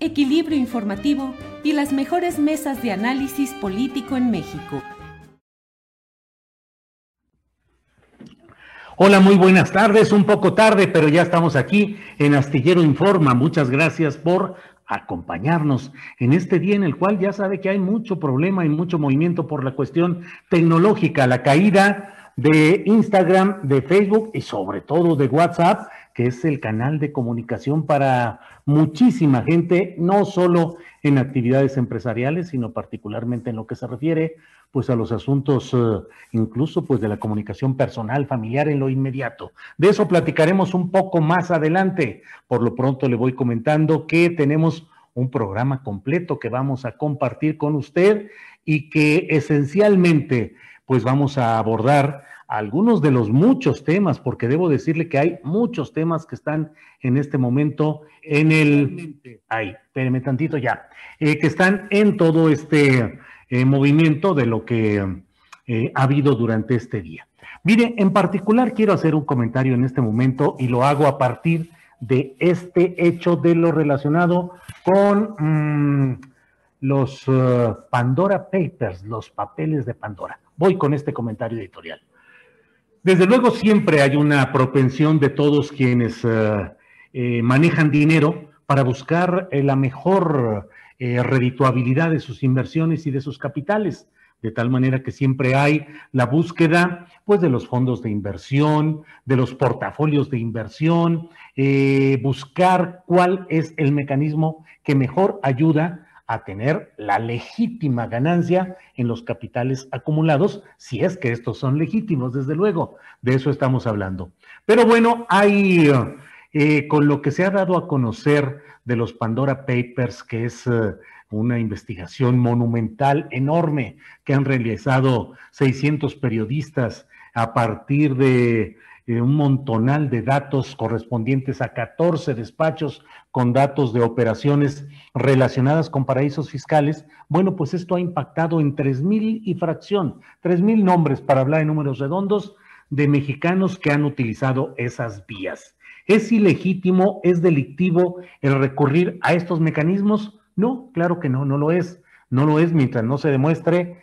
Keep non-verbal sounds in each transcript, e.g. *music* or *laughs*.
equilibrio informativo y las mejores mesas de análisis político en México. Hola, muy buenas tardes. Un poco tarde, pero ya estamos aquí en Astillero Informa. Muchas gracias por acompañarnos en este día en el cual ya sabe que hay mucho problema y mucho movimiento por la cuestión tecnológica, la caída de Instagram, de Facebook y sobre todo de WhatsApp, que es el canal de comunicación para muchísima gente, no solo en actividades empresariales, sino particularmente en lo que se refiere pues a los asuntos eh, incluso pues de la comunicación personal, familiar en lo inmediato. De eso platicaremos un poco más adelante. Por lo pronto le voy comentando que tenemos un programa completo que vamos a compartir con usted y que esencialmente pues vamos a abordar algunos de los muchos temas, porque debo decirle que hay muchos temas que están en este momento en el... Ay, espéreme tantito ya, eh, que están en todo este eh, movimiento de lo que eh, ha habido durante este día. Mire, en particular quiero hacer un comentario en este momento y lo hago a partir de este hecho de lo relacionado con mm, los uh, Pandora Papers, los papeles de Pandora. Voy con este comentario editorial. Desde luego siempre hay una propensión de todos quienes uh, eh, manejan dinero para buscar eh, la mejor eh, redituabilidad de sus inversiones y de sus capitales, de tal manera que siempre hay la búsqueda pues de los fondos de inversión, de los portafolios de inversión, eh, buscar cuál es el mecanismo que mejor ayuda a tener la legítima ganancia en los capitales acumulados, si es que estos son legítimos, desde luego, de eso estamos hablando. Pero bueno, hay, eh, con lo que se ha dado a conocer de los Pandora Papers, que es uh, una investigación monumental, enorme, que han realizado 600 periodistas a partir de eh, un montonal de datos correspondientes a 14 despachos con datos de operaciones relacionadas con paraísos fiscales. Bueno, pues esto ha impactado en 3.000 y fracción, 3.000 nombres para hablar en números redondos de mexicanos que han utilizado esas vías. ¿Es ilegítimo, es delictivo el recurrir a estos mecanismos? No, claro que no, no lo es. No lo es mientras no se demuestre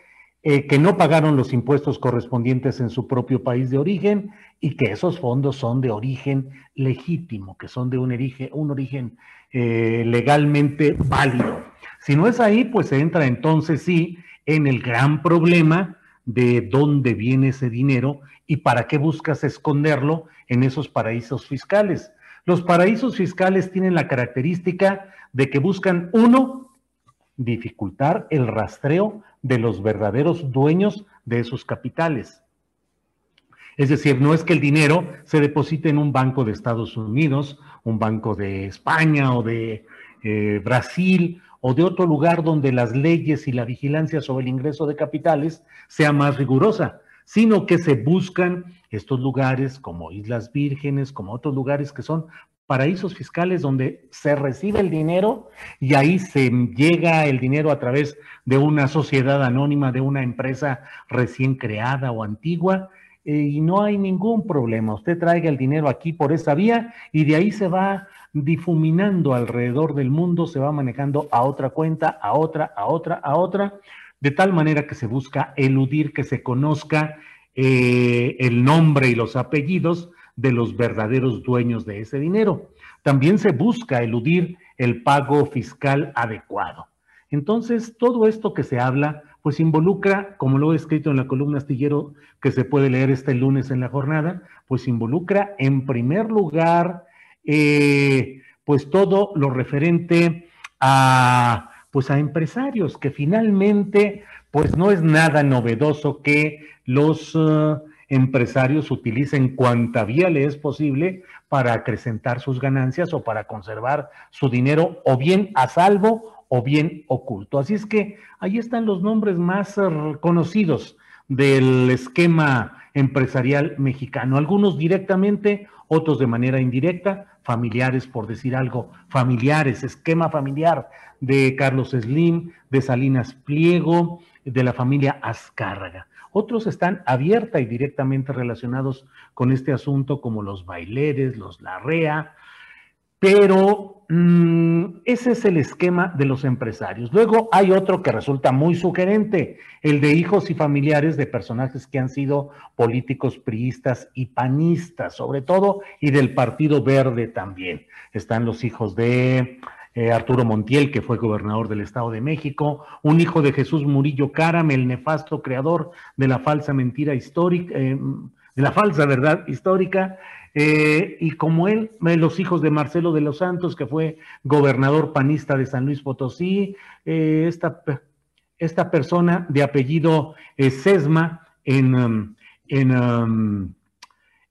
eh, que no pagaron los impuestos correspondientes en su propio país de origen y que esos fondos son de origen legítimo, que son de un origen, un origen eh, legalmente válido. Si no es ahí, pues se entra entonces sí en el gran problema de dónde viene ese dinero y para qué buscas esconderlo en esos paraísos fiscales. Los paraísos fiscales tienen la característica de que buscan, uno, dificultar el rastreo de los verdaderos dueños de esos capitales. Es decir, no es que el dinero se deposite en un banco de Estados Unidos, un banco de España o de eh, Brasil o de otro lugar donde las leyes y la vigilancia sobre el ingreso de capitales sea más rigurosa, sino que se buscan estos lugares como Islas Vírgenes, como otros lugares que son paraísos fiscales donde se recibe el dinero y ahí se llega el dinero a través de una sociedad anónima, de una empresa recién creada o antigua, eh, y no hay ningún problema. Usted traiga el dinero aquí por esa vía y de ahí se va difuminando alrededor del mundo, se va manejando a otra cuenta, a otra, a otra, a otra, de tal manera que se busca eludir que se conozca eh, el nombre y los apellidos de los verdaderos dueños de ese dinero. También se busca eludir el pago fiscal adecuado. Entonces, todo esto que se habla, pues involucra, como lo he escrito en la columna astillero que se puede leer este lunes en la jornada, pues involucra en primer lugar, eh, pues todo lo referente a, pues a empresarios, que finalmente, pues no es nada novedoso que los eh, empresarios utilicen cuanta vía le es posible para acrecentar sus ganancias o para conservar su dinero o bien a salvo o bien oculto. Así es que ahí están los nombres más eh, conocidos del esquema empresarial mexicano, algunos directamente, otros de manera indirecta, familiares, por decir algo, familiares, esquema familiar de Carlos Slim, de Salinas Pliego, de la familia Azcárraga. Otros están abierta y directamente relacionados con este asunto, como los baileres, los Larrea, pero mm, ese es el esquema de los empresarios. Luego hay otro que resulta muy sugerente, el de hijos y familiares de personajes que han sido políticos priistas y panistas, sobre todo, y del Partido Verde también. Están los hijos de eh, Arturo Montiel, que fue gobernador del Estado de México, un hijo de Jesús Murillo Caram, el nefasto creador de la falsa mentira histórica, eh, de la falsa verdad histórica, eh, y como él, los hijos de Marcelo de los Santos, que fue gobernador panista de San Luis Potosí, esta, esta, persona de apellido Sesma en, um, en um,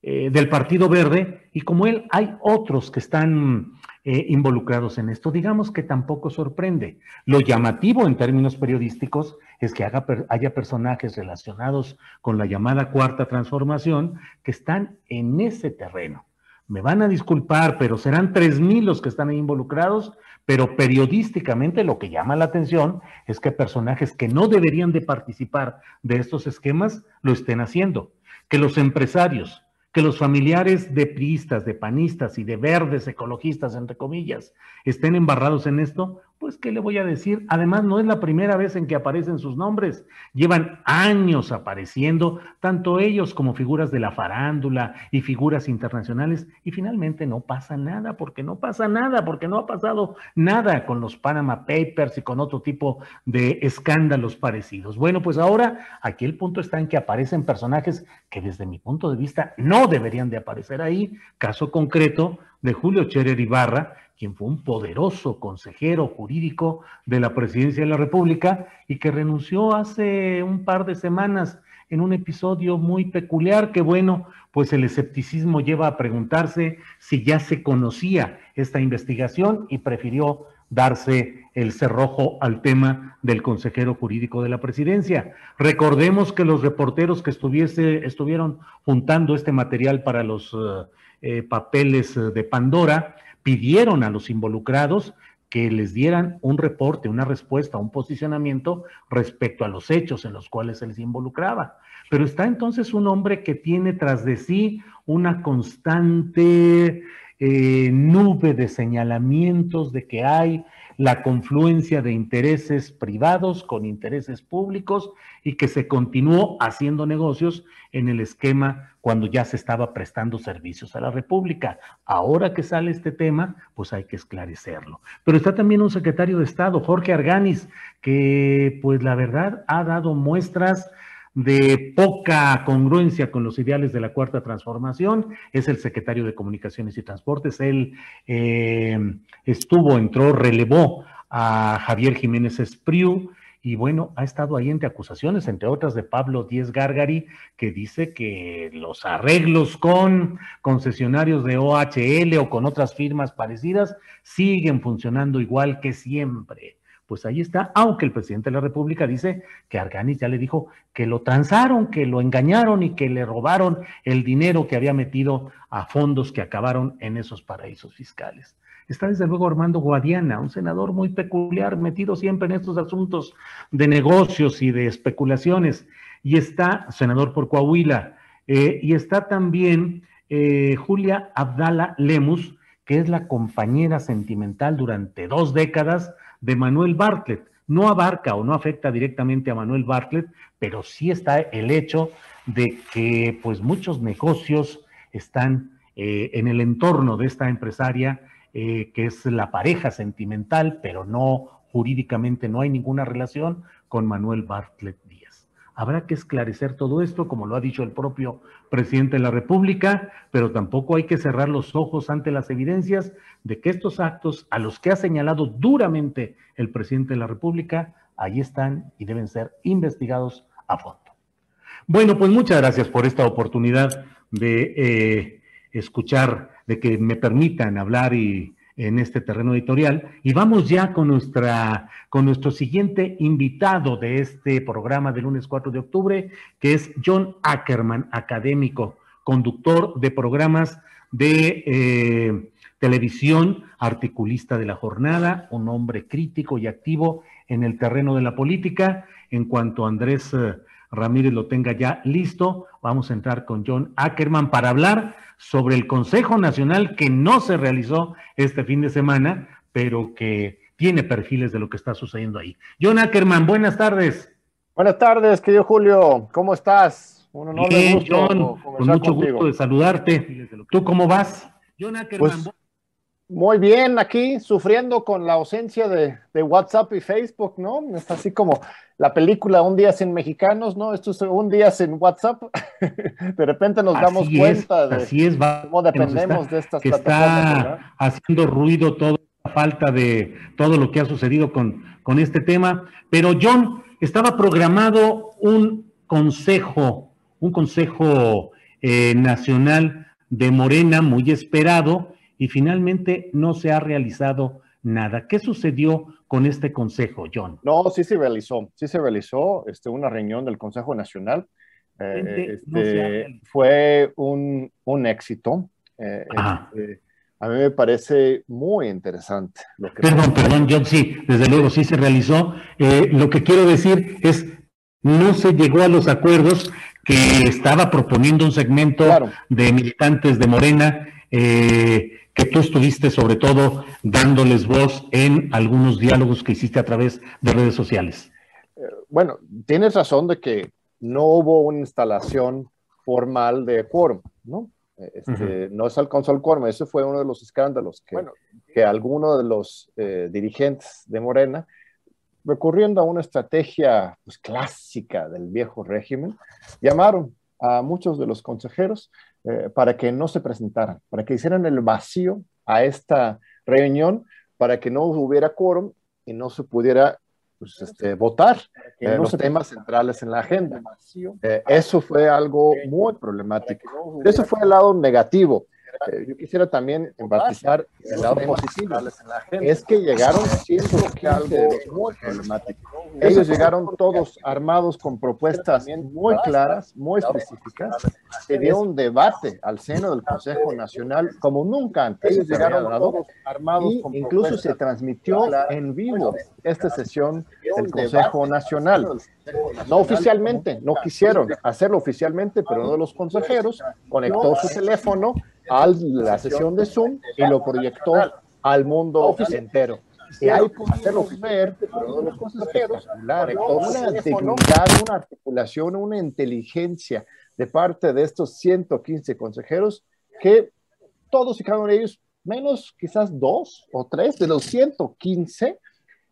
del Partido Verde, y como él hay otros que están involucrados en esto. Digamos que tampoco sorprende. Lo llamativo en términos periodísticos es que haya personajes relacionados con la llamada cuarta transformación que están en ese terreno. Me van a disculpar, pero serán tres mil los que están ahí involucrados, pero periodísticamente lo que llama la atención es que personajes que no deberían de participar de estos esquemas lo estén haciendo, que los empresarios, que los familiares de priistas, de panistas y de verdes ecologistas, entre comillas, estén embarrados en esto, pues, ¿qué le voy a decir? Además, no es la primera vez en que aparecen sus nombres. Llevan años apareciendo, tanto ellos como figuras de la farándula y figuras internacionales, y finalmente no pasa nada, porque no pasa nada, porque no ha pasado nada con los Panama Papers y con otro tipo de escándalos parecidos. Bueno, pues ahora aquí el punto está en que aparecen personajes que desde mi punto de vista no deberían de aparecer ahí. Caso concreto de Julio Cherer Ibarra, quien fue un poderoso consejero jurídico de la presidencia de la República y que renunció hace un par de semanas en un episodio muy peculiar que bueno, pues el escepticismo lleva a preguntarse si ya se conocía esta investigación y prefirió darse el cerrojo al tema del consejero jurídico de la presidencia. Recordemos que los reporteros que estuviese, estuvieron juntando este material para los eh, eh, papeles de Pandora pidieron a los involucrados que les dieran un reporte, una respuesta, un posicionamiento respecto a los hechos en los cuales se les involucraba. Pero está entonces un hombre que tiene tras de sí una constante eh, nube de señalamientos de que hay la confluencia de intereses privados con intereses públicos y que se continuó haciendo negocios en el esquema cuando ya se estaba prestando servicios a la República. Ahora que sale este tema, pues hay que esclarecerlo. Pero está también un secretario de Estado, Jorge Arganis, que pues la verdad ha dado muestras de poca congruencia con los ideales de la cuarta transformación, es el secretario de Comunicaciones y Transportes. Él eh, estuvo, entró, relevó a Javier Jiménez Espriu y bueno, ha estado ahí entre acusaciones, entre otras de Pablo Díez Gargari, que dice que los arreglos con concesionarios de OHL o con otras firmas parecidas siguen funcionando igual que siempre pues ahí está, aunque el presidente de la República dice que Arganis ya le dijo que lo transaron, que lo engañaron y que le robaron el dinero que había metido a fondos que acabaron en esos paraísos fiscales. Está desde luego Armando Guadiana, un senador muy peculiar, metido siempre en estos asuntos de negocios y de especulaciones. Y está, senador por Coahuila, eh, y está también eh, Julia Abdala Lemus, que es la compañera sentimental durante dos décadas de Manuel Bartlett. No abarca o no afecta directamente a Manuel Bartlett, pero sí está el hecho de que pues muchos negocios están eh, en el entorno de esta empresaria, eh, que es la pareja sentimental, pero no jurídicamente no hay ninguna relación con Manuel Bartlett. Habrá que esclarecer todo esto, como lo ha dicho el propio presidente de la República, pero tampoco hay que cerrar los ojos ante las evidencias de que estos actos a los que ha señalado duramente el presidente de la República, ahí están y deben ser investigados a fondo. Bueno, pues muchas gracias por esta oportunidad de eh, escuchar, de que me permitan hablar y en este terreno editorial. Y vamos ya con, nuestra, con nuestro siguiente invitado de este programa del lunes 4 de octubre, que es John Ackerman, académico, conductor de programas de eh, televisión, articulista de la jornada, un hombre crítico y activo en el terreno de la política. En cuanto Andrés eh, Ramírez lo tenga ya listo, vamos a entrar con John Ackerman para hablar sobre el Consejo Nacional que no se realizó este fin de semana, pero que tiene perfiles de lo que está sucediendo ahí. John Ackerman, buenas tardes. Buenas tardes, querido Julio, ¿cómo estás? Un honor Bien, John, con mucho gusto de saludarte. ¿Tú cómo vas? John Ackerman. Pues, muy bien, aquí sufriendo con la ausencia de, de, WhatsApp y Facebook, ¿no? Es así como la película Un día sin mexicanos, ¿no? Esto es un día sin WhatsApp. *laughs* de repente nos damos cuenta de así es, cómo dependemos de estas que Está haciendo ruido toda la falta de todo lo que ha sucedido con, con este tema. Pero John, estaba programado un consejo, un consejo eh, nacional de Morena muy esperado y finalmente no se ha realizado nada. ¿Qué sucedió con este consejo, John? No, sí se realizó, sí se realizó este, una reunión del Consejo Nacional. Eh, este, fue un, un éxito. Eh, este, a mí me parece muy interesante. Lo que perdón, perdón, John, sí, desde luego sí se realizó. Eh, lo que quiero decir es, no se llegó a los acuerdos que estaba proponiendo un segmento de militantes de Morena eh, que tú estuviste sobre todo dándoles voz en algunos diálogos que hiciste a través de redes sociales. Eh, bueno, tienes razón de que no hubo una instalación formal de quórum, ¿no? Este, No se alcanzó el quórum, ese fue uno de los escándalos que, que algunos de los eh, dirigentes de Morena, recurriendo a una estrategia pues, clásica del viejo régimen, llamaron a muchos de los consejeros eh, para que no se presentaran, para que hicieran el vacío a esta reunión, para que no hubiera quórum y no se pudiera pues, este, votar en eh, los temas centrales en la agenda. Eh, eso fue algo muy problemático. Eso fue el lado negativo. Eh, yo quisiera también enfatizar el lado positivo. Es que llegaron siendo algo muy problemático. Ellos llegaron todos armados con propuestas muy claras, muy específicas. Se dio un debate al seno del Consejo Nacional como nunca antes. Ellos llegaron todos armados y incluso se transmitió en vivo esta sesión del Consejo Nacional. No oficialmente, no quisieron hacerlo oficialmente, pero uno de los consejeros conectó su teléfono a la sesión de Zoom y lo proyectó al mundo entero. Y que hacerlo ver, pero los consejeros, una dignidad, una articulación, una inteligencia de parte de estos 115 consejeros que todos y cada uno de ellos, menos quizás dos o tres de los 115,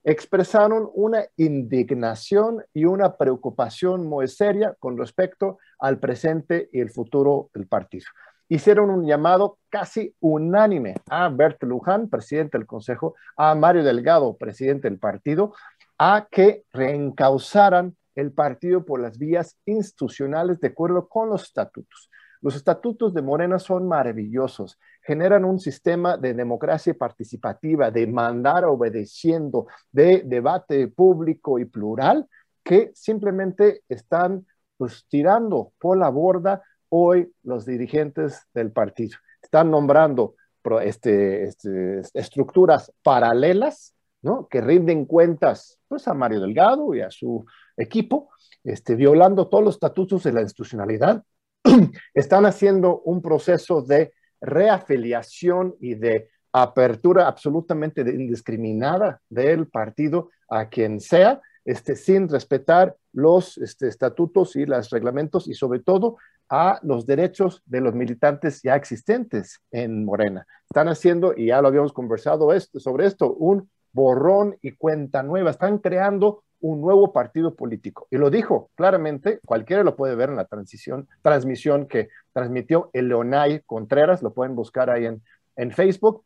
expresaron una indignación y una preocupación muy seria con respecto al presente y el futuro del partido. Hicieron un llamado casi unánime a Bert Luján, presidente del Consejo, a Mario Delgado, presidente del partido, a que reencausaran el partido por las vías institucionales de acuerdo con los estatutos. Los estatutos de Morena son maravillosos, generan un sistema de democracia participativa, de mandar obedeciendo, de debate público y plural, que simplemente están pues, tirando por la borda hoy los dirigentes del partido. Están nombrando este, este, estructuras paralelas, ¿no? Que rinden cuentas pues, a Mario Delgado y a su equipo, este, violando todos los estatutos de la institucionalidad *clears throat* están haciendo un proceso de reafiliación y de apertura absolutamente indiscriminada del partido a quien sea, este, sin respetar los este, estatutos y los reglamentos y sobre todo a los derechos de los militantes ya existentes en Morena. Están haciendo, y ya lo habíamos conversado esto, sobre esto, un borrón y cuenta nueva. Están creando un nuevo partido político. Y lo dijo claramente, cualquiera lo puede ver en la transición, transmisión que transmitió el Leonay Contreras, lo pueden buscar ahí en, en Facebook.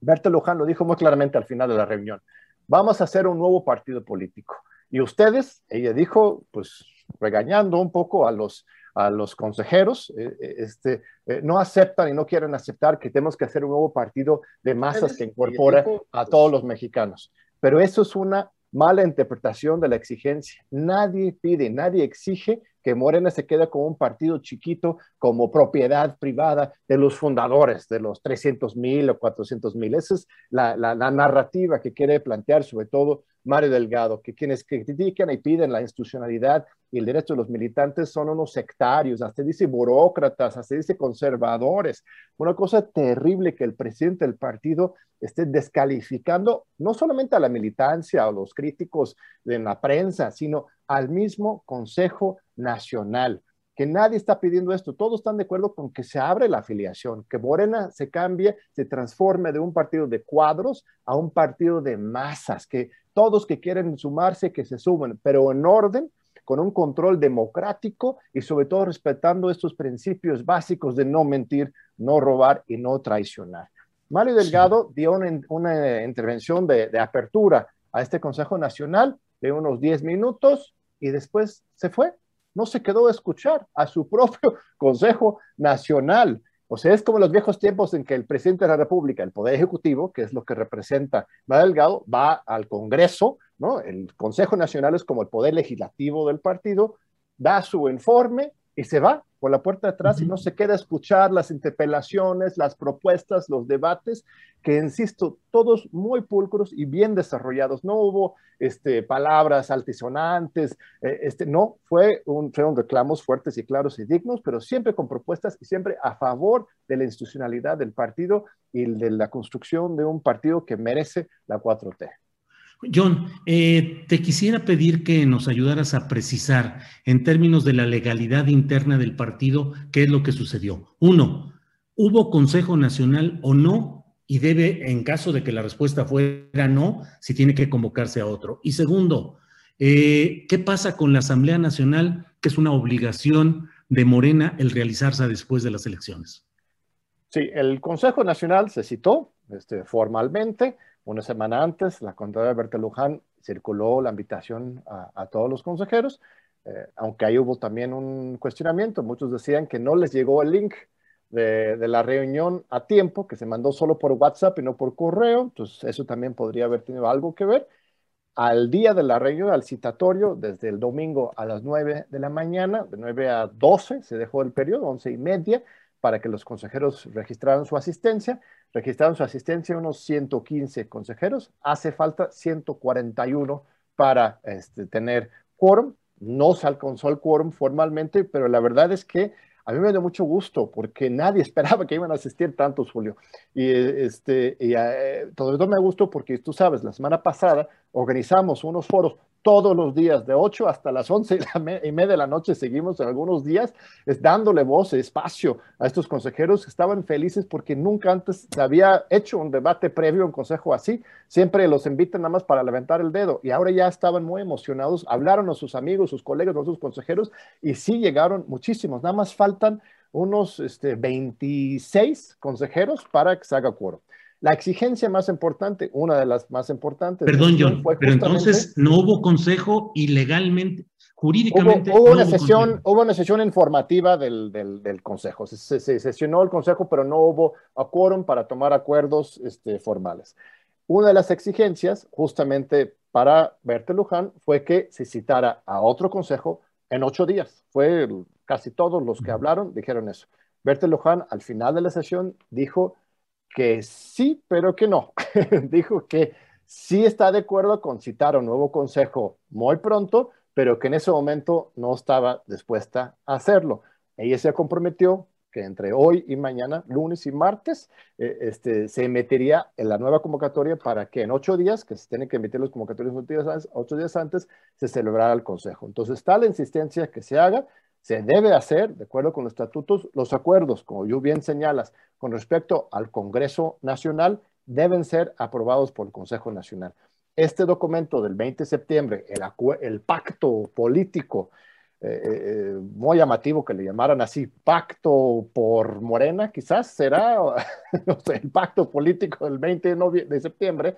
Berta Luján lo dijo muy claramente al final de la reunión. Vamos a hacer un nuevo partido político. Y ustedes, ella dijo, pues regañando un poco a los, a los consejeros, eh, eh, este, eh, no aceptan y no quieren aceptar que tenemos que hacer un nuevo partido de masas que incorpore a todos los mexicanos. Pero eso es una mala interpretación de la exigencia. Nadie pide, nadie exige que Morena se quede como un partido chiquito, como propiedad privada de los fundadores, de los 300 mil o 400 mil. Esa es la, la, la, narrativa que quiere plantear sobre todo Mario Delgado, que quienes critican y piden la institucionalidad y el derecho de los militantes son unos sectarios, hasta dice burócratas, hasta dice conservadores. Una cosa terrible que el presidente del partido esté descalificando no solamente a la militancia o los críticos de la prensa, sino al mismo Consejo Nacional que nadie está pidiendo esto, todos están de acuerdo con que se abre la afiliación, que Morena se cambie, se transforme de un partido de cuadros a un partido de masas, que todos que quieren sumarse, que se sumen, pero en orden, con un control democrático y sobre todo respetando estos principios básicos de no mentir, no robar y no traicionar. Mario Delgado dio una, intervención de, de apertura a este Consejo Nacional de unos 10 minutos y después se fue. No se quedó a escuchar a su *laughs* propio Consejo Nacional. O sea, es como los viejos tiempos en que el presidente de la República, el Poder Ejecutivo, que es lo que representa Delgado, va al Congreso, ¿no? El Consejo Nacional es como el Poder Legislativo del partido, da su informe y se va por la puerta de atrás y no se queda a escuchar las interpelaciones, las propuestas, los debates, que insisto, todos muy pulcros y bien desarrollados. No hubo este, palabras altisonantes, eh, este, no, fue un, fueron reclamos fuertes y claros y dignos, pero siempre con propuestas y siempre a favor de la institucionalidad del partido y de la construcción de un partido que merece la 4T. John, eh, te quisiera pedir que nos ayudaras a precisar en términos de la legalidad interna del partido qué es lo que sucedió. Uno, ¿hubo Consejo Nacional o no? Y debe, en caso de que la respuesta fuera no, si tiene que convocarse a otro. Y segundo, eh, ¿qué pasa con la Asamblea Nacional, que es una obligación de Morena el realizarse después de las elecciones? Sí, el Consejo Nacional se citó este, formalmente una semana antes, la contadora Berta Luján circuló la invitación a, todos los consejeros, eh, aunque ahí hubo también un cuestionamiento. Muchos decían que no les llegó el link de, la reunión a tiempo, que se mandó solo por WhatsApp y no por correo, entonces eso también podría haber tenido algo que ver. Al día de la reunión, al citatorio, desde el domingo a las 9 de la mañana, de 9 a 12, se dejó el periodo, 11 y media, para que los consejeros registraran su asistencia. Registraron su asistencia unos 115 consejeros. Hace falta 141 para este, tener quórum. No se alcanzó el quórum formalmente, pero la verdad es que a mí me dio mucho gusto porque nadie *laughs* esperaba que iban a asistir tantos, Julio. Y, este, y eh, todo esto me gustó porque tú sabes, la semana pasada organizamos unos foros todos los días, de 8 hasta las 11 *laughs* y media de la noche, seguimos en algunos días es dándole voz, espacio a estos consejeros que estaban felices porque nunca antes se había hecho un debate previo, un consejo así. Siempre los invitan nada más para levantar el dedo y ahora ya estaban muy emocionados, hablaron a sus amigos, sus colegas, a sus consejeros y sí llegaron muchísimos. Nada más faltan unos este, 26 consejeros para que se haga quórum. La exigencia más importante, una de las más importantes. Perdón, John, pero entonces no hubo consejo ilegalmente, jurídicamente. Hubo, una, sesión, hubo una sesión informativa del, del, consejo. Se, sesionó el consejo, pero no hubo quórum para tomar acuerdos este, formales. Una de las exigencias, justamente para Bertel Luján, fue que se citara a otro consejo en ocho días. Fue casi todos los que hablaron, dijeron eso. Bertel Luján, al final de la sesión, dijo que sí, pero que no. *laughs* Dijo que sí está de acuerdo con citar un nuevo consejo muy pronto, pero que en ese momento no estaba dispuesta a hacerlo. Ella se comprometió que entre hoy y mañana, lunes y martes, eh, este, se emitiría en la nueva convocatoria para que en ocho días, que se tienen que emitir los antes, ocho días antes, se celebrara el Consejo. Entonces, está la insistencia que se haga, se debe hacer, de acuerdo con los estatutos, los acuerdos, como yo bien señalas, con respecto al Congreso Nacional, deben ser aprobados por el Consejo Nacional. Este documento del 20 de septiembre, el, pacto político eh, eh, muy llamativo que le llamaran así, pacto por Morena, quizás será *laughs* el pacto político del 20 de, septiembre,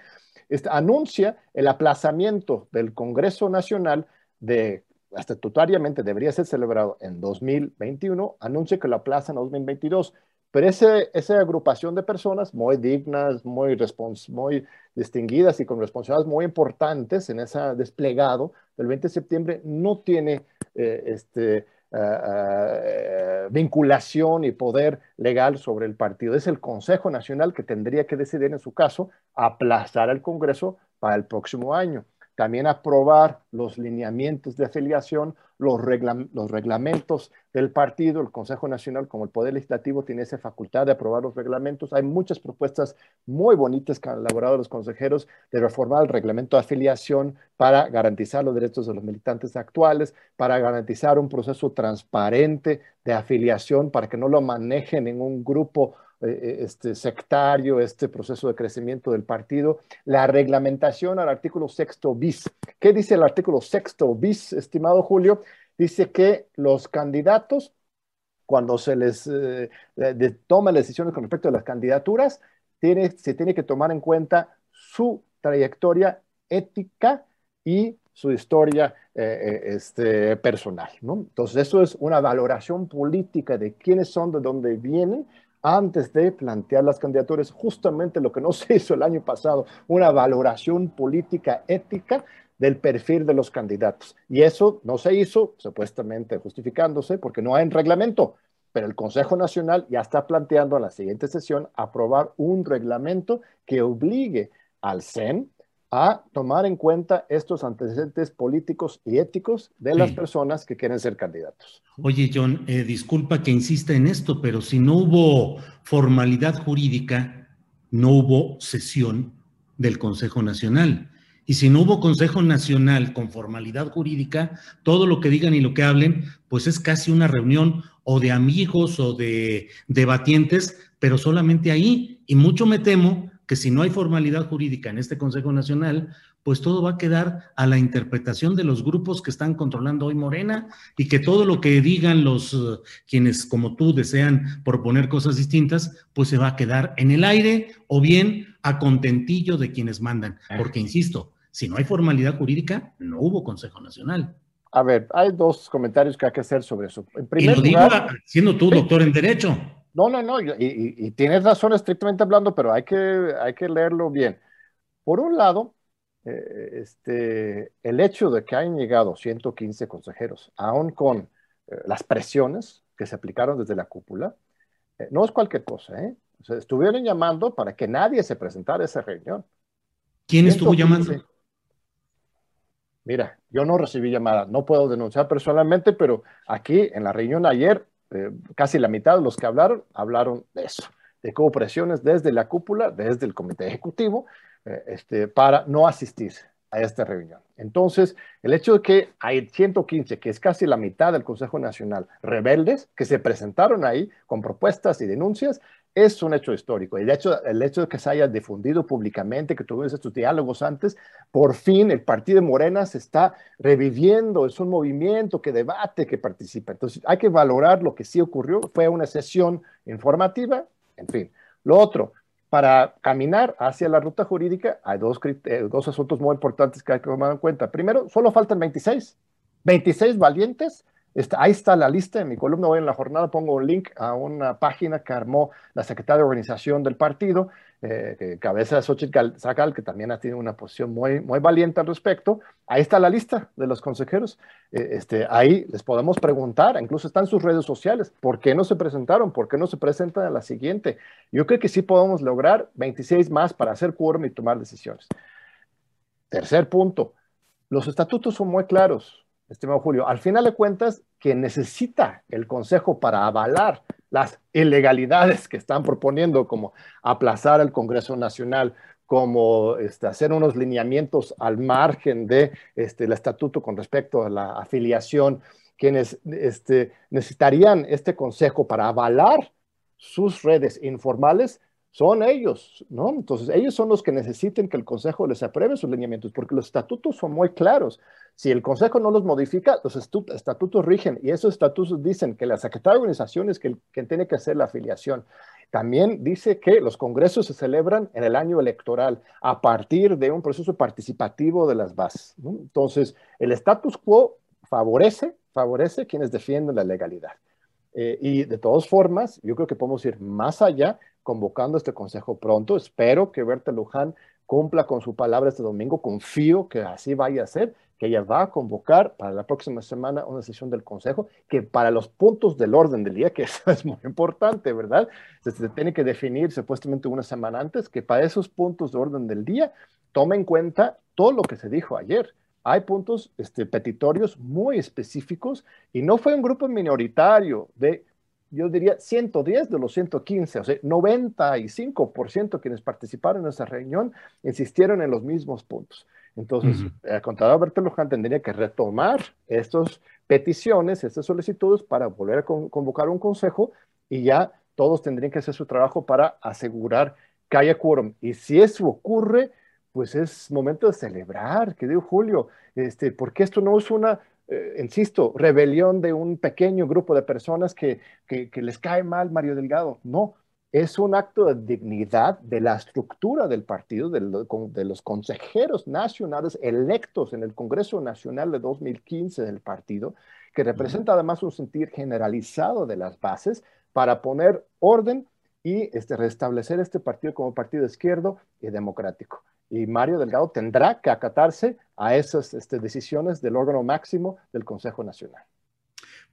este, anuncia el aplazamiento del Congreso Nacional de, estatutariamente debería ser celebrado en 2021, anuncia que lo aplaza en 2022. Pero ese, esa agrupación de personas muy dignas, muy, muy distinguidas y con responsabilidades muy importantes en ese desplegado del 20 de septiembre no tiene eh, este, vinculación y poder legal sobre el partido. Es el Consejo Nacional que tendría que decidir en su caso aplazar al Congreso para el próximo año también aprobar los lineamientos de afiliación, los, los, reglamentos del partido, el Consejo Nacional como el Poder Legislativo tiene esa facultad de aprobar los reglamentos. Hay muchas propuestas muy bonitas que han elaborado los consejeros de reformar el reglamento de afiliación para garantizar los derechos de los militantes actuales, para garantizar un proceso transparente de afiliación, para que no lo maneje ningún grupo eh, eh, este sectario, este proceso de crecimiento del partido, la reglamentación al artículo sexto bis. ¿Qué dice el artículo sexto bis, estimado Julio? Dice que los candidatos, cuando se les eh, toman decisiones con respecto a las candidaturas, tiene, se tiene que tomar en cuenta su trayectoria ética y su historia este, personal. ¿no? Entonces, eso es una valoración política de quiénes son, de dónde vienen, antes de plantear las candidaturas, justamente lo que no *laughs* se hizo el año pasado, una valoración política ética del perfil de los candidatos. Y eso no se hizo, supuestamente justificándose, porque no hay reglamento, pero el Consejo Nacional ya está planteando en la siguiente sesión aprobar un reglamento que obligue al CEN a tomar en cuenta estos antecedentes políticos y éticos de las personas que quieren ser candidatos. Oye, John, eh, disculpa que insista en esto, pero si no hubo formalidad jurídica, no hubo sesión del Consejo Nacional. Y si no hubo Consejo Nacional con formalidad jurídica, todo lo que digan y lo que hablen, pues es casi una reunión o de amigos o de debatientes, pero solamente ahí. Y mucho me temo que si no hay formalidad jurídica en este Consejo Nacional, pues todo va a quedar a la interpretación de los grupos que están controlando hoy Morena y que todo lo que digan los eh, quienes como tú desean proponer cosas distintas, pues se va a quedar en el aire o bien a contentillo de quienes mandan. Porque, insisto, si no hay formalidad jurídica, no hubo Consejo Nacional. A ver, hay dos comentarios que hay que hacer sobre eso. En primer y lo digo siendo tú doctor en Derecho. No, no, no, y, tienes razón estrictamente hablando, pero hay que, hay que leerlo bien. Por un lado, eh, este, el hecho de que hayan llegado 115 consejeros, aún con eh, las presiones que se aplicaron desde la cúpula, eh, no es cualquier cosa. ¿eh? estuvieron llamando para que nadie se presentara a esa reunión. ¿Quién estuvo llamando? Mira, yo no recibí llamadas, no puedo denunciar personalmente, pero aquí en la reunión ayer eh, casi la mitad de los que hablaron, hablaron de eso, de que presiones desde la cúpula, desde el comité ejecutivo, eh, este, para no asistir a esta reunión. Entonces, el hecho de que hay 115, que es casi la mitad del Consejo Nacional, rebeldes, que se presentaron ahí con propuestas y denuncias, es un hecho histórico. El hecho, el hecho de que se haya difundido públicamente, que tuvimos estos diálogos antes, por fin el Partido de Morena se está reviviendo, es un movimiento que debate, que participa. Entonces hay que valorar lo que sí ocurrió. Fue una sesión informativa, en fin. Lo otro, para caminar hacia la ruta jurídica hay dos, eh, dos asuntos muy importantes que hay que tomar en cuenta. Primero, solo faltan 26. 26 valientes ahí está la lista, en mi columna hoy en la jornada pongo un link a una página que armó la secretaria de organización del partido, eh, cabeza de Xochitl Zagal, que también ha tenido una posición muy, muy valiente al respecto. Ahí está la lista de los consejeros. Eh, este, ahí les podemos preguntar, incluso están sus redes sociales, ¿por qué no se presentaron? ¿Por qué no se presentan a la siguiente? Yo creo que sí podemos lograr 26 más para hacer quórum y tomar decisiones. Tercer punto, los estatutos son muy claros estimado Julio, al final de cuentas, quien necesita el Consejo para avalar las ilegalidades que están proponiendo, como aplazar el Congreso Nacional, como este, hacer unos lineamientos al margen de este, estatuto con respecto a la afiliación, quienes este, necesitarían este consejo para avalar sus redes informales, son ellos, ¿no? Entonces, ellos son los que necesiten que el Consejo les apruebe sus lineamientos, porque los estatutos son muy claros. Si el Consejo no los modifica, los estatutos rigen y esos estatutos dicen que la Secretaría de Organización es quien, tiene que hacer la afiliación. También dice que los congresos se celebran en el año electoral a partir de un proceso participativo de las bases. Entonces, el status quo favorece, favorece quienes defienden la legalidad. Eh, y de todas formas, yo creo que podemos ir más allá convocando este consejo pronto. Espero que Berta Luján cumpla con su palabra este domingo. Confío que así vaya a ser, que ella va a convocar para la próxima semana una sesión del consejo, que para los puntos del orden del día, que *laughs* eso es muy importante, ¿verdad? Se, tiene que definir supuestamente una semana antes, que para esos puntos de orden del día tome en cuenta todo lo que se dijo ayer. Hay puntos este, petitorios muy específicos y no fue un grupo minoritario de yo diría 110 de los 115, o sea, 95% quienes participaron en esa reunión insistieron en los mismos puntos. Entonces, el contador Berto Luján tendría que retomar estas peticiones, estas solicitudes para volver a convocar un consejo y ya todos tendrían que hacer su trabajo para asegurar que haya quórum. Y si eso ocurre, pues es momento de celebrar, que digo Julio, este, porque esto no es una eh, insisto, rebelión de un pequeño grupo de personas que, que, les cae mal Mario Delgado. No, es un acto de dignidad de la estructura del partido, de, de, los consejeros nacionales electos en el Congreso Nacional de 2015 del partido, que representa además un sentir generalizado de las bases para poner orden y este, restablecer este partido como partido izquierdo y democrático y Mario Delgado tendrá que acatarse a esas este, decisiones del órgano máximo del Consejo Nacional.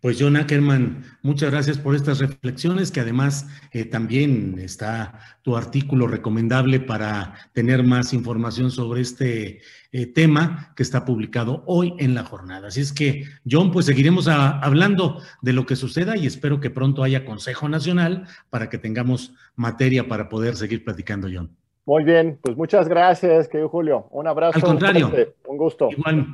Pues John Ackerman, muchas gracias por estas reflexiones, que además eh, también está tu artículo recomendable para tener más información sobre este eh, tema que está publicado hoy en la jornada. Así es que, John, pues seguiremos hablando de lo que suceda y espero que pronto haya Consejo Nacional para que tengamos materia para poder seguir platicando, John. Muy bien, pues muchas gracias, querido Julio. Un abrazo. Al contrario. Un gusto. Igual,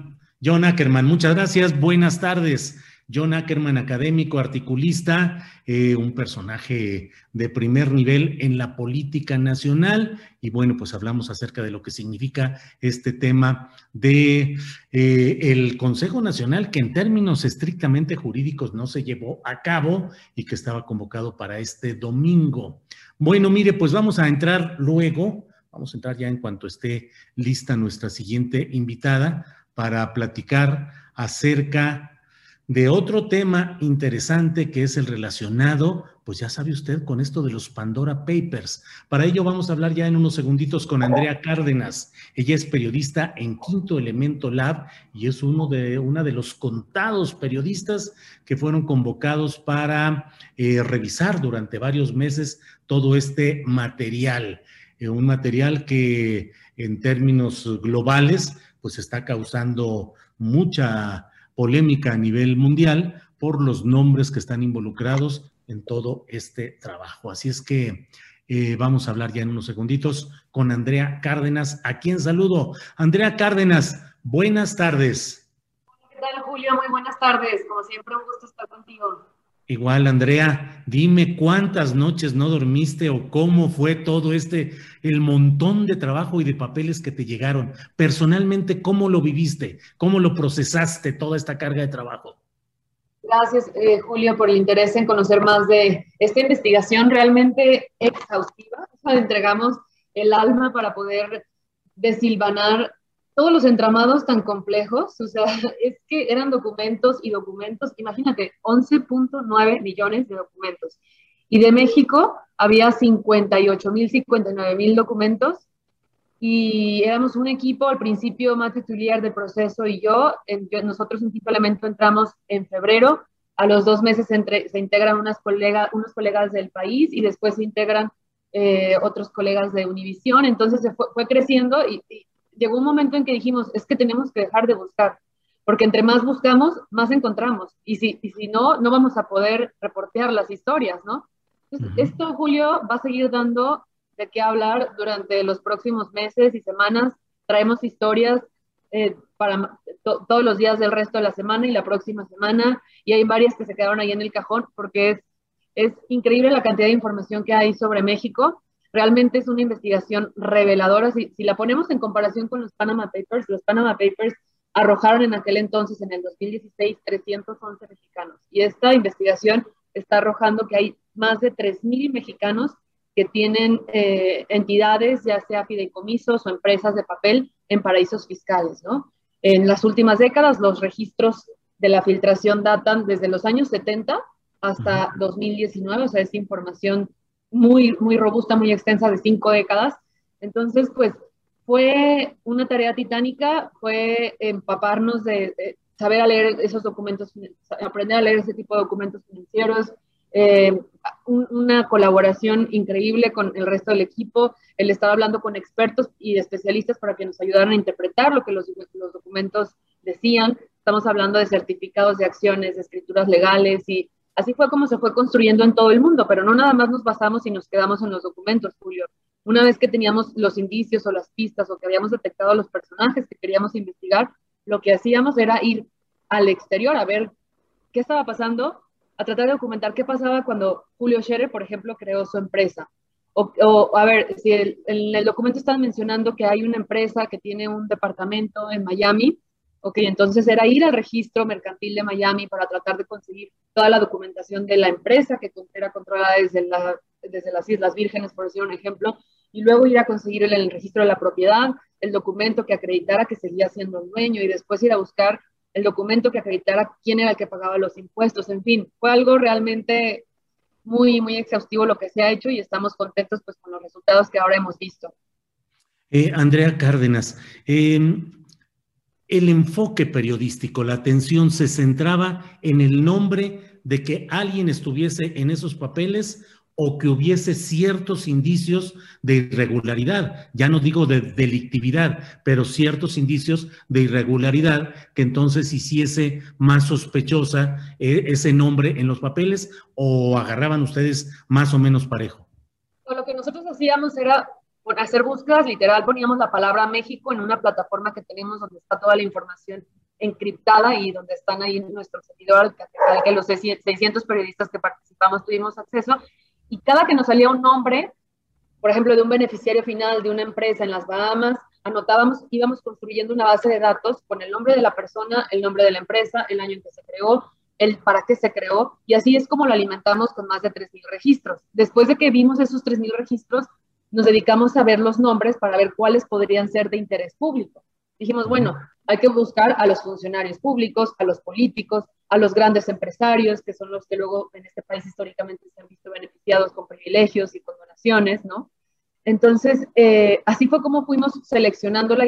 John Ackerman, muchas gracias. Buenas tardes. John Ackerman, académico, articulista, eh, un personaje de primer nivel en la política nacional. Y bueno, pues hablamos acerca de lo que significa este tema de eh, el Consejo Nacional, que en términos estrictamente jurídicos no se llevó a cabo y que estaba convocado para este domingo. Bueno, mire, pues vamos a entrar luego, vamos a entrar ya en cuanto esté lista nuestra siguiente invitada para platicar acerca de otro tema interesante que es el relacionado, pues ya sabe usted, con esto de los Pandora Papers. Para ello vamos a hablar ya en unos segunditos con Andrea Cárdenas. Ella es periodista en Quinto Elemento Lab y es uno de, una de los contados periodistas que fueron convocados para eh, revisar durante varios meses todo este material. Eh, un material que en términos globales, pues está causando mucha polémica a nivel mundial por los nombres que están involucrados en todo este trabajo. Así es que eh, vamos a hablar ya en unos segunditos con Andrea Cárdenas, a quien saludo. Andrea Cárdenas, buenas tardes. ¿Qué tal, Julio? Muy buenas tardes. Como siempre, un gusto estar contigo. Igual, Andrea, dime cuántas noches no dormiste o cómo fue todo este, el montón de trabajo y de papeles que te llegaron. Personalmente, ¿cómo lo viviste? ¿Cómo lo procesaste toda esta carga de trabajo? Gracias, eh, Julio, por el interés en conocer más de esta investigación realmente exhaustiva. entregamos el alma para poder desilvanar todos los entramados tan complejos, o sea, *laughs* es que eran documentos y documentos, imagínate, 11.9 millones de documentos. Y de México había 58 mil, 59 mil documentos. Y éramos un equipo, al principio Mate Tulier de proceso y yo, nosotros en Tipo Elemento entramos en febrero, a los dos meses se integran unas colegas, unos colegas del país y después se integran eh, otros colegas de Univisión, entonces se fue, fue creciendo y, llegó un momento en que dijimos, es que tenemos que dejar de buscar, porque entre más buscamos, más encontramos. Y si, y si no, no vamos a poder reportear las historias, ¿no? Esto, Julio, va a seguir dando de qué hablar durante los próximos meses y semanas. Traemos historias eh, para todos los días del resto de la semana y la próxima semana, y hay varias que se quedaron ahí en el cajón porque es, es increíble la cantidad de información que hay sobre México. Realmente es una investigación reveladora. Si, si la ponemos en comparación con los Panama Papers, los Panama Papers arrojaron en aquel entonces, en el 2016, 311 mexicanos. Y esta investigación está arrojando que hay más de 3.000 mexicanos que tienen eh, entidades, ya sea fideicomisos o empresas de papel, en paraísos fiscales, ¿no? En las últimas décadas, los registros de la filtración datan desde los años 70 hasta 2019, o sea, es información muy, muy robusta, muy extensa de cinco décadas. Entonces, pues, fue una tarea titánica, fue empaparnos de, saber a leer esos documentos, aprender a leer ese tipo de documentos financieros, eh, una colaboración increíble con el resto del equipo, el estar hablando con expertos y especialistas para que nos ayudaran a interpretar lo que los, los documentos decían. Estamos hablando de certificados de acciones, de escrituras legales y así fue como se fue construyendo en todo el mundo, pero no nada más nos basamos y nos quedamos en los documentos, Julio. Una vez que teníamos los indicios o las pistas o que habíamos detectado los personajes que queríamos investigar, lo que hacíamos era ir al exterior a ver qué estaba pasando a tratar de documentar qué pasaba cuando Julio Scherer, por ejemplo, creó su empresa. O, a ver, si en el documento están mencionando que hay una empresa que tiene un departamento en Miami, ok, entonces era ir al registro mercantil de Miami para tratar de conseguir toda la documentación de la empresa que era controlada desde, la, desde las Islas Vírgenes, por decir un ejemplo, y luego ir a conseguir el, el registro de la propiedad, el documento que acreditara que seguía siendo el dueño y después ir a buscar el documento que acreditara quién era el que pagaba los impuestos, en fin, fue algo realmente muy, muy exhaustivo lo que se ha hecho y estamos contentos pues con los resultados que ahora hemos visto. Eh, Andrea Cárdenas, em, el enfoque periodístico, la atención se centraba en el nombre de que alguien estuviese en esos papeles o que hubiese ciertos indicios de irregularidad, ya no digo de delictividad, pero ciertos indicios de irregularidad que entonces hiciese más sospechosa eh, ese nombre en los papeles o agarraban ustedes más o menos parejo. Lo que nosotros hacíamos era hacer búsquedas, literal poníamos la palabra México en una plataforma que tenemos donde está toda la información encriptada y donde están ahí nuestros servidores, que los 600 periodistas que participamos tuvimos acceso, y cada que nos salía un nombre, por ejemplo, de un beneficiario final de una empresa en las Bahamas, anotábamos, íbamos construyendo una base de datos con el nombre de la persona, el nombre de la empresa, el año en que se creó, el para qué se creó, y así es como lo alimentamos con más de 3.000 registros. Después de que vimos esos 3.000 registros, nos dedicamos a ver los nombres para ver cuáles podrían ser de interés público. Dijimos, bueno, hay que buscar a los funcionarios públicos, a los políticos, a los grandes empresarios, que son los que luego en este país históricamente se han visto beneficiados con privilegios y con donaciones, ¿no? Entonces, eh, así fue como fuimos seleccionando, la,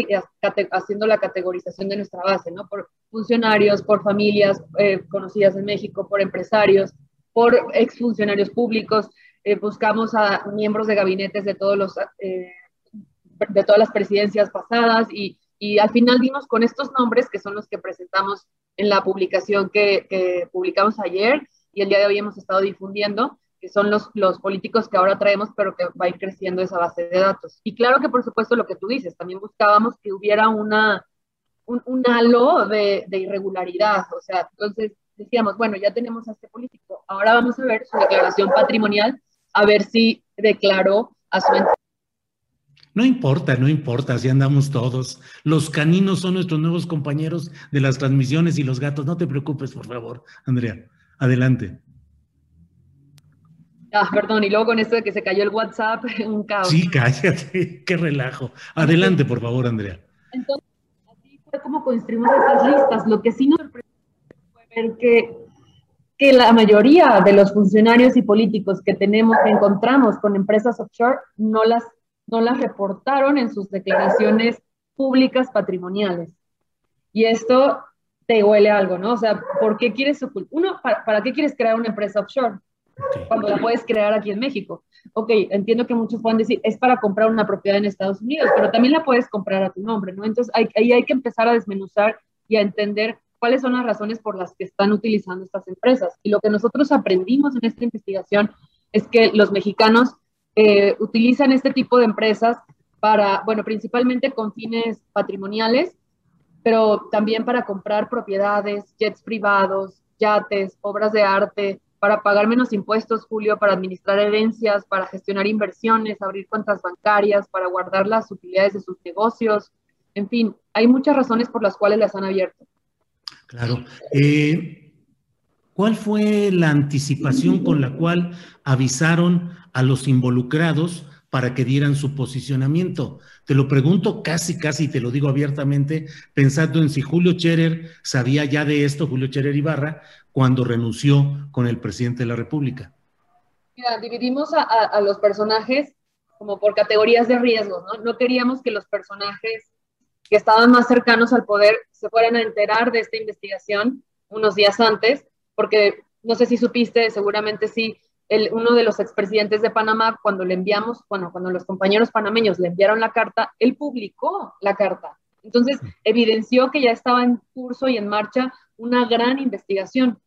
haciendo la categorización de nuestra base, ¿no? Por funcionarios, por familias eh, conocidas en México, por empresarios, por exfuncionarios públicos. Eh, buscamos a miembros de gabinetes de, todos los, de todas las presidencias pasadas y, y al final dimos con estos nombres que son los que presentamos en la publicación que, publicamos ayer y el día de hoy hemos estado difundiendo, que son los, los políticos que ahora traemos, pero que va a ir creciendo esa base de datos. Y claro que por supuesto lo que tú dices, también buscábamos que hubiera una, un, halo de, de, irregularidad, o sea, entonces decíamos, bueno, ya tenemos a este político, ahora vamos a ver su declaración patrimonial, a ver si declaró a su no importa, no importa, así andamos todos. Los caninos son nuestros nuevos compañeros de las transmisiones y los gatos. No te preocupes, por favor, Andrea. Adelante. Ah, perdón, y luego con esto de que se cayó el WhatsApp, *laughs* un caos. Sí, cállate, *laughs* qué relajo. Adelante, por favor, Andrea. Entonces, así fue como construimos estas listas. Lo que sí nos sorprendió fue ver que, que la mayoría de los funcionarios y políticos que tenemos, que encontramos con empresas offshore, no las no las reportaron en sus declaraciones públicas patrimoniales. Y esto te huele algo, ¿no? O sea, ¿por qué quieres Uno, ¿para, qué quieres crear una empresa offshore? Cuando la puedes crear aquí en México. Ok, entiendo que muchos pueden decir, es para comprar una propiedad en Estados Unidos, pero también la puedes comprar a tu nombre, ¿no? Entonces, ahí hay que empezar a desmenuzar y a entender cuáles son las razones por las que están utilizando estas empresas. Y lo que nosotros aprendimos en esta investigación es que los mexicanos eh, utilizan este tipo de empresas para, bueno, principalmente con fines patrimoniales, pero también para comprar propiedades, jets privados, yates, obras de arte, para pagar menos impuestos, Julio, para administrar herencias, para gestionar inversiones, abrir cuentas bancarias, para guardar las utilidades de sus negocios. En fin, hay muchas razones por las cuales las han abierto. Claro. Eh, ¿Cuál fue la anticipación con la cual avisaron a los involucrados para que dieran su posicionamiento? Te lo pregunto casi, casi, te lo digo abiertamente, pensando en si Julio Scherer sabía ya de esto, Julio Scherer Ibarra, cuando renunció con el presidente de la República. Mira, dividimos a, los personajes como por categorías de riesgo, ¿no? No queríamos que los personajes que estaban más cercanos al poder se fueran a enterar de esta investigación unos días antes, porque no sé si supiste, seguramente sí, uno de los expresidentes de Panamá, cuando le enviamos, bueno, cuando los compañeros panameños le enviaron la carta, él publicó la carta. Entonces, evidenció que ya estaba en curso y en marcha una gran investigación.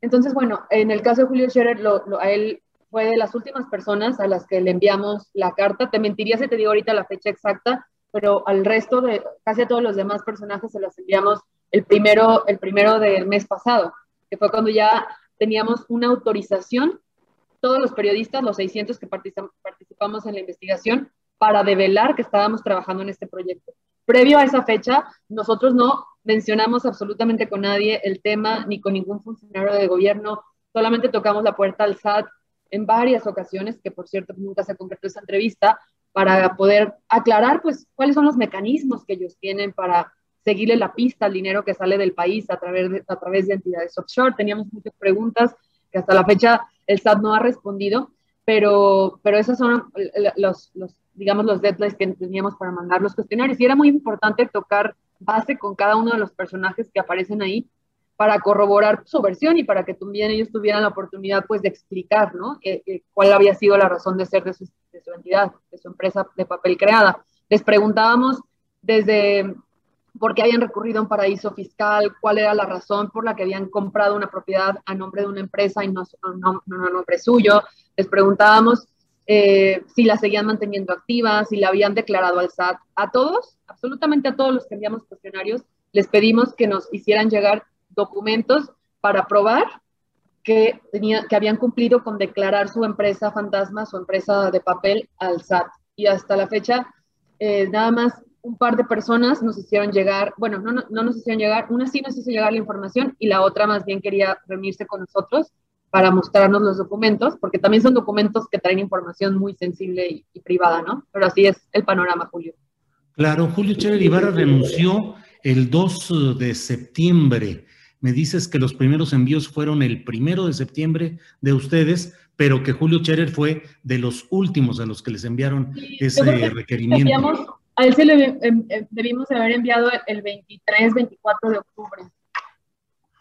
Entonces, bueno, en el caso de Julio Scherer, a él fue de las últimas personas a las que le enviamos la carta. Te mentiría si te digo ahorita la fecha exacta, pero al resto de casi a todos los demás personajes se las enviamos el primero, el primero del mes pasado, que fue cuando ya teníamos una autorización todos los periodistas, los 600 que participamos en la investigación, para develar que estábamos trabajando en este proyecto. Previo a esa fecha, nosotros no mencionamos absolutamente con nadie el tema, ni con ningún funcionario de gobierno, solamente tocamos la puerta al SAT en varias ocasiones, que por cierto nunca se concretó esa entrevista, para poder aclarar pues cuáles son los mecanismos que ellos tienen para seguirle la pista al dinero que sale del país a través de, a través de entidades offshore. Teníamos muchas preguntas que hasta la fecha el SAT no ha respondido, pero, pero esos son los, los, digamos, los deadlines que teníamos para mandar los cuestionarios. Y era muy importante tocar base con cada uno de los personajes que aparecen ahí para corroborar su versión y para que también ellos tuvieran la oportunidad pues de explicar, ¿no? cuál había sido la razón de ser de su, de su entidad, de su empresa de papel creada. Les preguntábamos desde por qué habían recurrido a un paraíso fiscal, cuál era la razón por la que habían comprado una propiedad a nombre de una empresa y no, a nombre suyo. Les preguntábamos eh, si la seguían manteniendo activa, si la habían declarado al SAT. A todos, absolutamente a todos los que enviamos cuestionarios, les pedimos que nos hicieran llegar documentos para probar que, tenía, que habían cumplido con declarar su empresa fantasma, su empresa de papel al SAT. Y hasta la fecha, eh, nada más un par de personas nos hicieron llegar, bueno, no, no, nos hicieron llegar, una sí nos hizo llegar la información y la otra más bien quería reunirse con nosotros para mostrarnos los documentos, porque también son documentos que traen información muy sensible y, privada, ¿no? Pero así es el panorama, Julio. Claro, Julio Chévere Ibarra renunció el 2 de septiembre. Me dices que los primeros envíos fueron el primero de septiembre de ustedes, pero que Julio Cherer fue de los últimos a los que les enviaron ese requerimiento. A él se le em, em, debimos haber enviado el 23, 24 de octubre.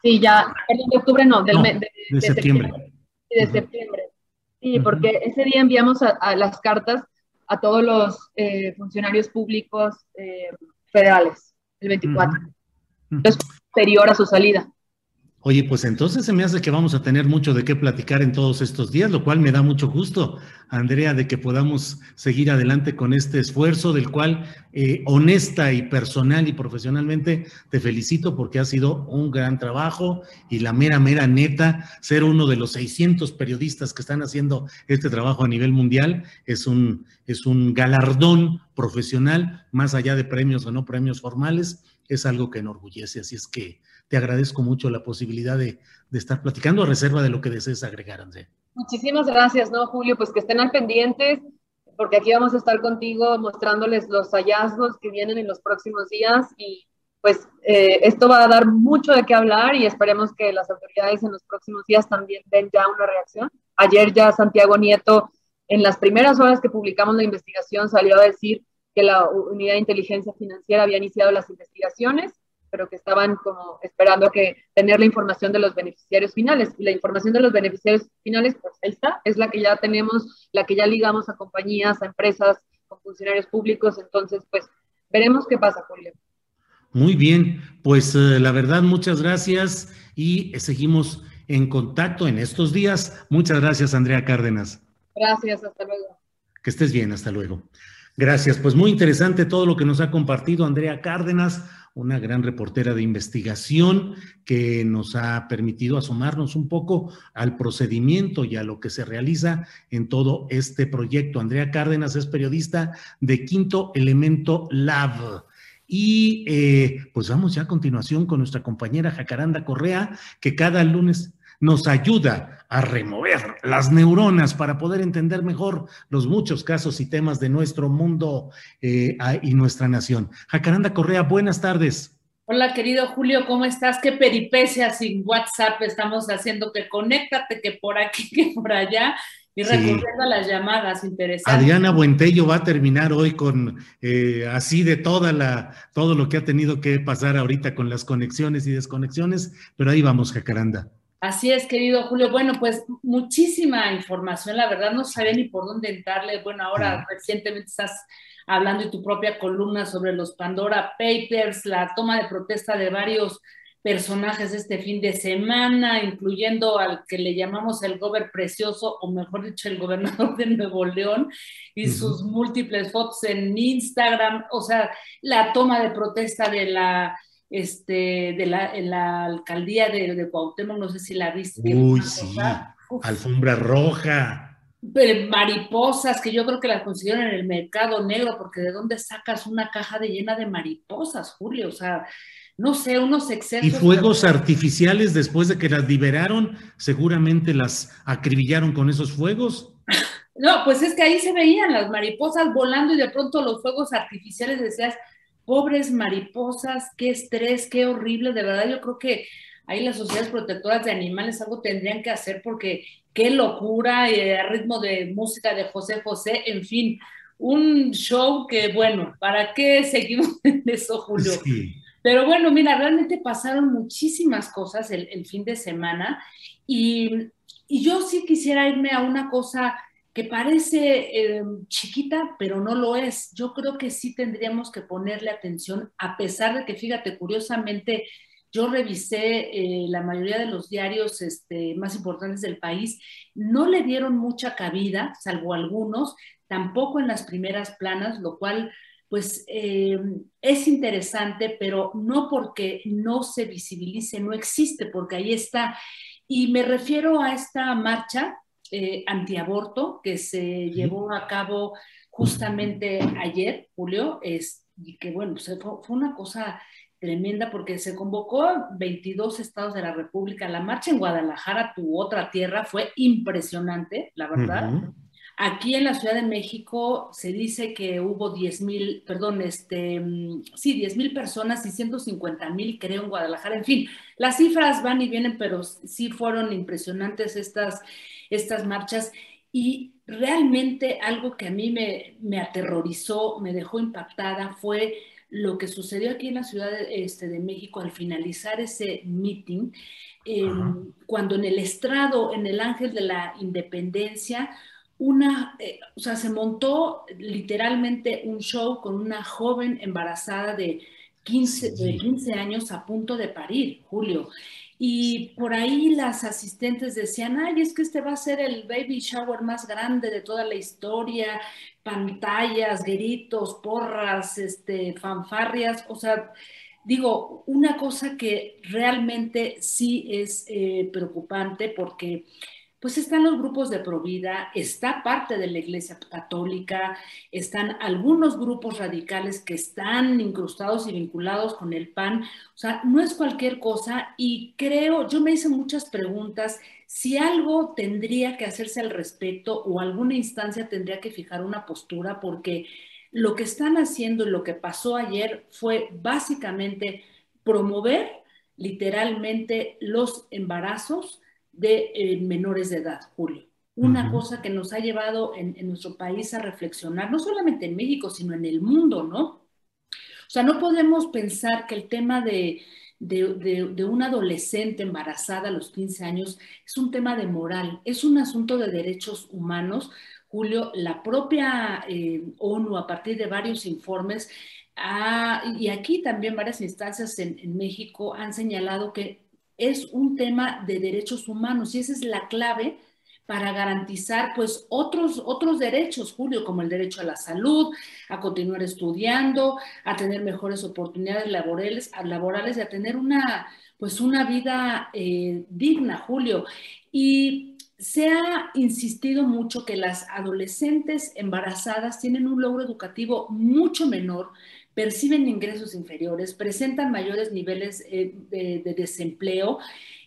Sí, ya, perdón, de octubre no, del, de, septiembre. Sí, de septiembre. Sí, porque ese día enviamos a, las cartas a todos los eh, funcionarios públicos eh, federales, el 24. Entonces, posterior a su salida. Oye, pues entonces se me hace que vamos a tener mucho de qué platicar en todos estos días, lo cual me da mucho gusto, Andrea, de que podamos seguir adelante con este esfuerzo, del cual eh, honesta y personal y profesionalmente te felicito porque ha sido un gran trabajo y la mera, mera neta, ser uno de los 600 periodistas que están haciendo este trabajo a nivel mundial es un, es un galardón profesional, más allá de premios o no premios formales, es algo que enorgullece, así es que te agradezco mucho la posibilidad de, estar platicando a reserva de lo que desees agregar, André. Muchísimas gracias, ¿no, Julio? Pues que estén al pendientes, porque aquí vamos a estar contigo mostrándoles los hallazgos que vienen en los próximos días y pues eh, esto va a dar mucho de qué hablar y esperemos que las autoridades en los próximos días también den ya una reacción. Ayer ya Santiago Nieto, en las primeras horas que publicamos la investigación, salió a decir que la Unidad de Inteligencia Financiera había iniciado las investigaciones pero que estaban como esperando que tener la información de los beneficiarios finales. Y la información de los beneficiarios finales, pues ahí está, es la que ya tenemos, la que ya ligamos a compañías, a empresas, con funcionarios públicos. Entonces, pues veremos qué pasa, Julio. Muy bien, pues eh, la verdad, muchas gracias y seguimos en contacto en estos días. Muchas gracias, Andrea Cárdenas. Gracias, hasta luego. Que estés bien, hasta luego. Gracias, pues muy interesante todo lo que nos ha compartido Andrea Cárdenas, una gran reportera de investigación que nos ha permitido asomarnos un poco al procedimiento y a lo que se realiza en todo este proyecto. Andrea Cárdenas es periodista de Quinto Elemento Lab. Y eh, pues vamos ya a continuación con nuestra compañera Jacaranda Correa, que cada lunes nos ayuda a remover las neuronas para poder entender mejor los muchos casos y temas de nuestro mundo eh, y nuestra nación. Jacaranda Correa, buenas tardes. Hola, querido Julio, ¿cómo estás? Qué peripecia sin WhatsApp estamos haciendo, que conéctate, que por aquí, *laughs* que por allá, y recurriendo a las llamadas, interesantes. Adriana Buentello va a terminar hoy con eh, así de toda la, todo lo que ha tenido que pasar ahorita con las conexiones y desconexiones, pero ahí vamos, Jacaranda. Así es, querido Julio. Bueno, pues muchísima información, la verdad no sabía ni por dónde entrarle. Bueno, ahora recientemente estás hablando de tu propia columna sobre los Pandora Papers, la toma de protesta de varios personajes este fin de semana, incluyendo al que le llamamos el gober precioso, o mejor dicho, el gobernador de Nuevo León, y sus múltiples fotos en Instagram, o sea, la toma de protesta de la este, de la, en la alcaldía de, de Cuauhtémoc, no sé si la viste. Uy, sí, alfombra roja. Mariposas, que yo creo que las consiguieron en el mercado negro, porque ¿de dónde sacas una caja de llena de mariposas, Julio? O sea, no sé, unos excesos. Y fuegos artificiales después de que las liberaron, seguramente las acribillaron con esos fuegos. *laughs* No, pues es que ahí se veían las mariposas volando y de pronto los fuegos artificiales decías, pobres mariposas, qué estrés, qué horrible, de verdad yo creo que ahí las sociedades protectoras de animales algo tendrían que hacer porque qué locura, eh, a ritmo de música de José José, en fin, un show que, bueno, ¿para qué seguimos *laughs* en eso, Julio? Pero bueno, mira, realmente pasaron muchísimas cosas el, fin de semana y, y yo sí quisiera irme a una cosa que parece eh, chiquita, pero no lo es. Yo creo que sí tendríamos que ponerle atención, a pesar de que, fíjate, curiosamente, yo revisé eh, la mayoría de los diarios este, más importantes del país, no le dieron mucha cabida, salvo algunos, tampoco en las primeras planas, lo cual pues eh, es interesante, pero no porque no se visibilice, no existe, porque ahí está. Y me refiero a esta marcha eh, antiaborto que se llevó a cabo justamente ayer, Julio, es, y que bueno, fue, fue, una cosa tremenda porque se convocó 22 estados de la República. La marcha en Guadalajara, tu otra tierra, fue impresionante, la verdad. Aquí en la Ciudad de México se dice que hubo 10 mil, perdón, este, mm, sí, 10 mil personas y 150 mil creo en Guadalajara. En fin, las cifras van y vienen, pero sí fueron impresionantes estas, estas marchas. Y realmente algo que a mí me, me aterrorizó, me dejó impactada, fue lo que sucedió aquí en la Ciudad de, este, de México al finalizar ese meeting, em, cuando en el estrado, en el Ángel de la Independencia, una, eh, o sea, se montó literalmente un show con una joven embarazada de 15, de 15 años a punto de parir, Julio. Y por ahí las asistentes decían, ay, es que este va a ser el baby shower más grande de toda la historia, pantallas, gritos, porras, este, fanfarrias, o sea, digo, una cosa que realmente sí es eh, preocupante porque pues están los grupos de Provida, está parte de la Iglesia Católica, están algunos grupos radicales que están incrustados y vinculados con el PAN. O sea, no es cualquier cosa y creo, yo me hice muchas preguntas, si algo tendría que hacerse al respecto o alguna instancia tendría que fijar una postura porque lo que están haciendo y lo que pasó ayer fue básicamente promover literalmente los embarazos de eh, menores de edad, Julio. Una cosa que nos ha llevado en, nuestro país a reflexionar, no solamente en México, sino en el mundo, ¿no? O sea, no podemos pensar que el tema de, de, una adolescente embarazada a los 15 años es un tema de moral, es un asunto de derechos humanos. Julio, la propia eh, ONU, a partir de varios informes, y aquí también varias instancias en, en México han señalado que es un tema de derechos humanos y esa es la clave para garantizar pues otros, otros derechos, Julio, como el derecho a la salud, a continuar estudiando, a tener mejores oportunidades laborales, laborales y a tener una, pues una vida eh, digna, Julio. Y se ha insistido mucho que las adolescentes embarazadas tienen un logro educativo mucho menor, perciben ingresos inferiores, presentan mayores niveles eh, de desempleo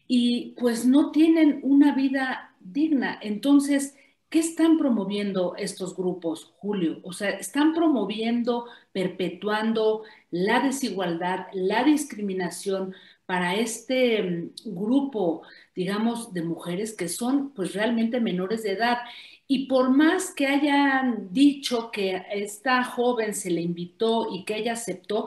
y pues no tienen una vida digna. Entonces, ¿qué están promoviendo estos grupos, Julio? O sea, están promoviendo, perpetuando la desigualdad, la discriminación para este mm, grupo, digamos, de mujeres que son pues realmente menores de edad. Y por más que hayan dicho que a esta joven se le invitó y que ella aceptó,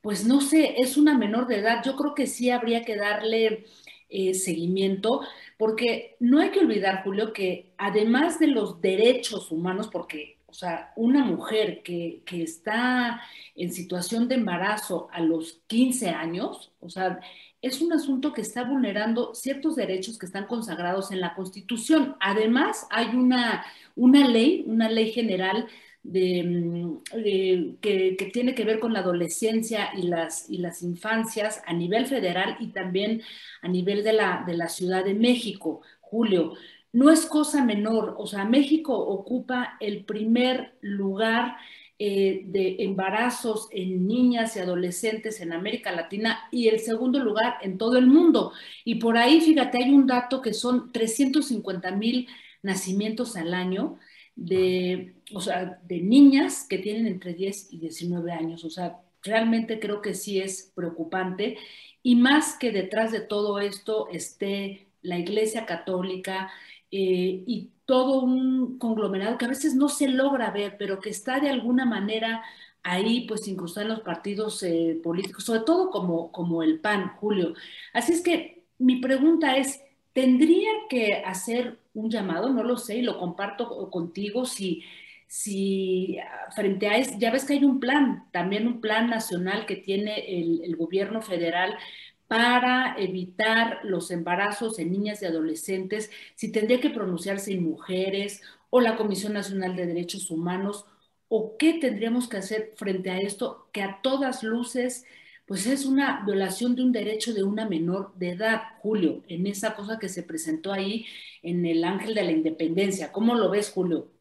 pues no sé, es una menor de edad. Yo creo que sí habría que darle eh, seguimiento, porque no hay que olvidar, Julio, que además de los derechos humanos, porque, o sea, una mujer que, que está en situación de embarazo a los 15 años, o sea, es un asunto que está vulnerando ciertos derechos que están consagrados en la Constitución. Además, hay una, una ley, una ley general Mm, de, que, tiene que ver con la adolescencia y las, y las infancias a nivel federal y también a nivel de la, de la Ciudad de México, Julio. No es cosa menor, o sea, México ocupa el primer lugar eh, de embarazos en niñas y adolescentes en América Latina y el segundo lugar en todo el mundo. Y por ahí, fíjate, hay un dato que son 350 mil nacimientos al año de, o sea, de niñas que tienen entre 10 y 19 años. O sea, realmente creo que sí es preocupante. Y más que detrás de todo esto esté la Iglesia Católica eh, y todo un conglomerado que a veces no se logra ver, pero que está de alguna manera ahí, pues incluso en los partidos eh, políticos, sobre todo como, como el PAN, Julio. Así es que mi pregunta es, ¿tendría que hacer un llamado, no lo sé, y lo comparto contigo si, si frente a eso, ya ves que hay un plan, también un plan nacional que tiene el, gobierno federal para evitar los embarazos en niñas y adolescentes, si tendría que pronunciarse en mujeres o la Comisión Nacional de Derechos Humanos, o qué tendríamos que hacer frente a esto que a todas luces pues es una violación de un derecho de una menor de edad, Julio, en esa cosa que se presentó ahí en el Ángel de la Independencia. ¿Cómo lo ves, Julio?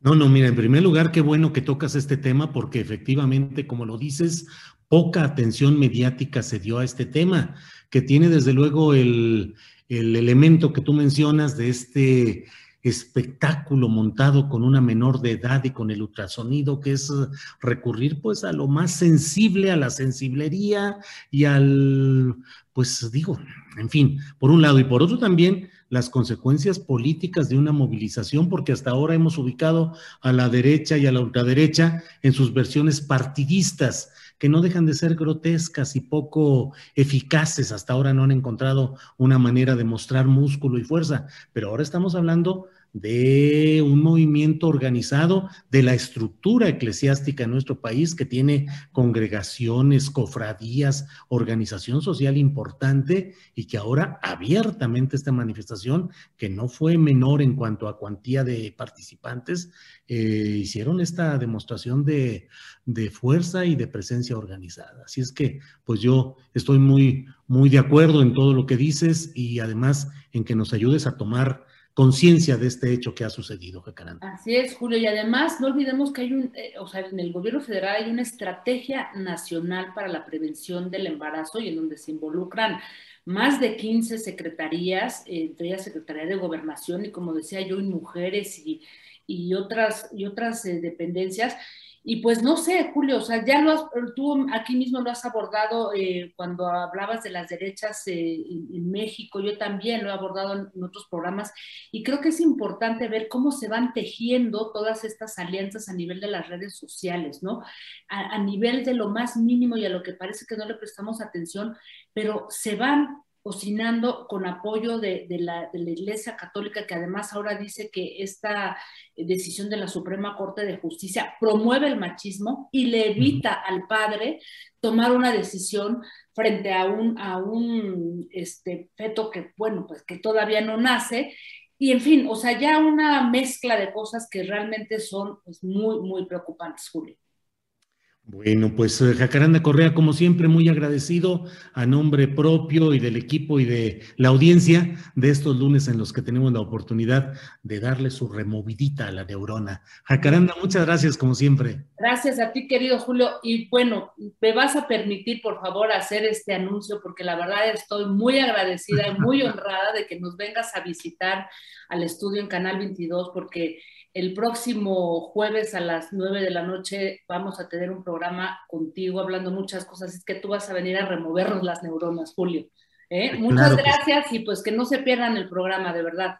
No, no, mira, en primer lugar, qué bueno que tocas este tema porque efectivamente, como lo dices, poca atención mediática se dio a este tema, que tiene desde luego el, el elemento que tú mencionas de este espectáculo montado con una menor de edad y con el ultrasonido, que es recurrir pues a lo más sensible, a la sensiblería y al, pues digo, en fin, por un lado. Y por otro también las consecuencias políticas de una movilización, porque hasta ahora hemos ubicado a la derecha y a la ultraderecha en sus versiones partidistas, que no dejan de ser grotescas y poco eficaces. Hasta ahora no han encontrado una manera de mostrar músculo y fuerza, pero ahora estamos hablando de un movimiento organizado, de la estructura eclesiástica en nuestro país que tiene congregaciones, cofradías, organización social importante y que ahora abiertamente esta manifestación, que no fue menor en cuanto a cuantía de participantes, eh, hicieron esta demostración de, de fuerza y de presencia organizada. Así es que, pues yo estoy muy, muy de acuerdo en todo lo que dices y además en que nos ayudes a tomar conciencia de este hecho que ha sucedido, Jacaranda. Así es, Julio, y además no olvidemos que hay un, eh, o sea, en el gobierno federal hay una estrategia nacional para la prevención del embarazo y en donde se involucran más de 15 secretarías, entre ellas Secretaría de Gobernación y como decía yo, y mujeres y, y otras, y otras eh, dependencias, y pues no sé, Julio, o sea, ya lo has, tú aquí mismo lo has abordado eh, cuando hablabas de las derechas eh, en, México, yo también lo he abordado en, otros programas y creo que es importante ver cómo se van tejiendo todas estas alianzas a nivel de las redes sociales, ¿no? A, a nivel de lo más mínimo y a lo que parece que no le prestamos atención, pero se van cocinando con apoyo de, la, Iglesia Católica, que además ahora dice que esta decisión de la Suprema Corte de Justicia promueve el machismo y le evita al padre tomar una decisión frente a un, a un este, feto que, bueno, pues que todavía no nace. Y en fin, o sea, ya una mezcla de cosas que realmente son pues, muy, muy preocupantes, Julio. Bueno, pues eh, Jacaranda Correa, como siempre, muy agradecido a nombre propio y del equipo y de la audiencia de estos lunes en los que tenemos la oportunidad de darle su removidita a la neurona. Jacaranda, muchas gracias, como siempre. Gracias a ti, querido Julio. Y bueno, me vas a permitir, por favor, hacer este anuncio, porque la verdad estoy muy agradecida y muy *laughs* honrada de que nos vengas a visitar al estudio en Canal 22, porque el próximo jueves a las 9 de la noche vamos a tener un programa contigo hablando muchas cosas. Es que tú vas a venir a removernos las neuronas, Julio. ¿eh? Muchas gracias y pues que no se pierdan el programa, de verdad.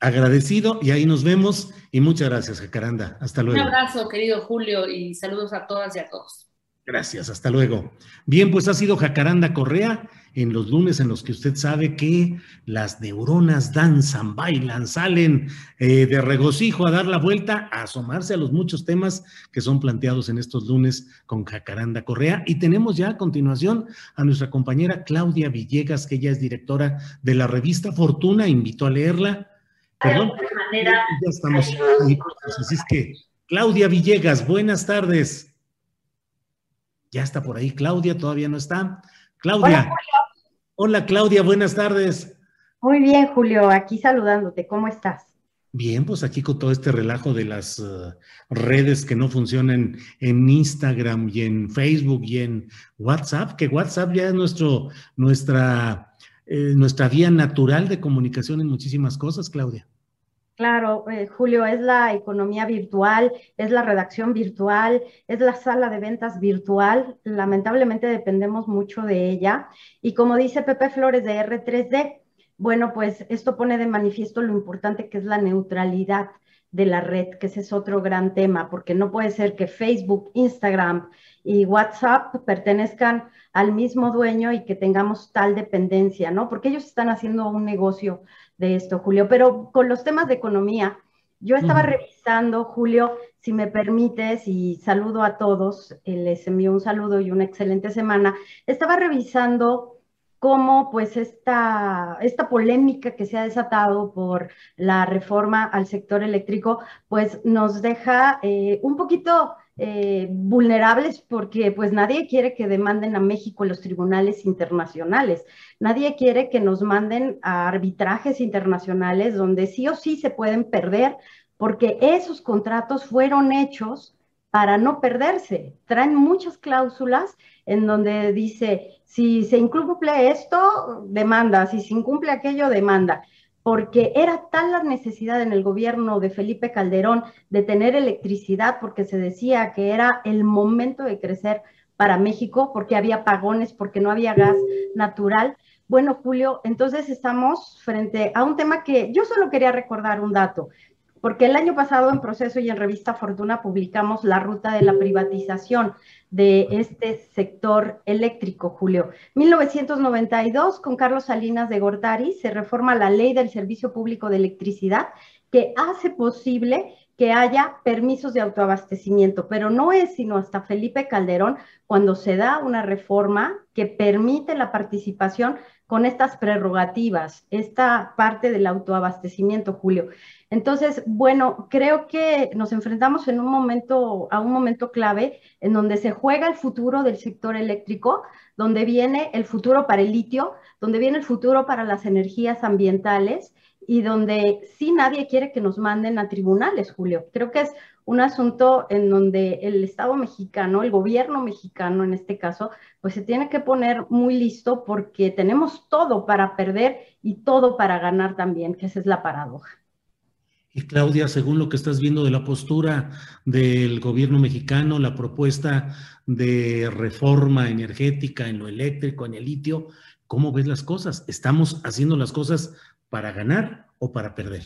Agradecido y ahí nos vemos y muchas gracias, Jacaranda. Hasta luego. Un abrazo, querido Julio, y saludos a todas y a todos. Gracias, hasta luego. Bien, pues ha sido Jacaranda Correa en los lunes en los que usted sabe que las neuronas danzan, bailan, salen eh, de regocijo a dar la vuelta, a asomarse a los muchos temas que son planteados en estos lunes con Jacaranda Correa. Y tenemos ya a continuación a nuestra compañera Claudia Villegas, que ella es directora de la revista Fortuna, invito a leerla. Perdón, ya estamos ahí, así es que, Claudia Villegas, buenas tardes. Ya está por ahí Claudia, todavía no está. Claudia. Hola, Claudia, buenas tardes. Muy bien, Julio, aquí saludándote. ¿Cómo estás? Bien, pues aquí con todo este relajo de las eh, redes que no funcionan en Instagram y en Facebook y en WhatsApp, que WhatsApp ya es nuestro, nuestra, eh, nuestra vía natural de comunicación en muchísimas cosas, Claudia. Claro, eh, Julio, es la economía virtual, es la redacción virtual, es la sala de ventas virtual. Lamentablemente dependemos mucho de ella. Y como dice Pepe Flores de R3D, bueno, pues esto pone de manifiesto lo importante que es la neutralidad de la red, que ese es otro gran tema, porque no puede ser que Facebook, Instagram y WhatsApp pertenezcan al mismo dueño y que tengamos tal dependencia, ¿no? Porque ellos están haciendo un negocio de esto, Julio. Pero con los temas de economía, yo estaba revisando, Julio, si me permites, y saludo a todos, eh, les envío un saludo y una excelente semana. Estaba revisando cómo pues esta, esta polémica que se ha desatado por la reforma al sector eléctrico, pues nos deja eh, un poquito eh, vulnerables porque pues nadie quiere que demanden a México los tribunales internacionales, nadie quiere que nos manden a arbitrajes internacionales donde sí o sí se pueden perder porque esos contratos fueron hechos para no perderse. Traen muchas cláusulas en donde dice, si se incumple esto, demanda, si se incumple aquello, demanda porque era tal la necesidad en el gobierno de Felipe Calderón de tener electricidad, porque se decía que era el momento de crecer para México, porque había pagones, porque no había gas natural. Bueno, Julio, entonces estamos frente a un tema que yo solo quería recordar un dato porque el año pasado en Proceso y en Revista Fortuna publicamos la ruta de la privatización de este sector eléctrico, Julio. 1992, con Carlos Salinas de Gortari, se reforma la ley del Servicio Público de Electricidad que hace posible que haya permisos de autoabastecimiento, pero no es sino hasta Felipe Calderón cuando se da una reforma que permite la participación con estas prerrogativas, esta parte del autoabastecimiento, Julio. Entonces, bueno, creo que nos enfrentamos en un momento, a un momento clave en donde se juega el futuro del sector eléctrico, donde viene el futuro para el litio, donde viene el futuro para las energías ambientales y donde sí nadie quiere que nos manden a tribunales, Julio. Creo que es un asunto en donde el Estado mexicano, el gobierno mexicano en este caso, pues se tiene que poner muy listo porque tenemos todo para perder y todo para ganar también, que esa es la paradoja. Y Claudia, según lo que estás viendo de la postura del gobierno mexicano, la propuesta de reforma energética en lo eléctrico, en el litio, ¿cómo ves las cosas? ¿Estamos haciendo las cosas para ganar o para perder?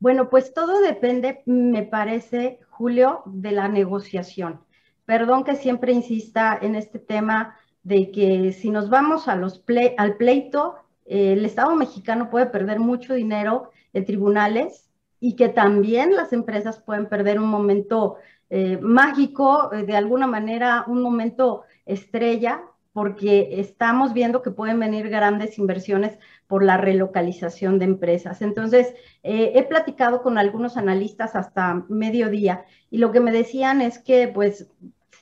Bueno, pues todo depende, me parece, Julio, de la negociación. Perdón que siempre insista en este tema de que si nos vamos a los al pleito, eh, el Estado mexicano puede perder mucho dinero en tribunales y que también las empresas pueden perder un momento eh, mágico, de alguna manera un momento estrella, porque estamos viendo que pueden venir grandes inversiones por la relocalización de empresas. Entonces, eh, he platicado con algunos analistas hasta mediodía y lo que me decían es que, pues,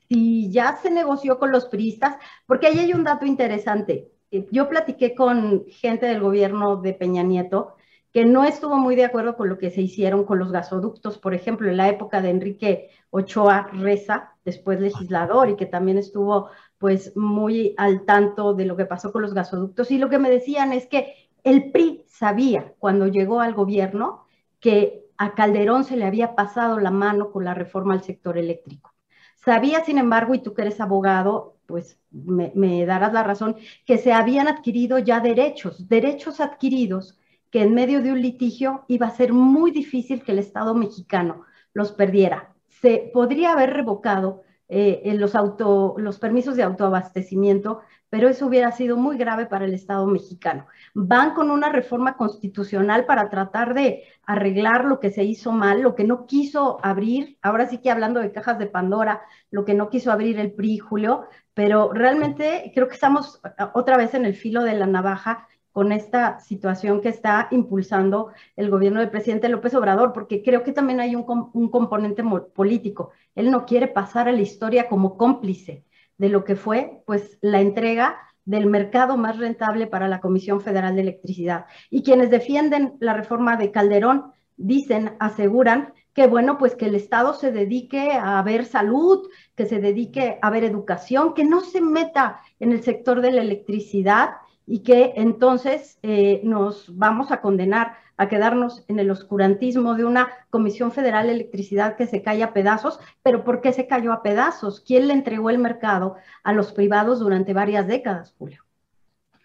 si ya se negoció con los priistas, porque ahí hay un dato interesante. Eh, yo platiqué con gente del gobierno de Peña Nieto que no estuvo muy de acuerdo con lo que se hicieron con los gasoductos, por ejemplo, en la época de Enrique Ochoa Reza, después legislador, y que también estuvo pues muy al tanto de lo que pasó con los gasoductos. Y lo que me decían es que el PRI sabía cuando llegó al gobierno que a Calderón se le había pasado la mano con la reforma al sector eléctrico. Sabía, sin embargo, y tú que eres abogado, pues me, me darás la razón, que se habían adquirido ya derechos, derechos adquiridos que en medio de un litigio iba a ser muy difícil que el Estado mexicano los perdiera. Se podría haber revocado eh, en los, auto, los permisos de autoabastecimiento, pero eso hubiera sido muy grave para el Estado mexicano. Van con una reforma constitucional para tratar de arreglar lo que se hizo mal, lo que no quiso abrir, ahora sí que hablando de cajas de Pandora, lo que no quiso abrir el PRI, Julio, pero realmente creo que estamos otra vez en el filo de la navaja con esta situación que está impulsando el gobierno del presidente López Obrador, porque creo que también hay un, componente político. Él no quiere pasar a la historia como cómplice de lo que fue, pues, la entrega del mercado más rentable para la Comisión Federal de Electricidad. Y quienes defienden la reforma de Calderón dicen, aseguran que, bueno, pues que el Estado se dedique a ver salud, que se dedique a ver educación, que no se meta en el sector de la electricidad y que entonces eh, nos vamos a condenar a quedarnos en el oscurantismo de una Comisión Federal de Electricidad que se cae a pedazos, pero ¿por qué se cayó a pedazos? ¿Quién le entregó el mercado a los privados durante varias décadas, Julio?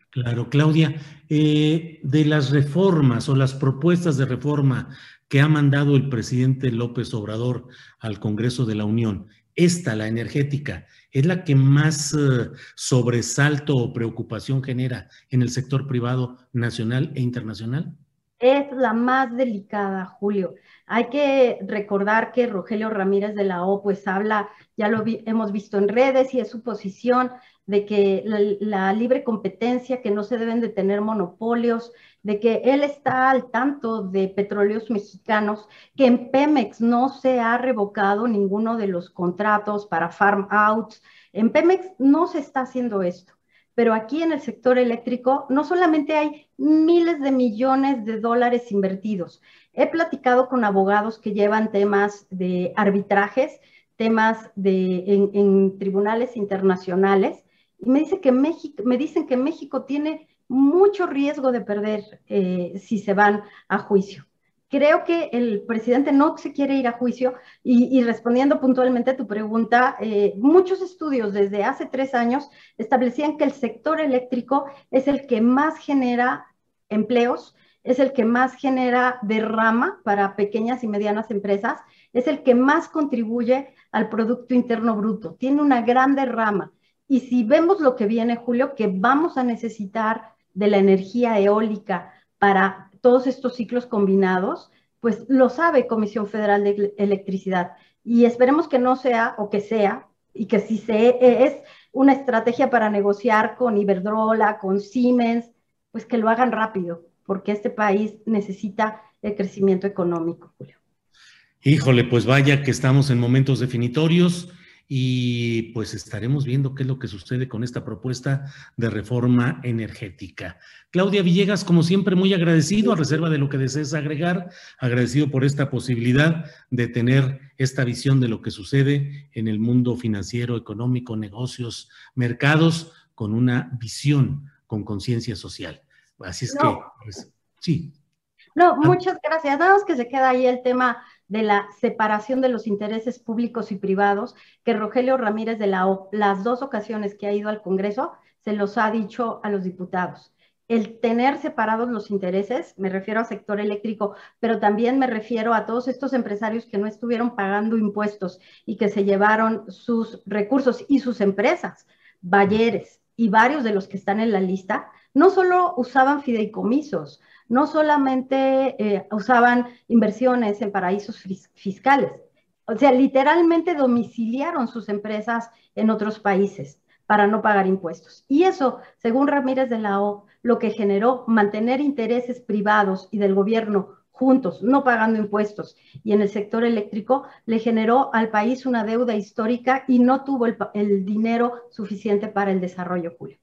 Claro, Claudia, eh, de las reformas o las propuestas de reforma que ha mandado el presidente López Obrador al Congreso de la Unión, esta, la energética, es la que más eh, sobresalto o preocupación genera en el sector privado nacional e internacional? Es la más delicada, Julio. Hay que recordar que Rogelio Ramírez de la O, pues habla, ya lo hemos visto en redes y es su posición de que la, libre competencia, que no se deben de tener monopolios, de que él está al tanto de petróleos mexicanos, que en Pemex no se ha revocado ninguno de los contratos para farm outs. En Pemex no se está haciendo esto, pero aquí en el sector eléctrico no solamente hay miles de millones de dólares invertidos. He platicado con abogados que llevan temas de arbitrajes, temas de, en, tribunales internacionales, y me, dice que México, me dicen que México tiene mucho riesgo de perder eh, si se van a juicio. Creo que el presidente no se quiere ir a juicio y, respondiendo puntualmente a tu pregunta, eh, muchos estudios desde hace tres años establecían que el sector eléctrico es el que más genera empleos, es el que más genera derrama para pequeñas y medianas empresas, es el que más contribuye al Producto Interno Bruto, tiene una gran derrama. Y si vemos lo que viene, Julio, que vamos a necesitar de la energía eólica para todos estos ciclos combinados, pues lo sabe Comisión Federal de Electricidad. Y esperemos que no sea o que sea, y que si se, es una estrategia para negociar con Iberdrola, con Siemens, pues que lo hagan rápido, porque este país necesita el crecimiento económico, Julio. Híjole, pues vaya que estamos en momentos definitorios y pues estaremos viendo qué es lo que sucede con esta propuesta de reforma energética. Claudia Villegas, como siempre, muy agradecido, a reserva de lo que desees agregar, agradecido por esta posibilidad de tener esta visión de lo que sucede en el mundo financiero, económico, negocios, mercados, con una visión, con conciencia social. Así es que, pues, sí. No, muchas gracias. Nada más que se queda ahí el tema de la separación de los intereses públicos y privados, que Rogelio Ramírez de la O, las dos ocasiones que ha ido al Congreso, se los ha dicho a los diputados. El tener separados los intereses, me refiero al sector eléctrico, pero también me refiero a todos estos empresarios que no estuvieron pagando impuestos y que se llevaron sus recursos y sus empresas. Bayeres, y varios de los que están en la lista, no solo usaban fideicomisos, no solamente eh, usaban inversiones en paraísos fiscales, o sea, literalmente domiciliaron sus empresas en otros países para no pagar impuestos. Y eso, según Ramírez de la O, lo que generó mantener intereses privados y del gobierno juntos, no pagando impuestos, y en el sector eléctrico, le generó al país una deuda histórica y no tuvo el, dinero suficiente para el desarrollo, Julio.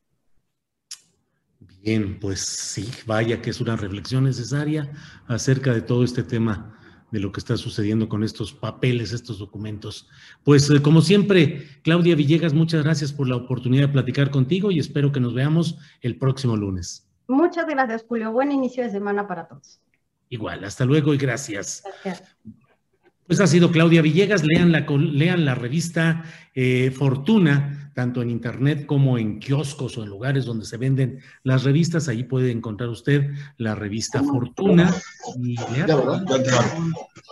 Bien, pues sí, vaya que es una reflexión necesaria acerca de todo este tema de lo que está sucediendo con estos papeles, estos documentos. Pues eh, como siempre, Claudia Villegas, muchas gracias por la oportunidad de platicar contigo y espero que nos veamos el próximo lunes. Muchas gracias, Julio. Buen inicio de semana para todos. Igual, hasta luego y gracias. Gracias. Pues ha sido Claudia Villegas. Lean la, lean la revista eh, Fortuna, tanto en internet como en kioscos o en lugares donde se venden las revistas. Ahí puede encontrar usted la revista Fortuna y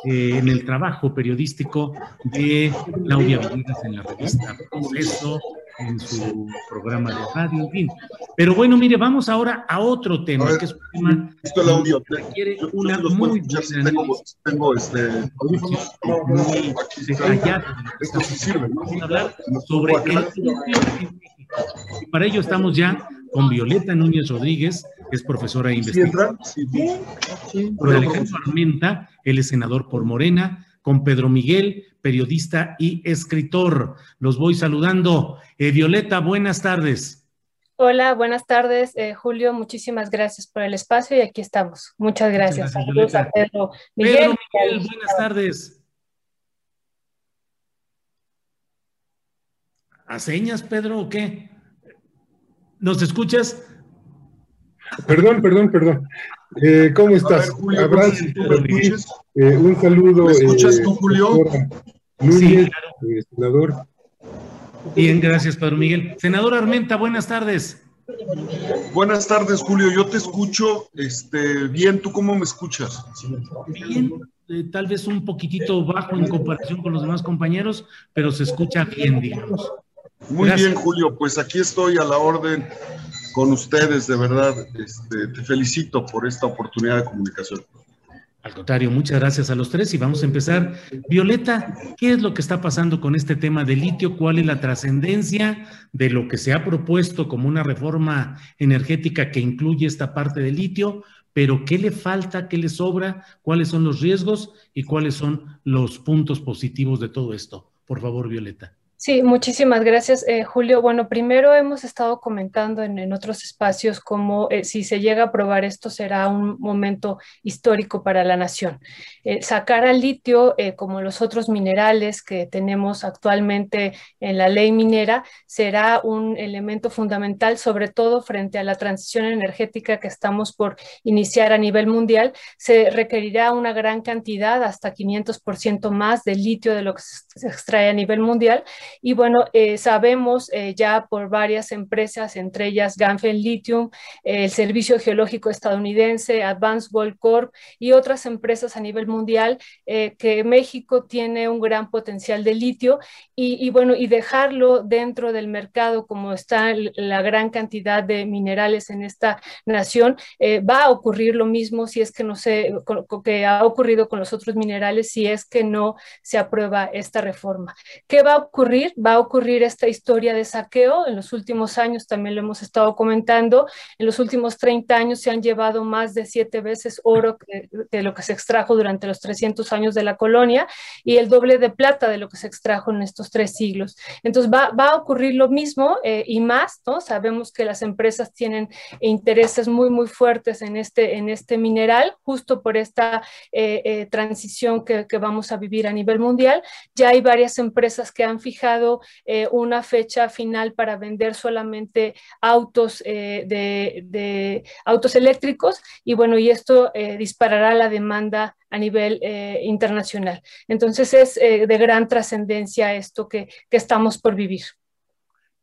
eh, en el trabajo periodístico de Claudia Villegas en la revista Proceso, en su programa de radio, en fin. Pero bueno, mire, vamos ahora a otro tema, que es un tema esto el audio. que requiere una muy tengo, tengo, este audífonos muy. Esto sí sirve, ¿no? Vamos a hablar sobre el Y para ello estamos ya con Violeta Núñez Rodríguez, que es profesora de investigación. Sí, sí. Por Alejandro Armenta, él es senador por Morena, con Pedro Miguel, periodista y escritor. Los voy saludando. Eh, Violeta, buenas tardes. Hola, buenas tardes, eh, Julio. Muchísimas gracias por el espacio y aquí estamos. Muchas gracias. gracias, Saludos a Pedro Miguel. Pedro Miguel, buenas tardes. ¿A señas, Pedro, o qué? ¿Nos escuchas? Perdón, perdón, perdón. Eh, ¿Cómo estás? ver, Julio, Abrazo ¿cómo Eh, un saludo. ¿Me escuchas eh, tú, Julio? doctora Núñez, Sí, claro. eh, senador. Bien, gracias, Pedro Miguel. Senador Armenta, buenas tardes. Buenas tardes, Julio. Yo te escucho este, bien. ¿Tú cómo me escuchas? Bien, eh, tal vez un poquitito bajo en comparación con los demás compañeros, pero se escucha bien, digamos. Muy Gracias. bien, Julio. Pues aquí estoy a la orden con ustedes, de verdad. Este, te felicito por esta oportunidad de comunicación. Al contrario, muchas gracias a los tres y vamos a empezar. Violeta, ¿qué es lo que está pasando con este tema de litio? ¿Cuál es la trascendencia de lo que se ha propuesto como una reforma energética que incluye esta parte de litio? Pero ¿qué le falta? ¿Qué le sobra? ¿Cuáles son los riesgos? ¿Y cuáles son los puntos positivos de todo esto? Por favor, Violeta. Sí, muchísimas gracias, eh, Julio. Bueno, primero hemos estado comentando en, otros espacios cómo eh, si se llega a aprobar esto será un momento histórico para la nación. Eh, sacar al litio, como los otros minerales que tenemos actualmente en la ley minera, será un elemento fundamental, sobre todo frente a la transición energética que estamos por iniciar a nivel mundial. Se requerirá una gran cantidad, hasta 500% más de litio de lo que se extrae a nivel mundial. Y bueno, eh, sabemos eh, ya por varias empresas, entre ellas Ganfeng Lithium, eh, el Servicio Geológico Estadounidense, Advanced Gold Corp y otras empresas a nivel mundial, eh, que México tiene un gran potencial de litio y, y bueno, y dejarlo dentro del mercado como está la gran cantidad de minerales en esta nación, eh, va a ocurrir lo mismo si es que no se, que ha ocurrido con los otros minerales, si es que no se aprueba esta reforma. ¿Qué va a ocurrir? Va a ocurrir esta historia de saqueo. En los últimos años también lo hemos estado comentando. En los últimos 30 años se han llevado más de siete veces oro que, que lo que se extrajo durante los 300 años de la colonia y el doble de plata de lo que se extrajo en estos tres siglos. Entonces va, va a ocurrir lo mismo eh, y más, ¿no? Sabemos que las empresas tienen intereses muy, muy fuertes en este, en este mineral, justo por esta eh, eh, transición que, que vamos a vivir a nivel mundial. Ya hay varias empresas que han fijado eh, una fecha final para vender solamente autos eh, de, de autos eléctricos y bueno, y esto eh, disparará la demanda a nivel eh, internacional. Entonces es de gran trascendencia esto que, que estamos por vivir.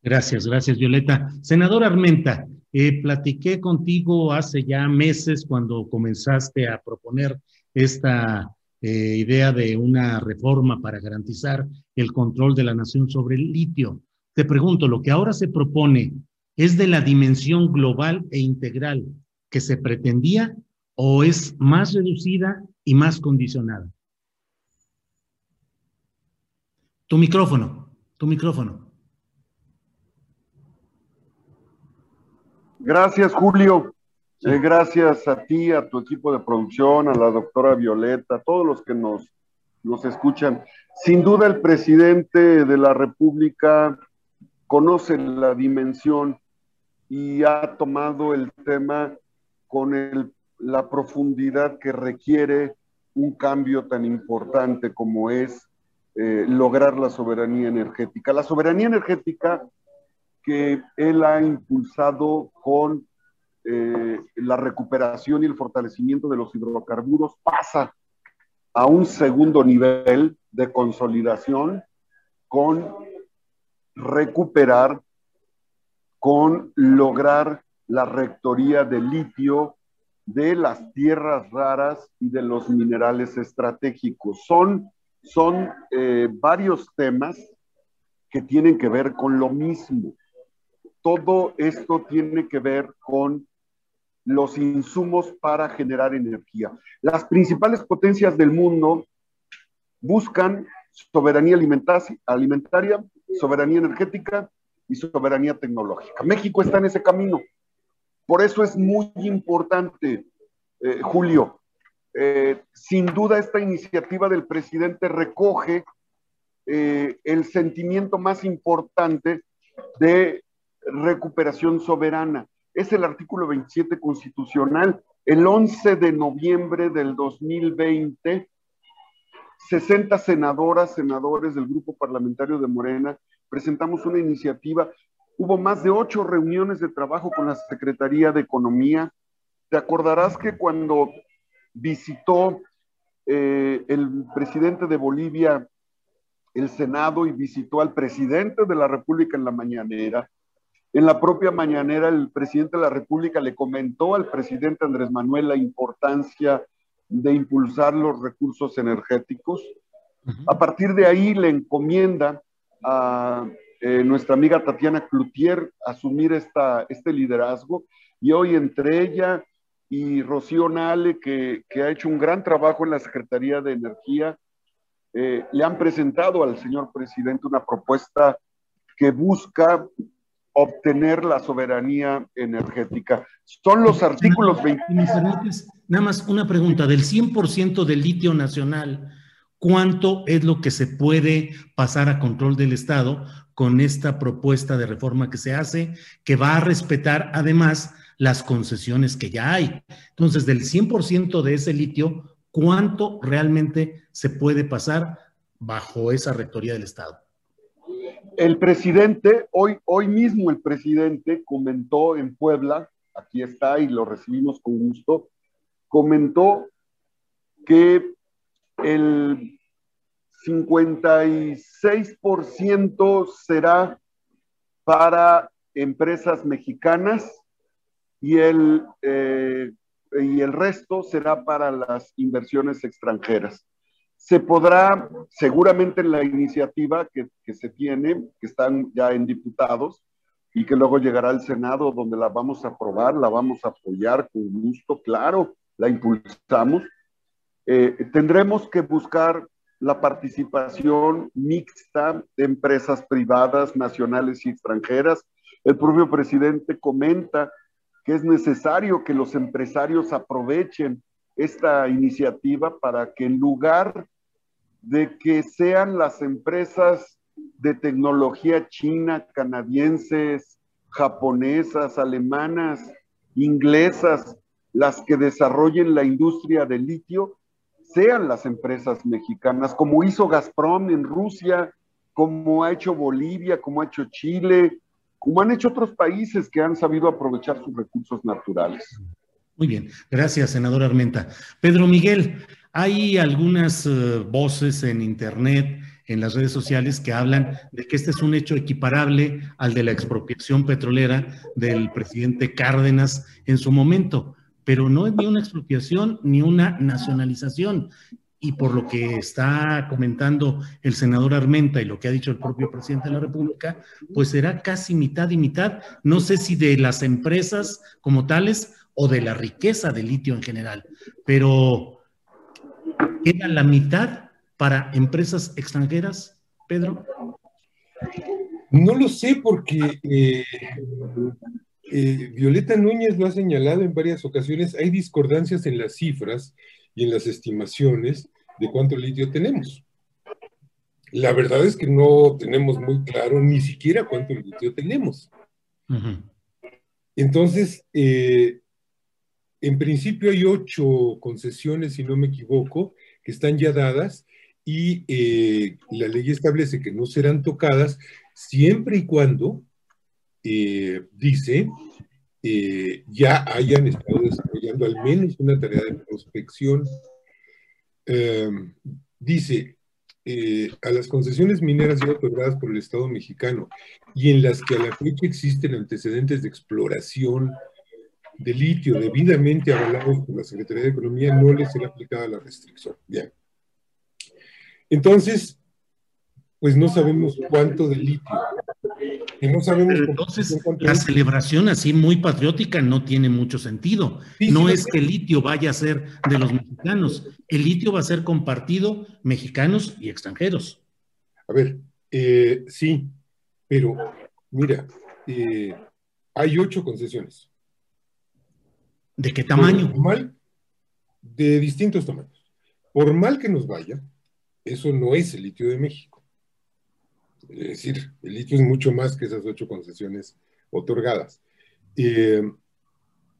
Gracias, gracias, Violeta. Senador Armenta, eh, platiqué contigo hace ya meses cuando comenzaste a proponer esta eh, idea de una reforma para garantizar el control de la nación sobre el litio. Te pregunto, lo que ahora se propone es de la dimensión global e integral que se pretendía o es más reducida y más condicionada? Tu micrófono, tu micrófono. Gracias, Julio. Gracias a ti, a tu equipo de producción, a la doctora Violeta, a todos los que nos, escuchan. Sin duda, el presidente de la República conoce la dimensión y ha tomado el tema con la profundidad que requiere un cambio tan importante como es eh, lograr la soberanía energética. La soberanía energética que él ha impulsado con eh, la recuperación y el fortalecimiento de los hidrocarburos pasa a un segundo nivel de consolidación con recuperar, con lograr la rectoría de litio de las tierras raras y de los minerales estratégicos. Son son eh, varios temas que tienen que ver con lo mismo. Todo esto tiene que ver con los insumos para generar energía. Las principales potencias del mundo buscan soberanía alimentaria, soberanía energética y soberanía tecnológica. México está en ese camino. Por eso es muy importante, eh, Julio, eh, sin duda esta iniciativa del presidente recoge eh, el sentimiento más importante de recuperación soberana. Es el artículo 27 constitucional. El 11 de noviembre del 2020, 60 senadoras, senadores del grupo parlamentario de Morena, presentamos una iniciativa. Hubo más de ocho reuniones de trabajo con la Secretaría de Economía. Te acordarás que cuando visitó eh, el presidente de Bolivia el Senado y visitó al presidente de la República en la mañanera. En la propia mañanera, el presidente de la República le comentó al presidente Andrés Manuel la importancia de impulsar los recursos energéticos. A partir de ahí le encomienda a eh, nuestra amiga Tatiana Cloutier asumir esta, este liderazgo y hoy entre ella y Rocío Nale, que, ha hecho un gran trabajo en la Secretaría de Energía, eh, le han presentado al señor presidente una propuesta que busca obtener la soberanía energética. Son los artículos 20. Nada más una pregunta, del 100% del litio nacional, ¿cuánto es lo que se puede pasar a control del Estado con esta propuesta de reforma que se hace, que va a respetar además las concesiones que ya hay. Entonces, del 100% de ese litio, ¿cuánto realmente se puede pasar bajo esa rectoría del Estado? El presidente, hoy, hoy mismo el presidente comentó en Puebla, aquí está y lo recibimos con gusto, comentó que el 56% será para empresas mexicanas y el, eh, y el resto será para las inversiones extranjeras. Se podrá, seguramente en la iniciativa que, que se tiene, que están ya en diputados, y que luego llegará al Senado donde la vamos a aprobar, la vamos a apoyar con gusto, claro, la impulsamos. Eh, tendremos que buscar la participación mixta de empresas privadas, nacionales y extranjeras. El propio presidente comenta que es necesario que los empresarios aprovechen esta iniciativa para que en lugar de que sean las empresas de tecnología china, canadienses, japonesas, alemanas, inglesas, las que desarrollen la industria del litio, sean las empresas mexicanas, como hizo Gazprom en Rusia, como ha hecho Bolivia, como ha hecho Chile, como han hecho otros países que han sabido aprovechar sus recursos naturales. Muy bien, gracias, senador Armenta. Pedro Miguel, hay algunas eh, voces en Internet, en las redes sociales, que hablan de que este es un hecho equiparable al de la expropiación petrolera del presidente Cárdenas en su momento, pero no es ni una expropiación ni una nacionalización. y por lo que está comentando el senador Armenta y lo que ha dicho el propio presidente de la República, pues será casi mitad y mitad, no sé si de las empresas como tales o de la riqueza de litio en general, pero queda la mitad para empresas extranjeras, Pedro. No lo sé porque eh, eh, Violeta Núñez lo ha señalado en varias ocasiones, hay discordancias en las cifras y en las estimaciones de cuánto litio tenemos. La verdad es que no tenemos muy claro ni siquiera cuánto litio tenemos. Entonces, eh, en principio hay ocho concesiones, si no me equivoco, que están ya dadas y eh, la ley establece que no serán tocadas siempre y cuando, eh, dice, ya hayan estado desarrollando al menos una tarea de prospección. Em, dice, eh, a las concesiones mineras ya otorgadas por el Estado mexicano y en las que a la fecha existen antecedentes de exploración de litio debidamente avalados por la Secretaría de Economía, no les será aplicada la restricción. Bien. Entonces, pues no sabemos cuánto de litio no sabemos entonces la celebración así muy patriótica no tiene mucho sentido. no es que el litio vaya a ser de los mexicanos, el litio va a ser compartido mexicanos y extranjeros. A ver, eh, sí, pero mira, eh, hay ocho concesiones. ¿De qué tamaño? mal, de distintos tamaños. Por mal que nos vaya, eso no es el litio de México. Es decir, el litio es mucho más que esas ocho concesiones otorgadas. Eh,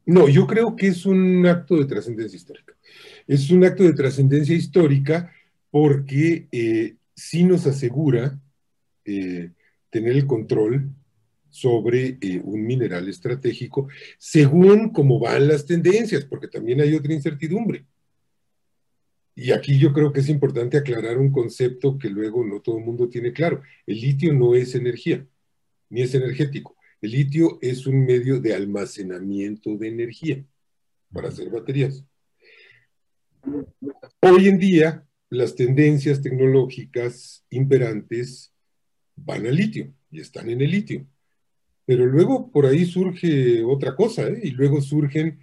no, yo creo que es un acto de trascendencia histórica. Es un acto de trascendencia histórica porque eh, sí nos asegura eh, tener el control sobre un mineral estratégico según cómo van las tendencias, porque también hay otra incertidumbre. Y aquí yo creo que es importante aclarar un concepto que luego no todo el mundo tiene claro. El litio no es energía, ni es energético. El litio es un medio de almacenamiento de energía para hacer baterías. Hoy en día, las tendencias tecnológicas imperantes van al litio y están en el litio. Pero luego por ahí surge otra cosa, ¿eh? y luego surgen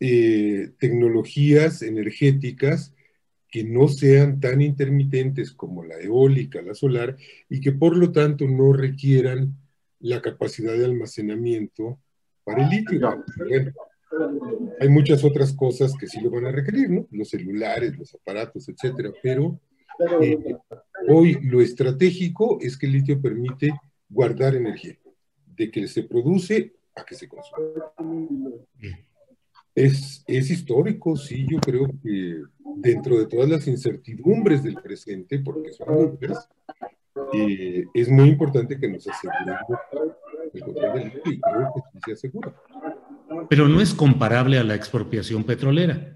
eh, tecnologías energéticas que no sean tan intermitentes como la eólica, la solar, y que por lo tanto no requieran la capacidad de almacenamiento para el litio. hay muchas otras cosas que sí lo van a requerir, ¿no? Los celulares, los aparatos, etcétera, pero eh, hoy lo estratégico es que el litio permite guardar energía, de que se produce a que se consume. Es, es histórico, sí, yo creo que dentro de todas las incertidumbres del presente, porque son muchas, eh, es muy importante que nos aseguremos el control del y creo que sí se asegura. Pero no es comparable a la expropiación petrolera.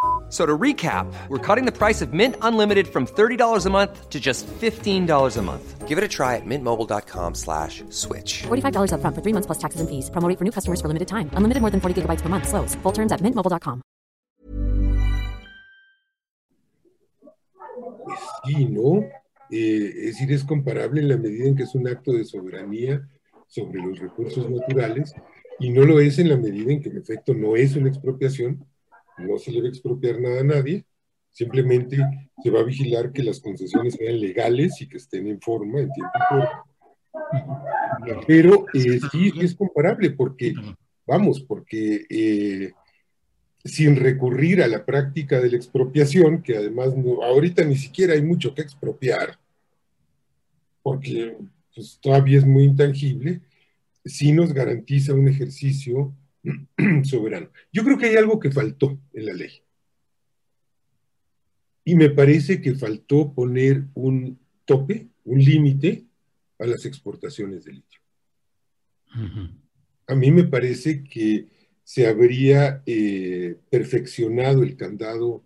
So to recap, we're cutting the price of Mint Unlimited from $30 a month to just $15 a month. Give it a try at mintmobile.com slash switch. $45 up front for three months plus taxes and fees. Promo for new customers for limited time. Unlimited more than 40 gigabytes per month. Slows. Full terms at mintmobile.com. Pues sí, ¿no? Eh, es decir, es comparable en la medida en que es un acto de soberanía sobre los recursos naturales y no lo es en la medida en que en efecto no es una expropiación, no se le va a expropiar nada a nadie, simplemente se va a vigilar que las concesiones sean legales y que estén en forma, en tiempo y forma. Pero eh, sí, es comparable porque, vamos, porque eh, sin recurrir a la práctica de la expropiación, que además no, ahorita ni siquiera hay mucho que expropiar, porque pues, todavía es muy intangible, sí nos garantiza un ejercicio *clears throat* soberano. Yo creo que hay algo que faltó en la ley. Y me parece que faltó poner un tope, un límite a las exportaciones de litio. A mí me parece que se habría eh, perfeccionado el candado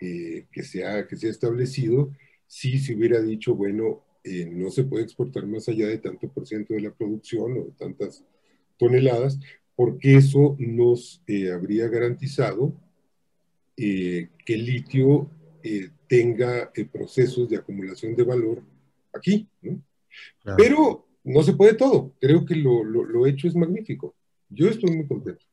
eh, que, se ha, que se ha establecido si se hubiera dicho, bueno, eh, no se puede exportar más allá de tanto por ciento de la producción o de tantas toneladas, porque eso nos eh, habría garantizado eh, que el litio eh, tenga procesos de acumulación de valor aquí. Pero no se puede todo. Creo que lo, lo, hecho es magnífico. Yo estoy muy contento.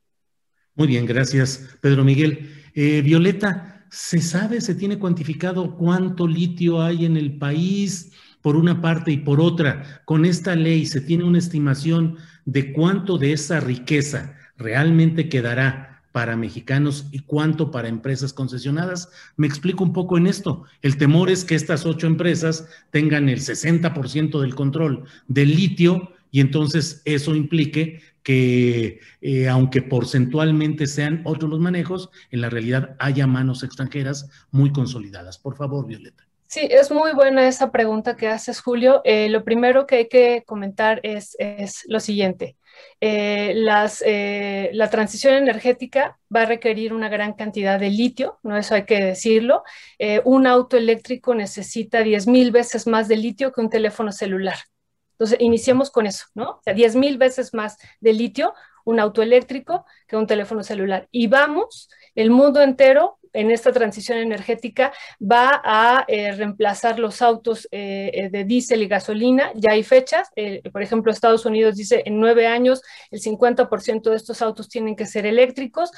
Muy bien, gracias, Pedro Miguel. Violeta, ¿se sabe, se tiene cuantificado cuánto litio hay en el país? Por una parte y por otra, con esta ley se tiene una estimación de cuánto de esa riqueza realmente quedará para mexicanos y cuánto para empresas concesionadas. Me explico un poco en esto. El temor es que estas ocho empresas tengan el 60% del control del litio y entonces eso implique que eh, aunque porcentualmente sean otros los manejos, en la realidad haya manos extranjeras muy consolidadas. Por favor, Violeta. Sí, es muy buena esa pregunta que haces, Julio. Eh, lo primero que hay que comentar es, lo siguiente. Eh, eh, la transición energética va a requerir una gran cantidad de litio, no eso hay que decirlo. un auto eléctrico necesita 10 mil veces más de litio que un teléfono celular. Entonces, iniciemos con eso, ¿no? O sea, 10 mil veces más de litio un auto eléctrico que un teléfono celular. Y vamos, el mundo entero en esta transición energética va a eh, reemplazar los autos eh, eh, de diésel y gasolina. Ya hay fechas, por ejemplo, Estados Unidos dice en nueve años el 50% de estos autos tienen que ser eléctricos.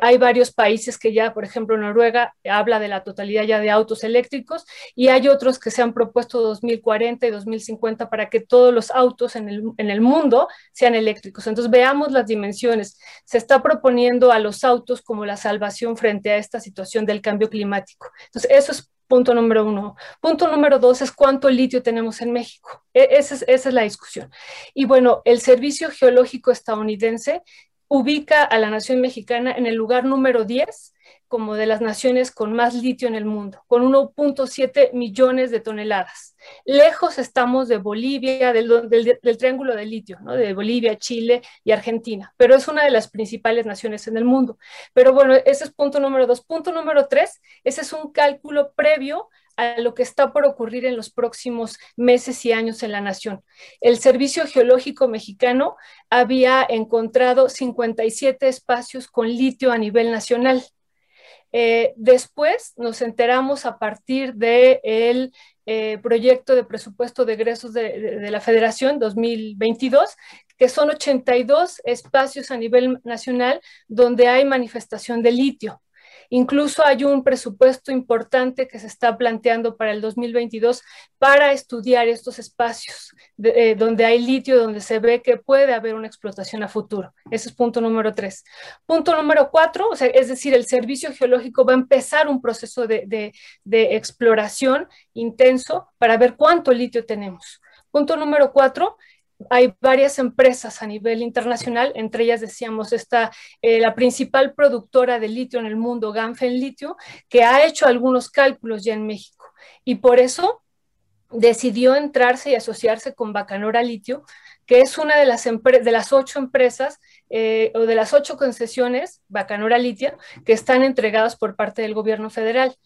hay varios países que ya, por ejemplo, Noruega habla de la totalidad ya de autos eléctricos y hay otros que se han propuesto 2040 y 2050 para que todos los autos en el, en el mundo sean eléctricos. Entonces, veamos las dimensiones. Se está proponiendo a los autos como la salvación frente a esta situación del cambio climático. Entonces, eso es punto número uno. Punto número dos es cuánto litio tenemos en México. E, esa es, esa es la discusión. Y bueno, el Servicio Geológico Estadounidense ubica a la nación mexicana en el lugar número 10 como de las naciones con más litio en el mundo, con 1.7 millones de toneladas. Lejos estamos de Bolivia, del, triángulo de litio, de Bolivia, Chile y Argentina, pero es una de las principales naciones en el mundo. Pero bueno, ese es punto número dos. Punto número tres, ese es un cálculo previo a lo que está por ocurrir en los próximos meses y años en la nación. El Servicio Geológico Mexicano había encontrado 57 espacios con litio a nivel nacional. Eh, después nos enteramos a partir del eh, proyecto de presupuesto de egresos de, la Federación 2022 que son 82 espacios a nivel nacional donde hay manifestación de litio. Incluso hay un presupuesto importante que se está planteando para el 2022 para estudiar estos espacios eh, donde hay litio, donde se ve que puede haber una explotación a futuro. Ese es punto número tres. Punto número cuatro, es decir, el servicio geológico va a empezar un proceso de exploración intenso para ver cuánto litio tenemos. Punto número cuatro, hay varias empresas a nivel internacional, entre ellas decíamos está eh, la principal productora de litio en el mundo, Ganfen Litio, que ha hecho algunos cálculos ya en México. Y por eso decidió entrarse y asociarse con Bacanora Litio, que es una de las, de las ocho empresas eh, o de las ocho concesiones, Bacanora Litio, que están entregadas por parte del gobierno federal.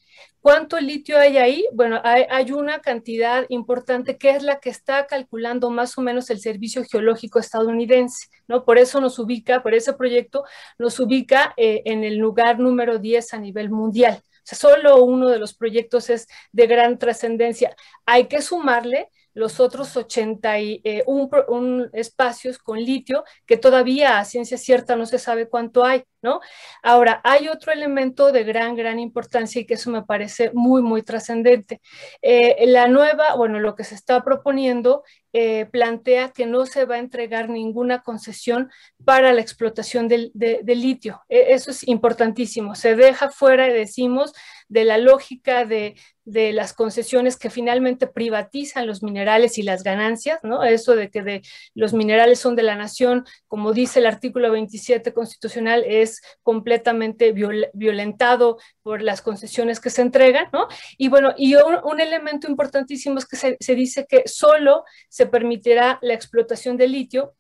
¿Cuánto litio hay ahí? Bueno, hay, una cantidad importante que es la que está calculando más o menos el Servicio Geológico estadounidense, ¿no? Por eso nos ubica, por ese proyecto nos ubica eh, en el lugar número 10 a nivel mundial. O sea, solo uno de los proyectos es de gran trascendencia. Hay que sumarle los otros 81 eh, un, espacios con litio que todavía a ciencia cierta no se sabe cuánto hay, ¿no? Ahora, hay otro elemento de gran, gran importancia y que eso me parece muy, muy trascendente. Eh, la nueva, bueno, lo que se está proponiendo eh, plantea que no se va a entregar ninguna concesión para la explotación del, litio. E, eso es importantísimo. Se deja fuera, decimos, de la lógica de, las concesiones que finalmente privatizan los minerales y las ganancias, ¿no? Eso de que de, los minerales son de la nación, como dice el artículo 27 constitucional, es completamente violentado por las concesiones que se entregan, ¿no? Y bueno, y un, elemento importantísimo es que se, se dice que solo se permitirá la explotación de litio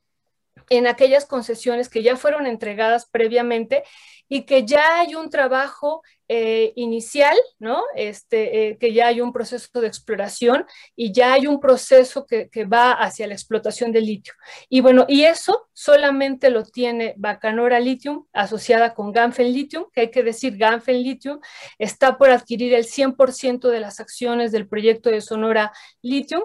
en aquellas concesiones que ya fueron entregadas previamente y que ya hay un trabajo eh, inicial, ¿no? Este, eh, que ya hay un proceso de exploración y ya hay un proceso que, va hacia la explotación del litio. Y bueno, y eso solamente lo tiene Bacanora Lithium asociada con Ganfen Lithium, que hay que decir, Ganfen Lithium está por adquirir el 100% de las acciones del proyecto de Sonora Lithium.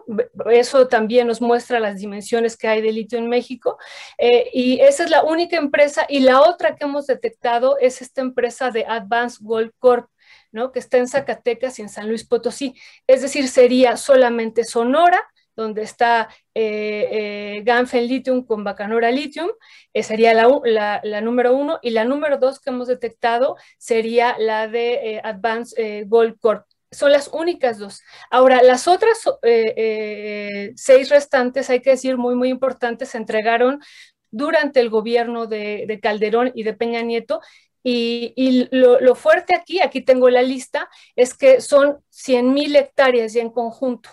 Eso también nos muestra las dimensiones que hay de litio en México. Eh, y esa es la única empresa. Y la otra que hemos detectado es esta empresa de Advanced Gold Corp, ¿no? que está en Zacatecas y en San Luis Potosí. Es decir, sería solamente Sonora, donde está eh, eh, Ganfen Lithium con Bacanora Lithium, eh, sería la, número uno, y la número dos que hemos detectado sería la de Advanced Gold Corp. Son las únicas dos. Ahora, las otras seis restantes, hay que decir, muy, muy importantes, se entregaron durante el gobierno de Calderón y de Peña Nieto y, lo, fuerte aquí, aquí tengo la lista, es que son 100 mil hectáreas y en conjunto.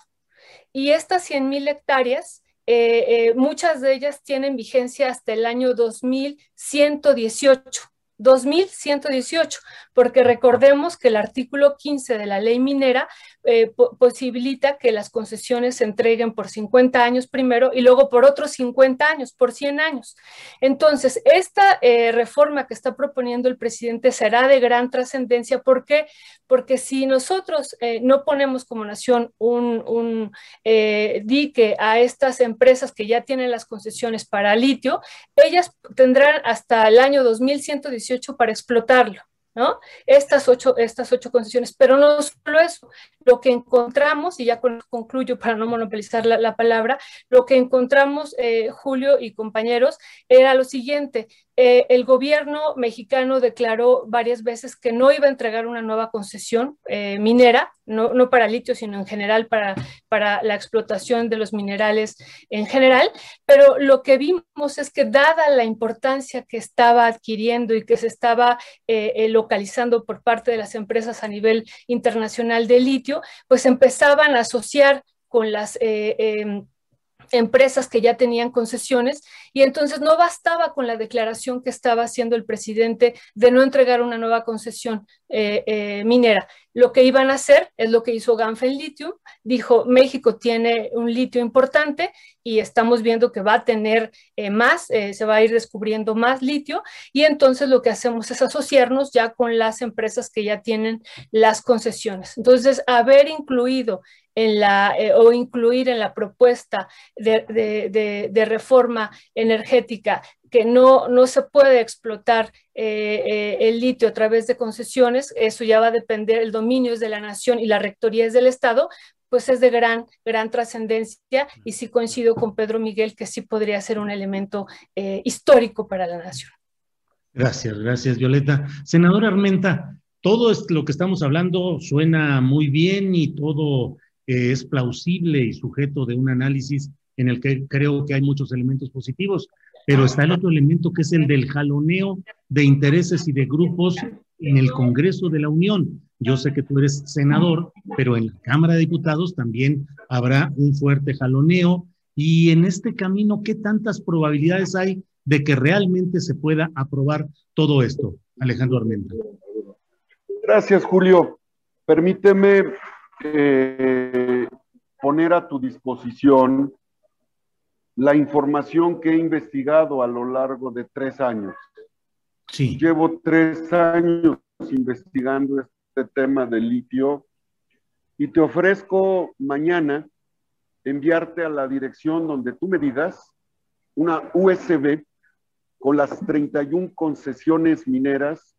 Y estas 100 mil hectáreas, eh, eh, muchas de ellas tienen vigencia hasta el año 2118. 2118, porque recordemos que el artículo 15 de la ley minera eh, posibilita que las concesiones se entreguen por 50 años primero y luego por otros 50 años, por 100 años. Entonces, esta eh, reforma que está proponiendo el presidente será de gran trascendencia. ¿Por qué? Porque si nosotros eh, no ponemos como nación un, un dique a estas empresas que ya tienen las concesiones para litio, ellas tendrán hasta el año 2118 para explotarlo. ¿no? Estas ocho, estas ocho concesiones, pero no solo eso, lo que encontramos, y ya concluyo para no monopolizar la, palabra, lo que encontramos, eh, Julio y compañeros, era lo siguiente, eh, el gobierno mexicano declaró varias veces que no iba a entregar una nueva concesión eh, minera, no, no, para litio, sino en general para, para la explotación de los minerales en general, pero lo que vimos es que dada la importancia que estaba adquiriendo y que se estaba localizando por parte de las empresas a nivel internacional de litio, pues empezaban a asociar con las... Eh, em, empresas que ya tenían concesiones y entonces no bastaba con la declaración que estaba haciendo el presidente de no entregar una nueva concesión eh, eh, minera. Lo que iban a hacer es lo que hizo Ganfen Lithium, dijo México tiene un litio importante y estamos viendo que va a tener eh, más, se va a ir descubriendo más litio y entonces lo que hacemos es asociarnos ya con las empresas que ya tienen las concesiones. Entonces, haber incluido en la, o incluir en la propuesta de, reforma energética que no, no se puede explotar eh, eh, el litio a través de concesiones, eso ya va a depender, el dominio es de la nación y la rectoría es del Estado, pues es de gran, gran trascendencia y sí coincido con Pedro Miguel que sí podría ser un elemento histórico para la nación. Gracias, gracias Violeta. Senadora Armenta, todo lo que estamos hablando suena muy bien y todo es plausible y sujeto de un análisis en el que creo que hay muchos elementos positivos, pero está el otro elemento que es el del jaloneo de intereses y de grupos en el Congreso de la Unión. Yo sé que tú eres senador, pero en la Cámara de Diputados también habrá un fuerte jaloneo. Y en este camino, ¿qué tantas probabilidades hay de que realmente se pueda aprobar todo esto? Alejandro Armenta. Gracias, Julio. Permíteme eh, poner a tu disposición la información que he investigado a lo largo de tres años. Sí. Llevo tres años investigando este tema del litio y te ofrezco mañana enviarte a la dirección donde tú me digas una USB con las 31 concesiones mineras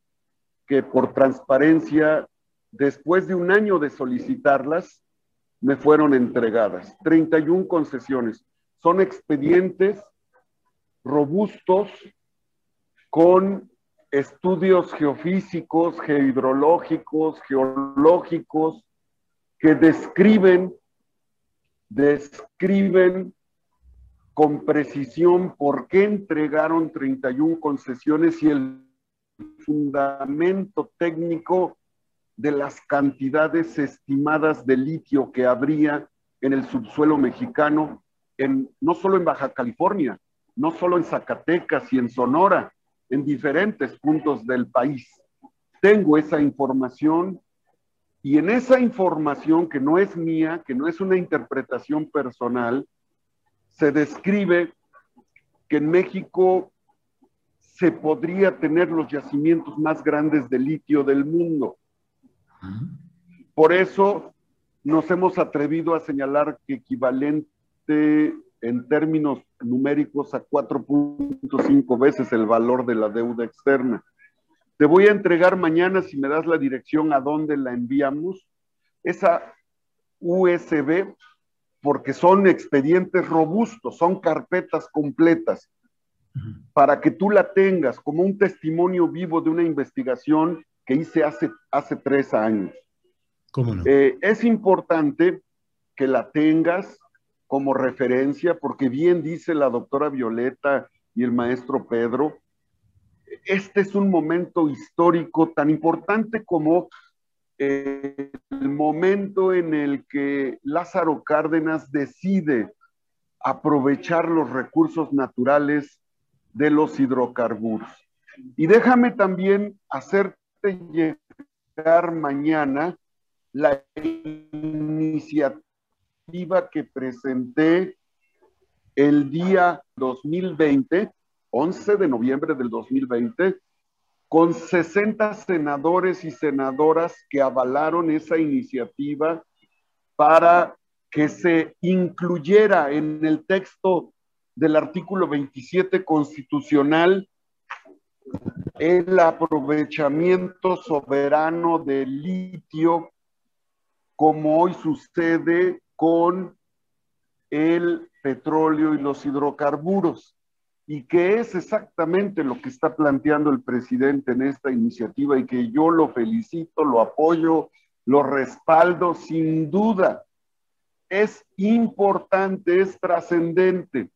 que por transparencia, después de un año de solicitarlas, me fueron entregadas. 31 concesiones. Son expedientes robustos con estudios geofísicos, geohidrológicos, geológicos, que describen, describen con precisión por qué entregaron 31 concesiones y el fundamento técnico de las cantidades estimadas de litio que habría en el subsuelo mexicano, en, no solo en Baja California, no solo en Zacatecas y en Sonora, en diferentes puntos del país. Tengo esa información y en esa información que no es mía, que no es una interpretación personal, se describe que en México se podría tener los yacimientos más grandes de litio del mundo. Por eso nos hemos atrevido a señalar que equivalente en términos numéricos a 4.5 veces el valor de la deuda externa. Te voy a entregar mañana, si me das la dirección a dónde la enviamos, esa USB porque son expedientes robustos, son carpetas completas, para que tú la tengas como un testimonio vivo de una investigación que hice hace, hace tres años. ¿Cómo no? Eh, es importante que la tengas como referencia, porque bien dice la doctora Violeta y el maestro Pedro, este es un momento histórico tan importante como el momento en el que Lázaro Cárdenas decide aprovechar los recursos naturales de los hidrocarburos. Y déjame también hacerte llegar mañana la iniciativa que presenté el día 2020, 11 de noviembre del 2020, con 60 senadores y senadoras que avalaron esa iniciativa para que se incluyera en el texto del artículo 27 constitucional el aprovechamiento soberano del litio, como hoy sucede con el petróleo y los hidrocarburos y que es exactamente lo que está planteando el presidente en esta iniciativa y que yo lo felicito, lo apoyo, lo respaldo sin duda. Es importante, es trascendente.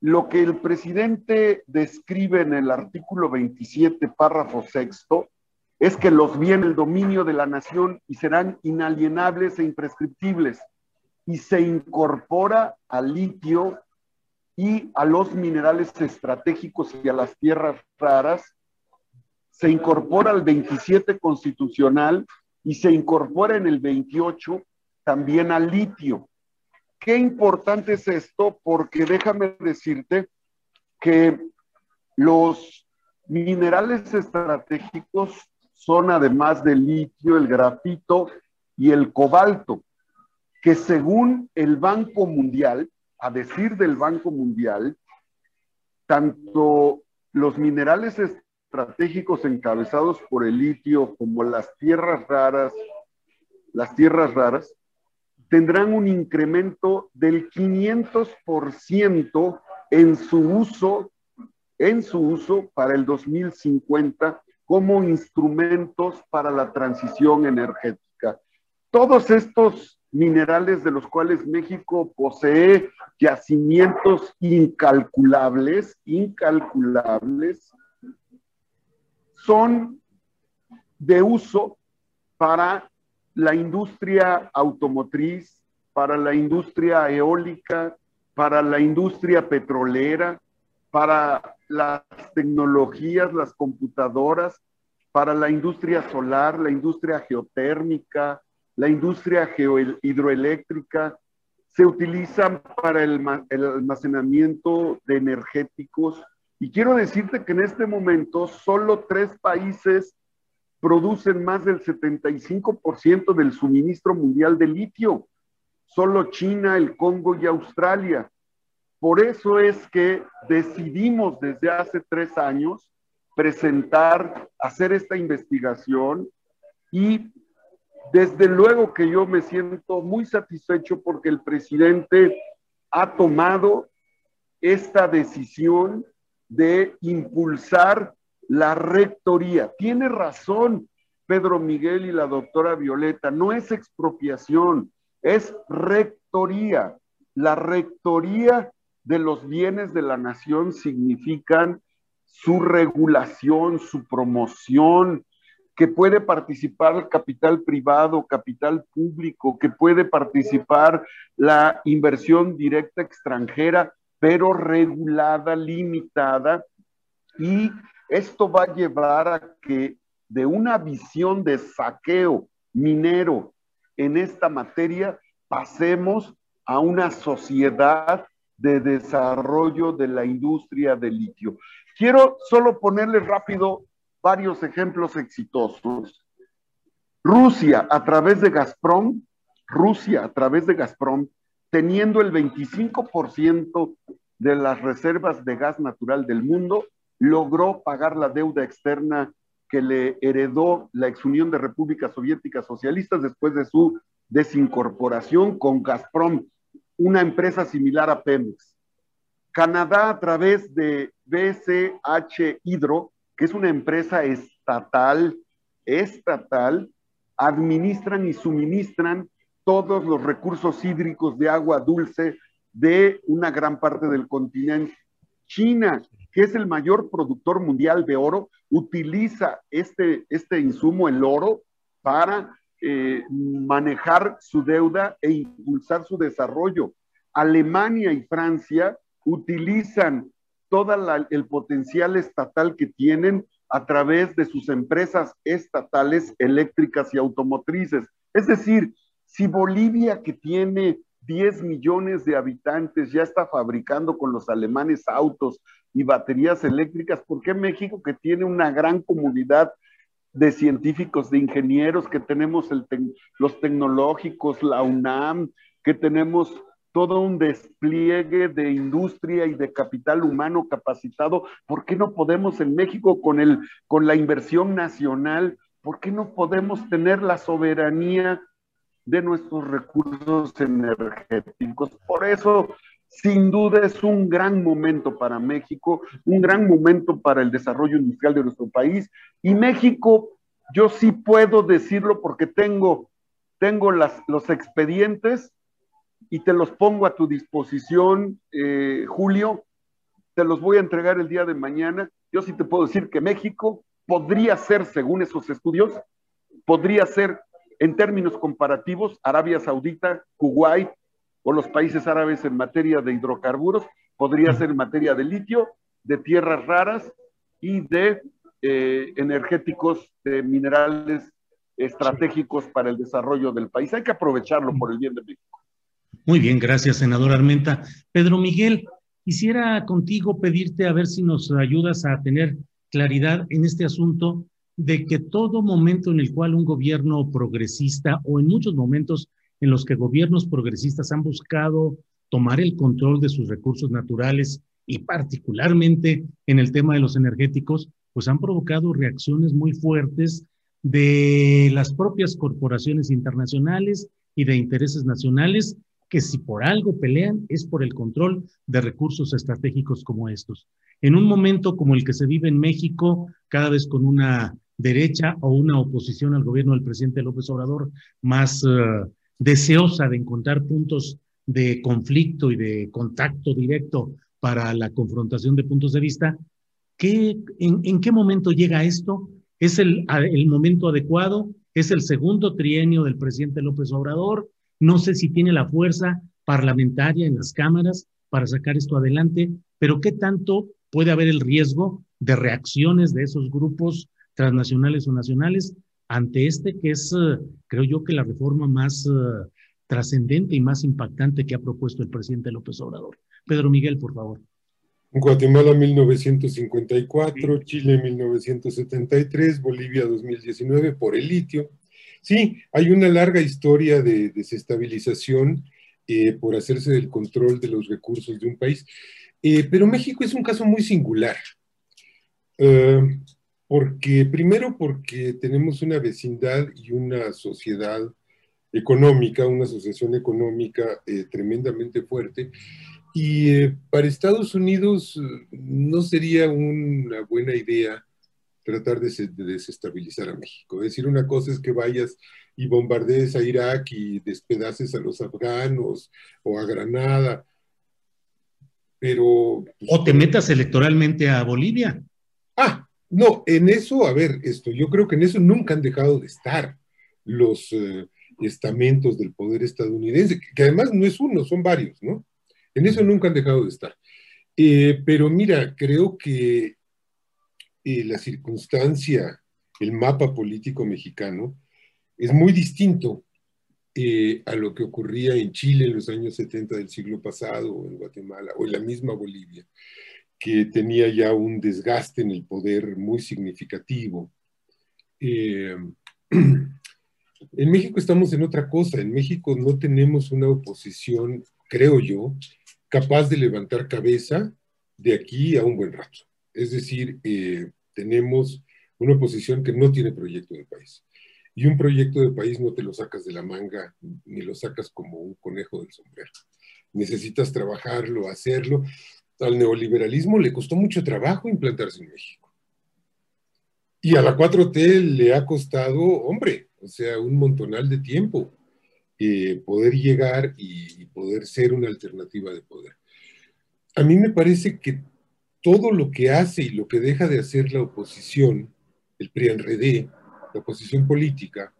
Lo que el presidente describe en el artículo 27, párrafo sexto, es que los bienes el dominio de la nación y serán inalienables e imprescriptibles. Y se incorpora al litio y a los minerales estratégicos y a las tierras raras, se incorpora al 27 constitucional y se incorpora en el 28 también al litio. Qué importante es esto porque déjame decirte que los minerales estratégicos son además del litio, el grafito y el cobalto, que según el Banco Mundial, a decir del Banco Mundial, tanto los minerales estratégicos encabezados por el litio como las tierras raras, las tierras raras, tendrán un incremento del 500% en su uso, en su uso para el 2050 como instrumentos para la transición energética. Todos estos minerales de los cuales México posee yacimientos incalculables, incalculables, son de uso para la industria automotriz, para la industria eólica, para la industria petrolera, para las tecnologías, las computadoras, para la industria solar, la industria geotérmica, la industria hidroeléctrica, se utilizan para el, almacenamiento de energéticos. Y quiero decirte que en este momento solo tres países producen más del 75% del suministro mundial de litio. Solo China, el Congo y Australia. Por eso es que decidimos desde hace tres años presentar, hacer esta investigación y desde luego que yo me siento muy satisfecho porque el presidente ha tomado esta decisión de impulsar la rectoría. Tiene razón Pedro Miguel y la doctora Violeta, no es expropiación, es rectoría. La rectoría de los bienes de la nación significan su regulación, su promoción, que puede participar capital privado, capital público, que puede participar la inversión directa extranjera, pero regulada, limitada, y esto va a llevar a que de una visión de saqueo minero en esta materia pasemos a una sociedad de desarrollo de la industria del litio. Quiero solo ponerle rápido varios ejemplos exitosos. Rusia, a través de Gazprom, Rusia, a través de Gazprom, teniendo el 25% de las reservas de gas natural del mundo, logró pagar la deuda externa que le heredó la exunión de repúblicas soviéticas socialistas después de su desincorporación con Gazprom, una empresa similar a Pemex. Canadá, a través de BCH Hydro, que es una empresa estatal, estatal, administran y suministran todos los recursos hídricos de agua dulce de una gran parte del continente. China, que es el mayor productor mundial de oro, utiliza este, este insumo, el oro, para eh, manejar su deuda e impulsar su desarrollo. Alemania y Francia utilizan todo el potencial estatal que tienen a través de sus empresas estatales eléctricas y automotrices. Es decir, si Bolivia, que tiene 10 millones de habitantes, ya está fabricando con los alemanes autos y baterías eléctricas, ¿por qué México, que tiene una gran comunidad de científicos, de ingenieros, que tenemos los tecnológicos, la UNAM, que tenemos todo un despliegue de industria y de capital humano capacitado. ¿Por qué no podemos en México con, el, con la inversión nacional, por qué no podemos tener la soberanía de nuestros recursos energéticos? Por eso, sin duda, es un gran momento para México, un gran momento para el desarrollo industrial de nuestro país. Y México, yo sí puedo decirlo porque tengo, tengo las, los expedientes y te los pongo a tu disposición, eh, Julio. Te los voy a entregar el día de mañana. Yo sí te puedo decir que México podría ser, según esos estudios, podría ser en términos comparativos Arabia Saudita, Kuwait o los países árabes en materia de hidrocarburos, podría ser en materia de litio, de tierras raras y de eh, energéticos, de minerales estratégicos para el desarrollo del país. Hay que aprovecharlo por el bien de México. Muy bien, gracias, senador Armenta. Pedro Miguel, quisiera contigo pedirte a ver si nos ayudas a tener claridad en este asunto de que todo momento en el cual un gobierno progresista o en muchos momentos en los que gobiernos progresistas han buscado tomar el control de sus recursos naturales y particularmente en el tema de los energéticos, pues han provocado reacciones muy fuertes de las propias corporaciones internacionales y de intereses nacionales que si por algo pelean es por el control de recursos estratégicos como estos. En un momento como el que se vive en México, cada vez con una derecha o una oposición al gobierno del presidente López Obrador más eh, deseosa de encontrar puntos de conflicto y de contacto directo para la confrontación de puntos de vista, ¿qué, en, qué momento llega esto? ¿Es el, el momento adecuado? es el segundo trienio del presidente López Obrador. No sé si tiene la fuerza parlamentaria en las cámaras para sacar esto adelante, pero ¿qué tanto puede haber el riesgo de reacciones de esos grupos transnacionales o nacionales ante este que es, eh, creo yo, que la reforma más eh, trascendente y más impactante que ha propuesto el presidente López Obrador. Pedro Miguel, por favor. Guatemala 1954, Chile 1973, Bolivia 2019 por el litio. Sí, hay una larga historia de desestabilización eh, por hacerse del control de los recursos de un país, pero México es un caso muy singular. Porque, primero porque tenemos una vecindad y una sociedad económica, una asociación económica eh, tremendamente fuerte. Y eh, para Estados Unidos eh, no sería una buena idea tratar de, desestabilizar a México. Es decir, una cosa es que vayas y bombardees a Irak y despedaces a los afganos o a Granada, pero... Pues, o te metas electoralmente a Bolivia. Ah, no, en eso, a ver, esto, yo creo que en eso nunca han dejado de estar los eh, estamentos del poder estadounidense, que, además no es uno, son varios, ¿no? En eso nunca han dejado de estar. Eh, pero mira, creo que eh, la circunstancia, el mapa político mexicano, es muy distinto a lo que ocurría en Chile en los años 70 del siglo pasado, en Guatemala, o en la misma Bolivia que tenía ya un desgaste en el poder muy significativo. Eh, *clears throat* en México estamos en otra cosa. En México no tenemos una oposición, creo yo, capaz de levantar cabeza de aquí a un buen rato. Es decir, eh, tenemos una oposición que no tiene proyecto de país. Y un proyecto de país no te lo sacas de la manga ni lo sacas como un conejo del sombrero. Necesitas trabajarlo, hacerlo al neoliberalismo le costó mucho trabajo implantarse en México. Y a la 4T le ha costado, hombre, o sea, un montonal de tiempo eh, poder llegar y, poder ser una alternativa de poder. A mí me parece que todo lo que hace y lo que deja de hacer la oposición, el PRI-RD, la oposición política,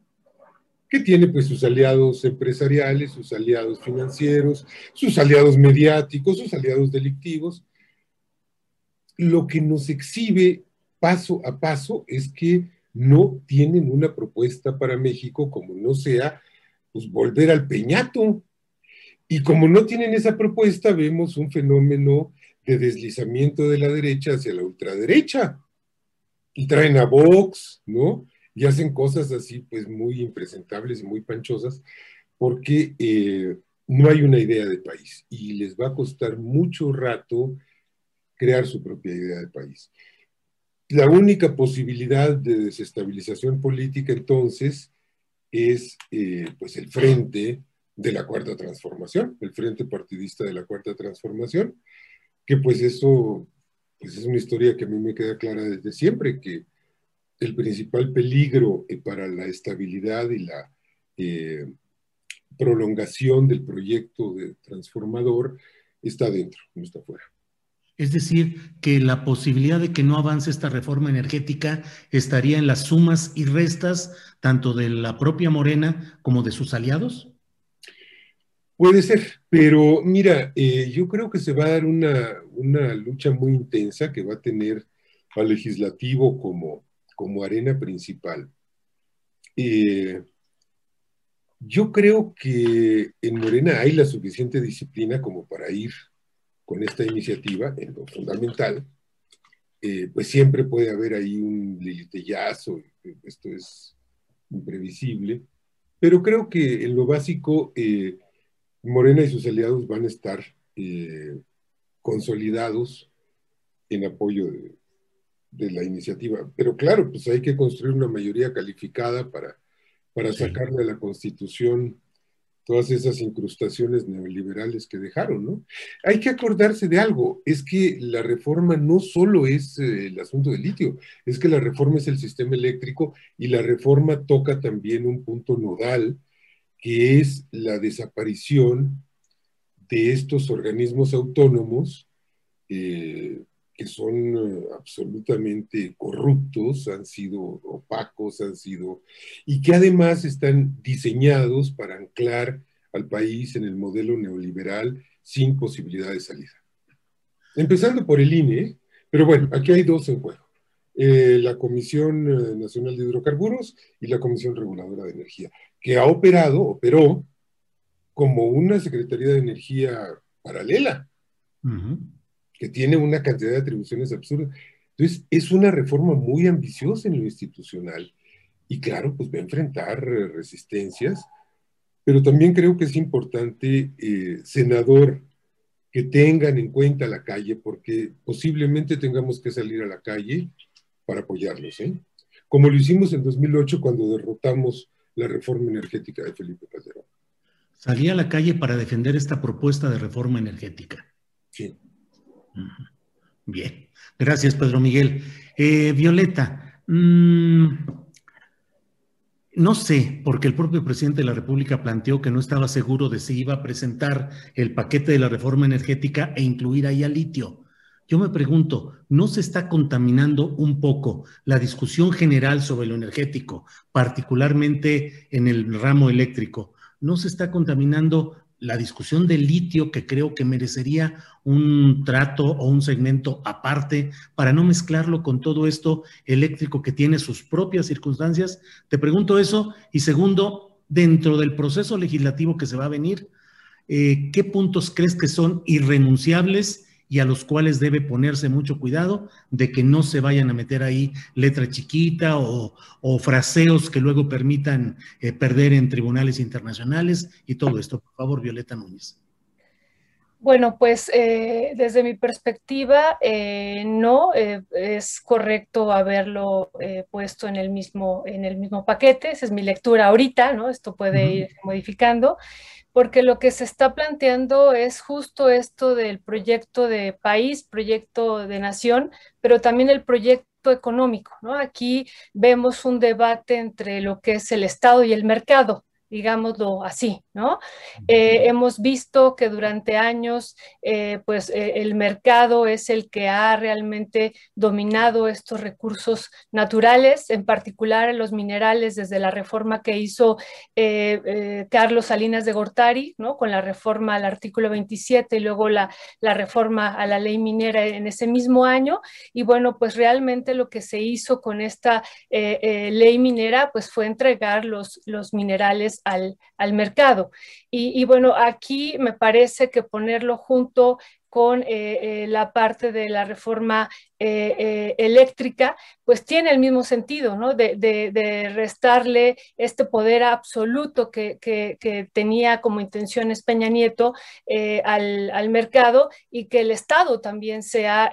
que tiene pues sus aliados empresariales, sus aliados financieros, sus aliados mediáticos, sus aliados delictivos. Lo que nos exhibe paso a paso es que no tienen una propuesta para México como no sea pues volver al peñato. Y como no tienen esa propuesta, vemos un fenómeno de deslizamiento de la derecha hacia la ultraderecha. Y traen a Vox, ¿no? y hacen cosas así, pues muy impresentables y muy panchosas, porque eh, no hay una idea de país y les va a costar mucho rato crear su propia idea de país. La única posibilidad de desestabilización política entonces es eh, pues el frente de la cuarta transformación, el frente partidista de la cuarta transformación, que pues eso pues es una historia que a mí me queda clara desde siempre, que el principal peligro eh, para la estabilidad y la eh, prolongación del proyecto de transformador está dentro, no está fuera. Es decir, que la posibilidad de que no avance esta reforma energética estaría en las sumas y restas tanto de la propia Morena como de sus aliados. Puede ser, pero mira, eh, yo creo que se va a dar una, una lucha muy intensa que va a tener al legislativo como como arena principal. Eh, yo creo que en Morena hay la suficiente disciplina como para ir con esta iniciativa, en lo fundamental. Eh, pues siempre puede haber ahí un lilitellazo, esto es imprevisible, pero creo que en lo básico eh, Morena y sus aliados van a estar consolidados en apoyo de, de la iniciativa. Pero claro, pues hay que construir una mayoría calificada para, para sacarle a la Constitución todas esas incrustaciones neoliberales que dejaron, ¿no? Hay que acordarse de algo, es que la reforma no solo es eh, el asunto del litio, es que la reforma es el sistema eléctrico y la reforma toca también un punto nodal, que es la desaparición de estos organismos autónomos eh, que son eh, absolutamente corruptos, han sido opacos, han sido, y que además están diseñados para anclar al país en el modelo neoliberal sin posibilidad de salida. Empezando por el INE, pero bueno, aquí hay dos en juego. Eh, la Comisión Nacional de Hidrocarburos y la Comisión Reguladora de Energía, que ha operado, operó como una Secretaría de Energía paralela, que tiene una cantidad de atribuciones absurdas. Entonces, es una reforma muy ambiciosa en lo institucional y claro, pues va a enfrentar eh, resistencias, pero también creo que es importante, senador, que tengan en cuenta la calle, porque posiblemente tengamos que salir a la calle para apoyarlos, ¿eh? como lo hicimos en 2008 cuando derrotamos la reforma energética de Felipe Calderón. Salí a la calle para defender esta propuesta de reforma energética. Sí. Bien, gracias Pedro Miguel. Eh, Violeta, mmm, no sé, porque el propio presidente de la República planteó que no estaba seguro de si iba a presentar el paquete de la reforma energética e incluir ahí al litio. Yo me pregunto, ¿no se está contaminando un poco la discusión general sobre lo energético, particularmente en el ramo eléctrico? ¿No se está contaminando la discusión del litio, que creo que merecería un trato o un segmento aparte para no mezclarlo con todo esto eléctrico que tiene sus propias circunstancias. Te pregunto eso. Y segundo, dentro del proceso legislativo que se va a venir, eh, ¿qué puntos crees que son irrenunciables? Y a los cuales debe ponerse mucho cuidado de que no se vayan a meter ahí letra chiquita o, fraseos que luego permitan eh, perder en tribunales internacionales y todo esto. Por favor, Violeta Núñez. Bueno, pues eh, desde mi perspectiva, eh, no es correcto haberlo puesto en el, mismo, en el mismo paquete. Esa es mi lectura ahorita, ¿no? Esto puede ir modificando porque lo que se está planteando es justo esto del proyecto de país, proyecto de nación, pero también el proyecto económico, ¿no? Aquí vemos un debate entre lo que es el Estado y el mercado digámoslo así, ¿no? Eh, hemos visto que durante años, eh, pues eh, el mercado es el que ha realmente dominado estos recursos naturales, en particular los minerales, desde la reforma que hizo Carlos Salinas de Gortari, ¿no? Con la reforma al artículo 27 y luego la, la reforma a la ley minera en ese mismo año. Y bueno, pues realmente lo que se hizo con esta ley minera, pues fue entregar los, los minerales al, mercado. Y, y, bueno, aquí me parece que ponerlo junto con eh, eh, la parte de la reforma eh, eléctrica, pues tiene el mismo sentido, ¿no? De, restarle este poder absoluto que, tenía como intenciones Peña Nieto al, mercado y que el Estado también sea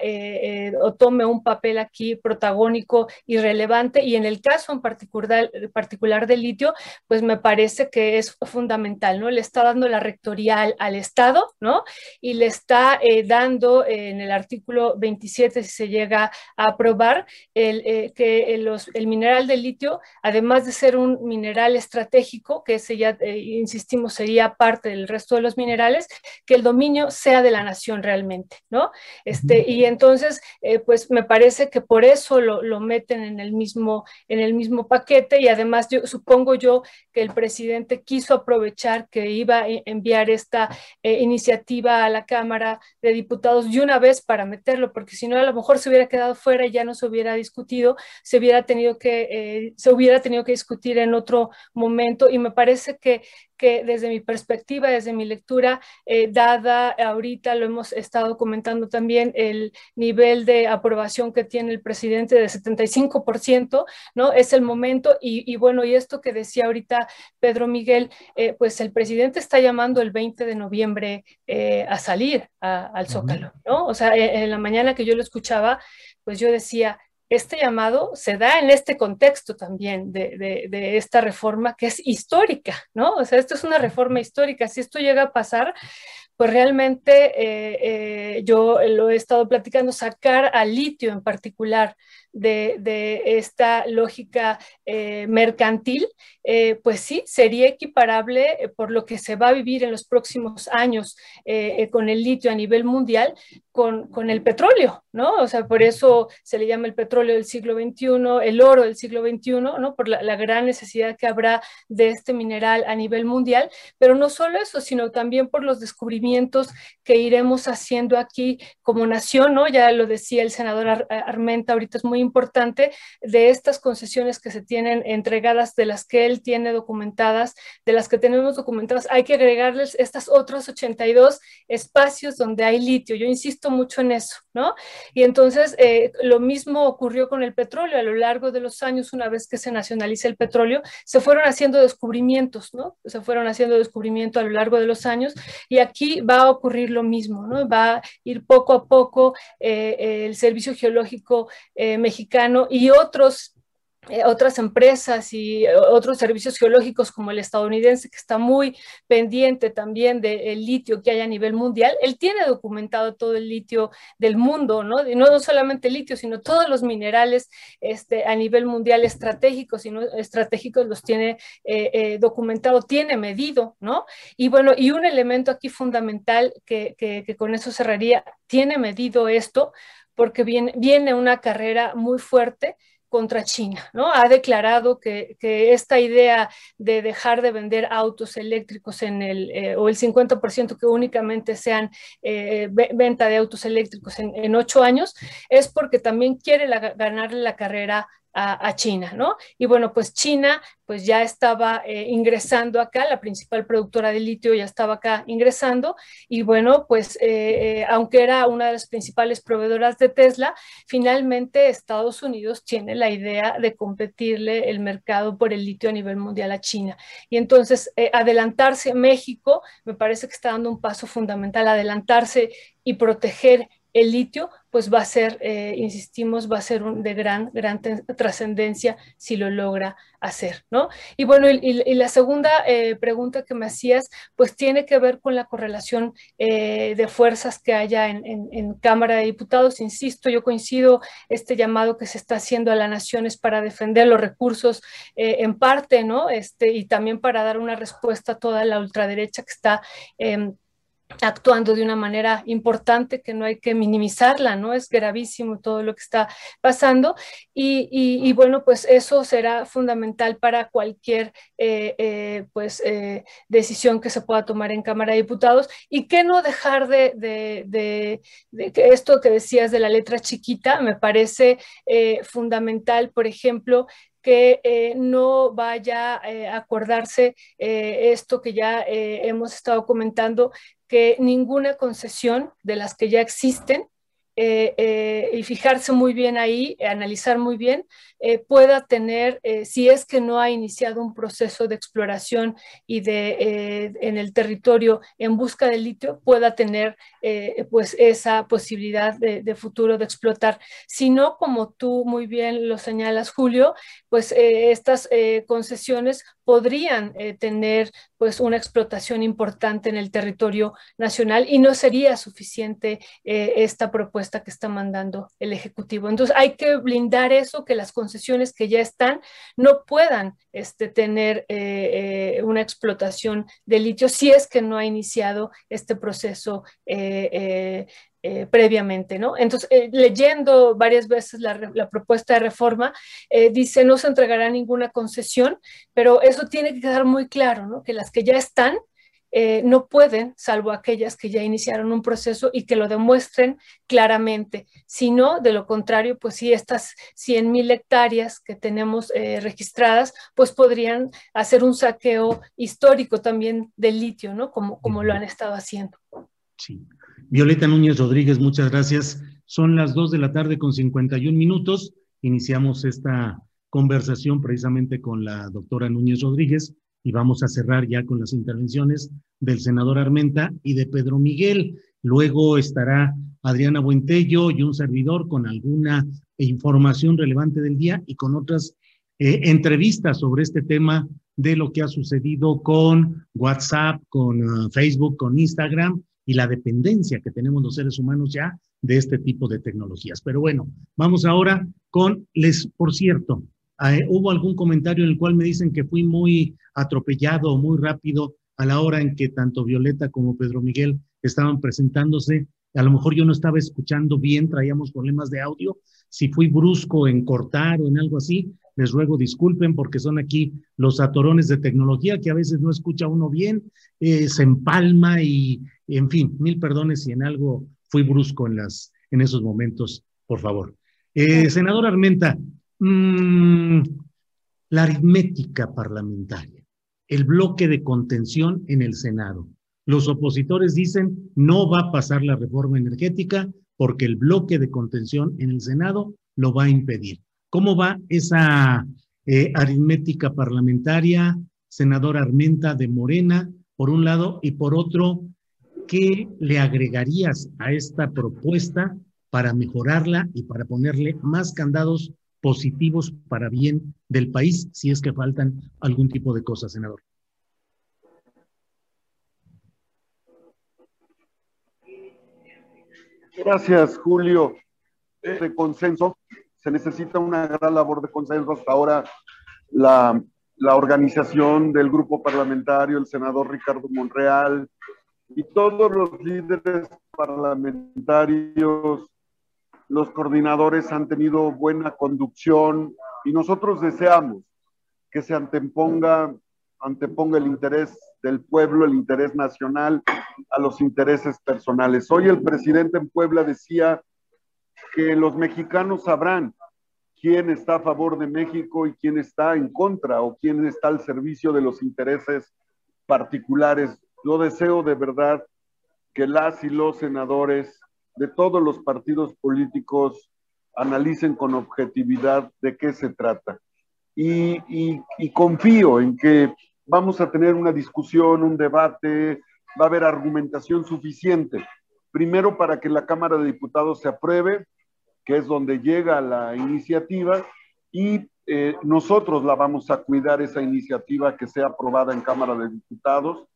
o tome un papel aquí protagónico y relevante. Y en el caso en particular, particular del litio, pues me parece que es fundamental, ¿no? Le está dando la rectorial al Estado, ¿no? Y le está eh, dando en el artículo 27, si se llega a aprobar, el, eh, que el mineral de litio, además de ser un mineral estratégico, que ese ya, eh, insistimos, sería parte del resto de los minerales, que el dominio sea de la nación realmente, ¿no? Este, y entonces, pues me parece que por eso lo, lo, meten en el, mismo, en el mismo paquete y además yo supongo yo que el presidente quiso aprovechar que iba a enviar esta iniciativa a la Cámara de Diputados y una vez para meterlo, porque si no a lo mejor se hubiera quedado fuera y ya no se hubiera discutido, se hubiera tenido que, eh, se hubiera tenido que discutir en otro momento. Y me parece que que desde mi perspectiva, desde mi lectura, eh, dada ahorita, lo hemos estado comentando también, el nivel de aprobación que tiene el presidente de 75%, ¿no? Es el momento y, bueno, y esto que decía ahorita Pedro Miguel, eh, pues el presidente está llamando el 20 de noviembre eh, a salir al Zócalo, ¿no? O sea, en la mañana que yo lo escuchaba, pues yo decía, este llamado se da en este contexto también de, esta reforma que es histórica, ¿no? O sea, esto es una reforma histórica. Si esto llega a pasar, pues realmente eh, eh, yo lo he estado platicando, sacar al litio en particular de, esta lógica eh, mercantil, eh, pues sí, sería equiparable por lo que se va a vivir en los próximos años con el litio a nivel mundial con, con, el petróleo, ¿no? O sea, por eso se le llama el petróleo del siglo XXI, el oro del siglo XXI, ¿no? Por la, la gran necesidad que habrá de este mineral a nivel mundial, pero no solo eso, sino también por los descubrimientos que iremos haciendo aquí como nación, ¿no? Ya lo decía el senador Armenta, ahorita es muy importante, de estas concesiones que se tienen entregadas, de las que él tiene documentadas, de las que tenemos documentadas, hay que agregarles estas otras 82 espacios donde hay litio. Yo insisto mucho en eso, ¿no? Y entonces eh, lo mismo ocurrió con el petróleo. A lo largo de los años, una vez que se nacionaliza el petróleo, se fueron haciendo descubrimientos, ¿no? Se fueron haciendo descubrimientos a lo largo de los años y aquí va a ocurrir lo mismo, ¿no? Va a ir poco a poco eh, el Servicio Geológico eh, Mexicano y otros eh, otras empresas y eh, otros servicios geológicos como el estadounidense, que está muy pendiente también del litio que hay a nivel mundial, él tiene documentado todo el litio del mundo, ¿no? Y no, solamente el litio, sino todos los minerales este, a nivel mundial estratégicos y no estratégicos los tiene eh, documentado, tiene medido, ¿no? Y bueno, y un elemento aquí fundamental que, que con eso cerraría, tiene medido esto porque viene, una carrera muy fuerte contra China, ¿no? Ha declarado que, esta idea de dejar de vender autos eléctricos en el, eh, o el 50% que únicamente sean eh, venta de autos eléctricos en, ocho años, es porque también quiere ganarle la carrera a, China, ¿no? Y bueno, pues China pues ya estaba eh, ingresando acá, la principal productora de litio ya estaba acá ingresando y bueno, pues eh, eh, aunque era una de las principales proveedoras de Tesla, finalmente Estados Unidos tiene la idea de competirle el mercado por el litio a nivel mundial a China. Y entonces adelantarse México me parece que está dando un paso fundamental, adelantarse y proteger el litio pues va a ser, eh, insistimos, va a ser de gran, gran trascendencia si lo logra hacer, ¿no? Y bueno, y, la segunda eh, pregunta que me hacías, pues tiene que ver con la correlación eh, de fuerzas que haya en, Cámara de Diputados. Insisto, yo coincido este llamado que se está haciendo a las naciones para defender los recursos en parte, ¿no? Este, y también para dar una respuesta a toda la ultraderecha que está em, actuando de una manera importante que no hay que minimizarla, ¿no? Es gravísimo todo lo que está pasando y, bueno, pues eso será fundamental para cualquier eh, eh, pues, eh, decisión que se pueda tomar en Cámara de Diputados y que no dejar de, de, que esto que decías de la letra chiquita me parece fundamental, por ejemplo, que no vaya a acordarse esto que ya hemos estado comentando que ninguna concesión de las que ya existen eh, eh, y fijarse muy bien ahí, analizar muy bien, eh, pueda tener, si es que no ha iniciado un proceso de exploración y de en el territorio en busca de litio, pueda tener pues esa posibilidad de, futuro de explotar. Si no, como tú muy bien lo señalas, Julio, pues estas concesiones podrían tener pues una explotación importante en el territorio nacional y no sería suficiente esta propuesta que está mandando el Ejecutivo. Entonces hay que blindar eso, que las concesiones que ya están no puedan este, tener eh, eh, una explotación de litio si es que no ha iniciado este proceso eh, previamente, ¿no? Entonces, leyendo varias veces la, propuesta de reforma, dice no se entregará ninguna concesión, pero eso tiene que quedar muy claro, ¿no? Que las que ya están eh, no pueden, salvo aquellas que ya iniciaron un proceso y que lo demuestren claramente. Si no, de lo contrario, pues si estas 100 mil hectáreas que tenemos eh, registradas, pues podrían hacer un saqueo histórico también del litio, ¿no? Como, como lo han estado haciendo. Sí. Violeta Núñez Rodríguez, muchas gracias. Son las 2 de la tarde con 51 minutos. Iniciamos esta conversación precisamente con la doctora Núñez Rodríguez y vamos a cerrar ya con las intervenciones del senador Armenta y de Pedro Miguel. Luego estará Adriana Buentello y un servidor con alguna información relevante del día y con otras eh, entrevistas sobre este tema de lo que ha sucedido con WhatsApp, con uh, Facebook, con Instagram y la dependencia que tenemos los seres humanos ya de este tipo de tecnologías. Pero bueno, vamos ahora con les, por cierto, eh, hubo algún comentario en el cual me dicen que fui muy atropellado o muy rápido a la hora en que tanto Violeta como Pedro Miguel estaban presentándose. A lo mejor yo no estaba escuchando bien, traíamos problemas de audio. Si fui brusco en cortar o en algo así, les ruego disculpen porque son aquí los atorones de tecnología que a veces no escucha uno bien, eh, se empalma y, en fin, mil perdones si en algo fui brusco en, las, en esos momentos, por favor. Eh, senador Armenta, mm, la aritmética parlamentaria, el bloque de contención en el Senado. Los opositores dicen no va a pasar la reforma energética porque el bloque de contención en el Senado lo va a impedir. ¿Cómo va esa eh, aritmética parlamentaria, senador Armenta de Morena, por un lado, y por otro, ¿qué le agregarías a esta propuesta para mejorarla y para ponerle más candados positivos para bien del país si es que faltan algún tipo de cosas, senador? Gracias, Julio. De consenso, se necesita una gran labor de consenso. Hasta ahora, la, la organización del grupo parlamentario, el senador Ricardo Monreal y todos los líderes parlamentarios, los coordinadores han tenido buena conducción y nosotros deseamos que se anteponga, anteponga el interés del pueblo, el interés nacional, a los intereses personales. Hoy el presidente en Puebla decía que los mexicanos sabrán quién está a favor de México y quién está en contra o quién está al servicio de los intereses particulares. Yo deseo de verdad que las y los senadores de todos los partidos políticos analicen con objetividad de qué se trata. Y, confío en que vamos a tener una discusión, un debate, va a haber argumentación suficiente. Primero, para que la Cámara de Diputados se apruebe, que es donde llega la iniciativa, y eh, nosotros la vamos a cuidar, esa iniciativa que sea aprobada en Cámara de Diputados,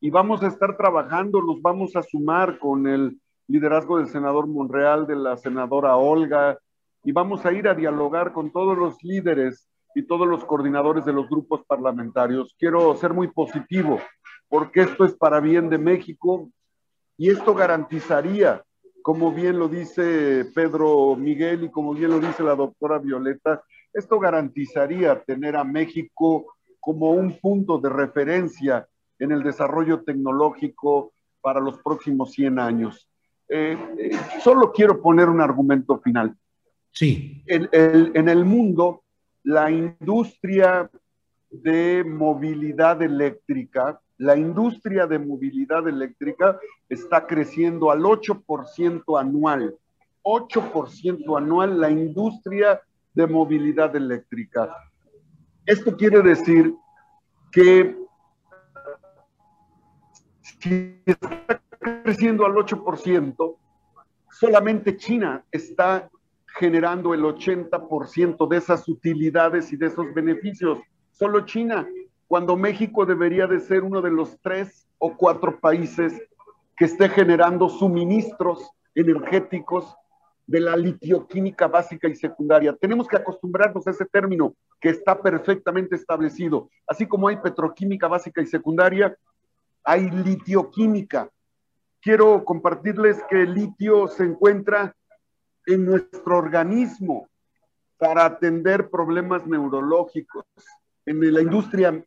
y vamos a estar trabajando, nos vamos a sumar con el liderazgo del senador Monreal, de la senadora Olga, y vamos a ir a dialogar con todos los líderes y todos los coordinadores de los grupos parlamentarios. Quiero ser muy positivo porque esto es para bien de México y esto garantizaría, como bien lo dice Pedro Miguel y como bien lo dice la doctora Violeta, esto garantizaría tener a México como un punto de referencia en el desarrollo tecnológico para los próximos 100 años. Eh, eh, solo quiero poner un argumento final. Sí. en el mundo, la industria de movilidad eléctrica la industria de movilidad eléctrica está creciendo al 8% anual. 8% anual la industria de movilidad eléctrica. Esto quiere decir que si está creciendo al 8%, solamente China está generando el 80% de esas utilidades y de esos beneficios. Solo China cuando México debería de ser uno de los tres o cuatro países que esté generando suministros energéticos de la litioquímica básica y secundaria. Tenemos que acostumbrarnos a ese término que está perfectamente establecido. Así como hay petroquímica básica y secundaria, hay litioquímica. Quiero compartirles que el litio se encuentra en nuestro organismo para atender problemas neurológicos, en la industria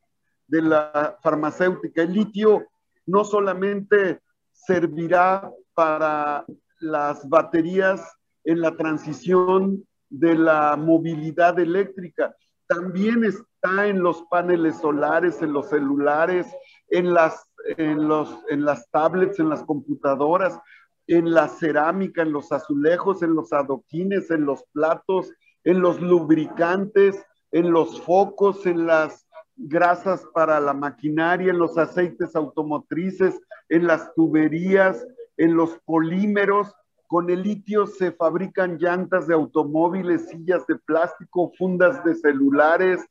de la farmacéutica. El litio no solamente servirá para las baterías en la transición de la movilidad eléctrica, también está en los paneles solares, en los celulares, en las, en los, en las tablets, en las computadoras, en la cerámica, en los azulejos, en los adoquines, en los platos, en los lubricantes, en los focos, en las grasas para la maquinaria, en los aceites automotrices, en las tuberías, en los polímeros. Con el litio se fabrican llantas de automóviles, sillas de plástico, fundas de celulares,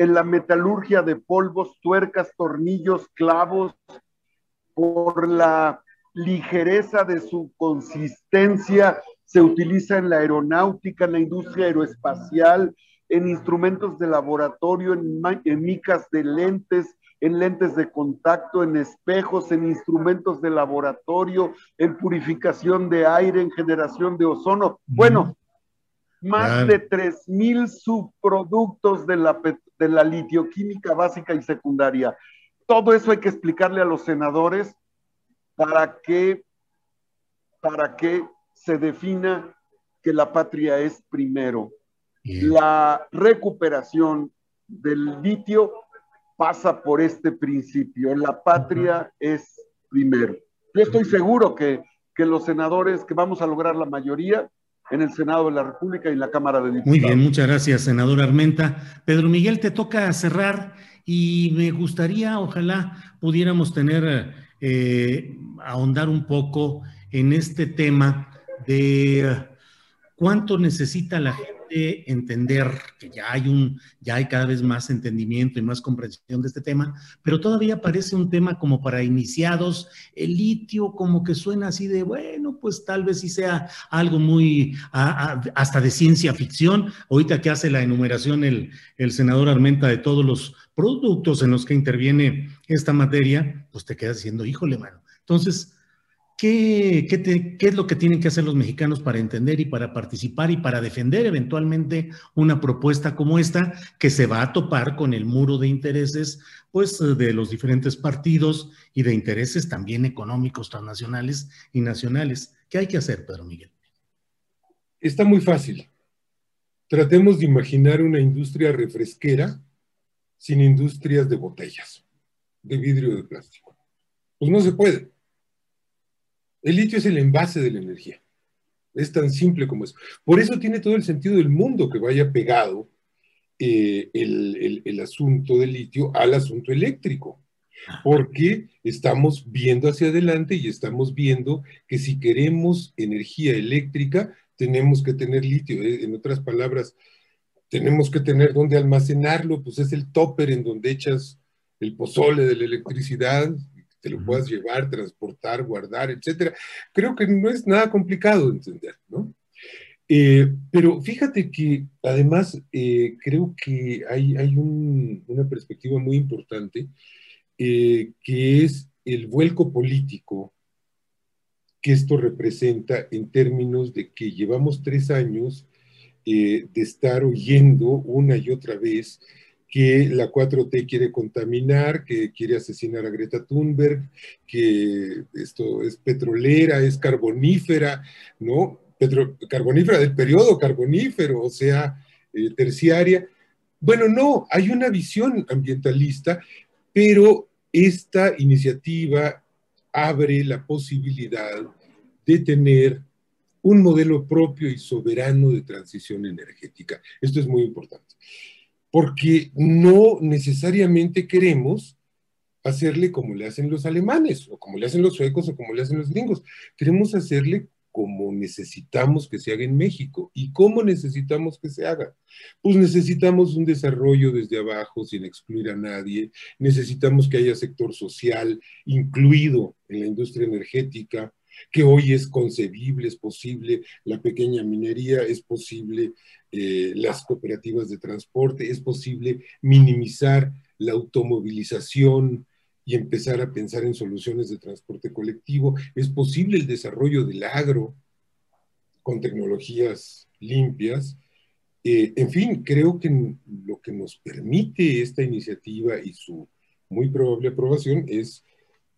en la metalurgia de polvos, tuercas, tornillos, clavos, por la ligereza de su consistencia se utiliza en la aeronáutica, en la industria aeroespacial, en instrumentos de laboratorio, en, en micas de lentes, en lentes de contacto, en espejos, en instrumentos de laboratorio, en purificación de aire, en generación de ozono. Bueno, más de 3.000 subproductos de la, de la litioquímica básica y secundaria. Todo eso hay que explicarle a los senadores para que, para que se defina que la patria es primero. La recuperación del litio pasa por este principio. La patria es primero. Yo estoy seguro que, que los senadores, que vamos a lograr la mayoría, en el Senado de la República y en la Cámara de Diputados. Muy bien, muchas gracias, senador Armenta. Pedro Miguel, te toca cerrar y me gustaría, ojalá pudiéramos tener, eh, ahondar un poco en este tema de cuánto necesita la gente entender que ya hay un, ya hay cada vez más entendimiento y más comprensión de este tema, pero todavía parece un tema como para iniciados. El litio como que suena así de, bueno, pues tal vez sí sea algo muy, hasta de ciencia ficción. Ahorita que hace la enumeración el, el senador Armenta de todos los productos en los que interviene esta materia, pues te quedas diciendo, híjole, mano. Entonces, ¿Qué, es lo que tienen que hacer los mexicanos para entender y para participar y para defender eventualmente una propuesta como esta que se va a topar con el muro de intereses pues de los diferentes partidos y de intereses también económicos transnacionales y nacionales? ¿Qué hay que hacer, Pedro Miguel? Está muy fácil. Tratemos de imaginar una industria refresquera sin industrias de botellas, de vidrio de plástico. Pues no se puede el litio es el envase de la energía. Es tan simple como eso. Por eso tiene todo el sentido del mundo que vaya pegado eh, el, asunto del litio al asunto eléctrico. Porque estamos viendo hacia adelante y estamos viendo que si queremos energía eléctrica, tenemos que tener litio. Eh, en otras palabras, tenemos que tener dónde almacenarlo, pues es el topper en donde echas el pozole de la electricidad, te lo puedas llevar, transportar, guardar, etcétera. Creo que no es nada complicado de entender, ¿no? Eh, pero fíjate que además eh, creo que hay, hay una perspectiva muy importante eh, que es el vuelco político que esto representa en términos de que llevamos tres años de estar oyendo una y otra vez que la 4T quiere contaminar, que quiere asesinar a Greta Thunberg, que esto es petrolera, es carbonífera, ¿no? carbonífera del periodo carbonífero, o sea, eh, terciaria. Bueno, no, hay una visión ambientalista, pero esta iniciativa abre la posibilidad de tener un modelo propio y soberano de transición energética. Esto es muy importante porque no necesariamente queremos hacerle como le hacen los alemanes, o como le hacen los suecos, o como le hacen los gringos. Queremos hacerle como necesitamos que se haga en México. ¿Y cómo necesitamos que se haga? Pues necesitamos un desarrollo desde abajo sin excluir a nadie, necesitamos que haya sector social incluido en la industria energética, que hoy es concebible, es posible, la pequeña minería, es posible eh, las cooperativas de transporte, es posible minimizar la automovilización y empezar a pensar en soluciones de transporte colectivo, es posible el desarrollo del agro con tecnologías limpias. Eh, en fin, creo que lo que nos permite esta iniciativa y su muy probable aprobación es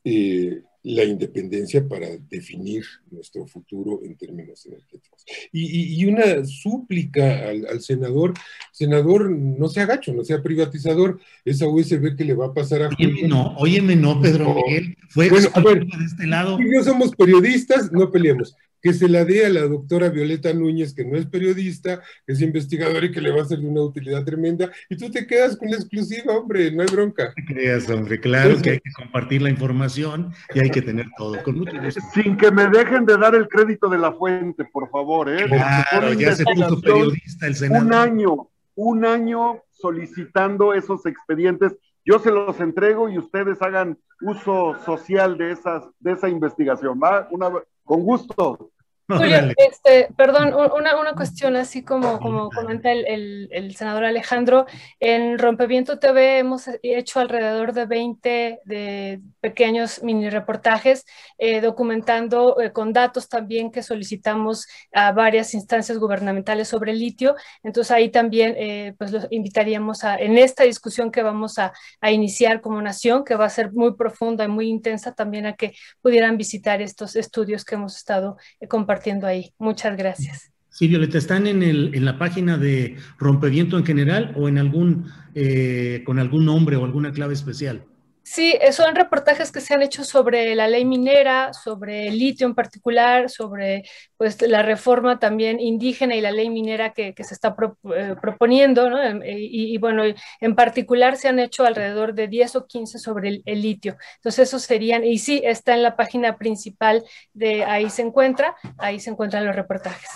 eh, la independencia para definir nuestro futuro en términos energéticos. Y, una súplica al, senador, senador, no sea gacho, no sea privatizador, esa USB que le va a pasar a... Óyeme no, óyeme no, Pedro Miguel, fue bueno, a ver, de este lado. Si no somos periodistas, no peleemos que se la dé a la doctora Violeta Núñez, que no es periodista, que es investigadora y que le va a ser de una utilidad tremenda, y tú te quedas con la exclusiva, hombre, no hay bronca. No creas, hombre, claro que hay que compartir la información y hay que tener todo. Con mucho Sin que me dejen de dar el crédito de la fuente, por favor, ¿eh? Claro, ya se puso periodista el Senado. Un año, un año solicitando esos expedientes Yo se los entrego y ustedes hagan uso social de, esas, de esa investigación. ¿va? Una, con gusto. Julio, este, perdón, una, una, cuestión así como, como comenta el, el, senador Alejandro, en Rompeviento TV hemos hecho alrededor de 20 de pequeños mini reportajes eh, documentando eh, con datos también que solicitamos a varias instancias gubernamentales sobre el litio. Entonces ahí también eh, pues los invitaríamos a, en esta discusión que vamos a, a iniciar como nación, que va a ser muy profunda y muy intensa, también a que pudieran visitar estos estudios que hemos estado compartiendo ahí. Muchas gracias. Sí, Violeta, ¿están en, el, en la página de Rompeviento en general o en algún, eh, con algún nombre o alguna clave especial? Sí, eh, son reportajes que se han hecho sobre la ley minera, sobre el litio en particular, sobre pues, la reforma también indígena y la ley minera que, se está eh, proponiendo, ¿no? Em, y, bueno, en particular se han hecho alrededor de 10 o 15 sobre el, litio. Entonces, esos serían, y sí, está en la página principal de ahí se encuentra, ahí se encuentran los reportajes.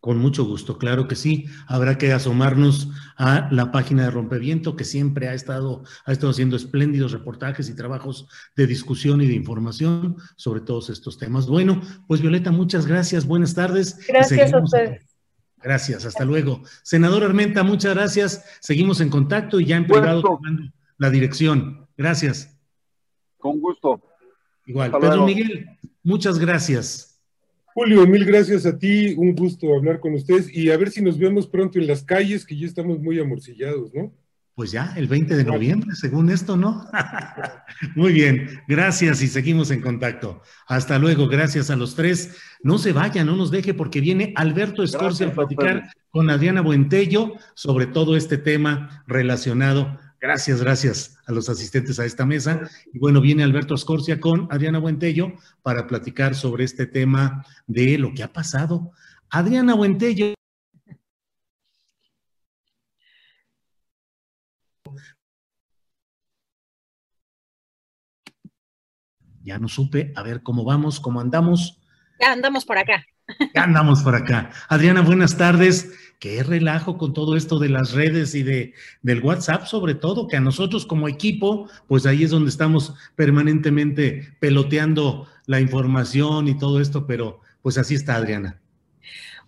Con mucho gusto, claro que sí. Habrá que asomarnos a la página de Rompeviento, que siempre ha estado, ha estado haciendo espléndidos reportajes y trabajos de discusión y de información sobre todos estos temas. Bueno, pues Violeta, muchas gracias, buenas tardes. Gracias a ustedes. Gracias, hasta luego. Senador Armenta, muchas gracias. Seguimos en contacto y ya en privado la dirección. Gracias. Con gusto. Igual. Pedro Miguel, muchas gracias. Julio, mil gracias a ti, un gusto hablar con ustedes y a ver si nos vemos pronto en las calles, que ya estamos muy amorcillados, ¿no? Pues ya, el 20 de noviembre, según esto, ¿no? *laughs* muy bien, gracias y seguimos en contacto. Hasta luego, gracias a los tres. No se vayan, no nos deje porque viene Alberto Escorcia a platicar con Adriana Buentello sobre todo este tema relacionado Gracias, gracias a los asistentes a esta mesa. Y bueno, viene Alberto Escorcia con Adriana Buentello para platicar sobre este tema de lo que ha pasado. Adriana Buentello. Ya no supe, a ver cómo vamos, cómo andamos. Ya andamos por acá. *laughs* Ya andamos por acá. Adriana, buenas tardes qué relajo con todo esto de las redes y de, del WhatsApp, sobre todo, que a nosotros como equipo, pues ahí es donde estamos permanentemente peloteando la información y todo esto, pero pues así está Adriana.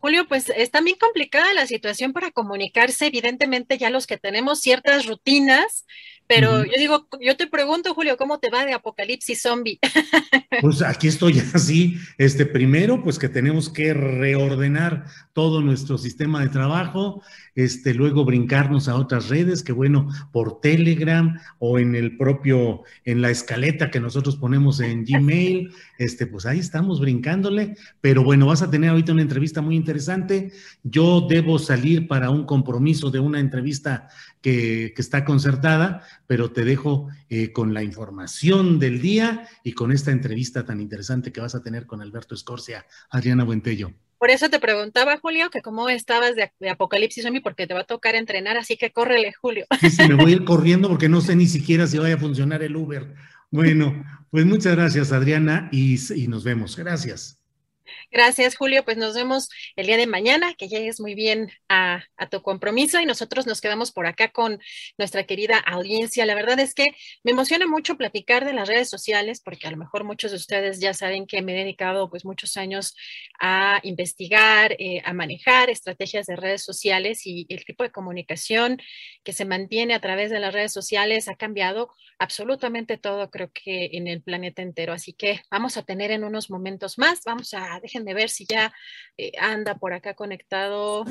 Julio, pues está bien complicada la situación para comunicarse. Evidentemente, ya los que tenemos ciertas rutinas, pero yo digo, yo te pregunto, Julio, ¿cómo te va de apocalipsis zombie? *laughs* Pues aquí estoy *laughs* así. Este, primero, pues que tenemos que reordenar todo nuestro sistema de trabajo, este, luego brincarnos a otras redes, que bueno, por Telegram o en el propio, en la escaleta que nosotros ponemos en Gmail, *laughs* este, pues ahí estamos brincándole, pero bueno, vas a tener ahorita una entrevista muy interesante. Yo debo salir para un compromiso de una entrevista que, está concertada, pero te dejo eh, con la información del día y con esta entrevista tan interesante que vas a tener con Alberto Escorcia, Adriana Buentello. Por eso te preguntaba, Julio, que cómo estabas de, Apocalipsis Zombie, porque te va a tocar entrenar, así que córrele, Julio. Sí, sí, me voy a ir *laughs* corriendo porque no sé ni siquiera si vaya a funcionar el Uber. Bueno, pues muchas gracias, Adriana, y, nos vemos. Gracias. Gracias, Julio. Pues nos vemos el día de mañana, que llegues muy bien a, tu compromiso y nosotros nos quedamos por acá con nuestra querida audiencia. La verdad es que me emociona mucho platicar de las redes sociales, porque a lo mejor muchos de ustedes ya saben que me he dedicado pues muchos años a investigar, eh, a manejar estrategias de redes sociales y el tipo de comunicación que se mantiene a través de las redes sociales ha cambiado absolutamente todo, creo que en el planeta entero. Así que vamos a tener en unos momentos más, vamos a, de ver si ya eh, anda por acá conectado.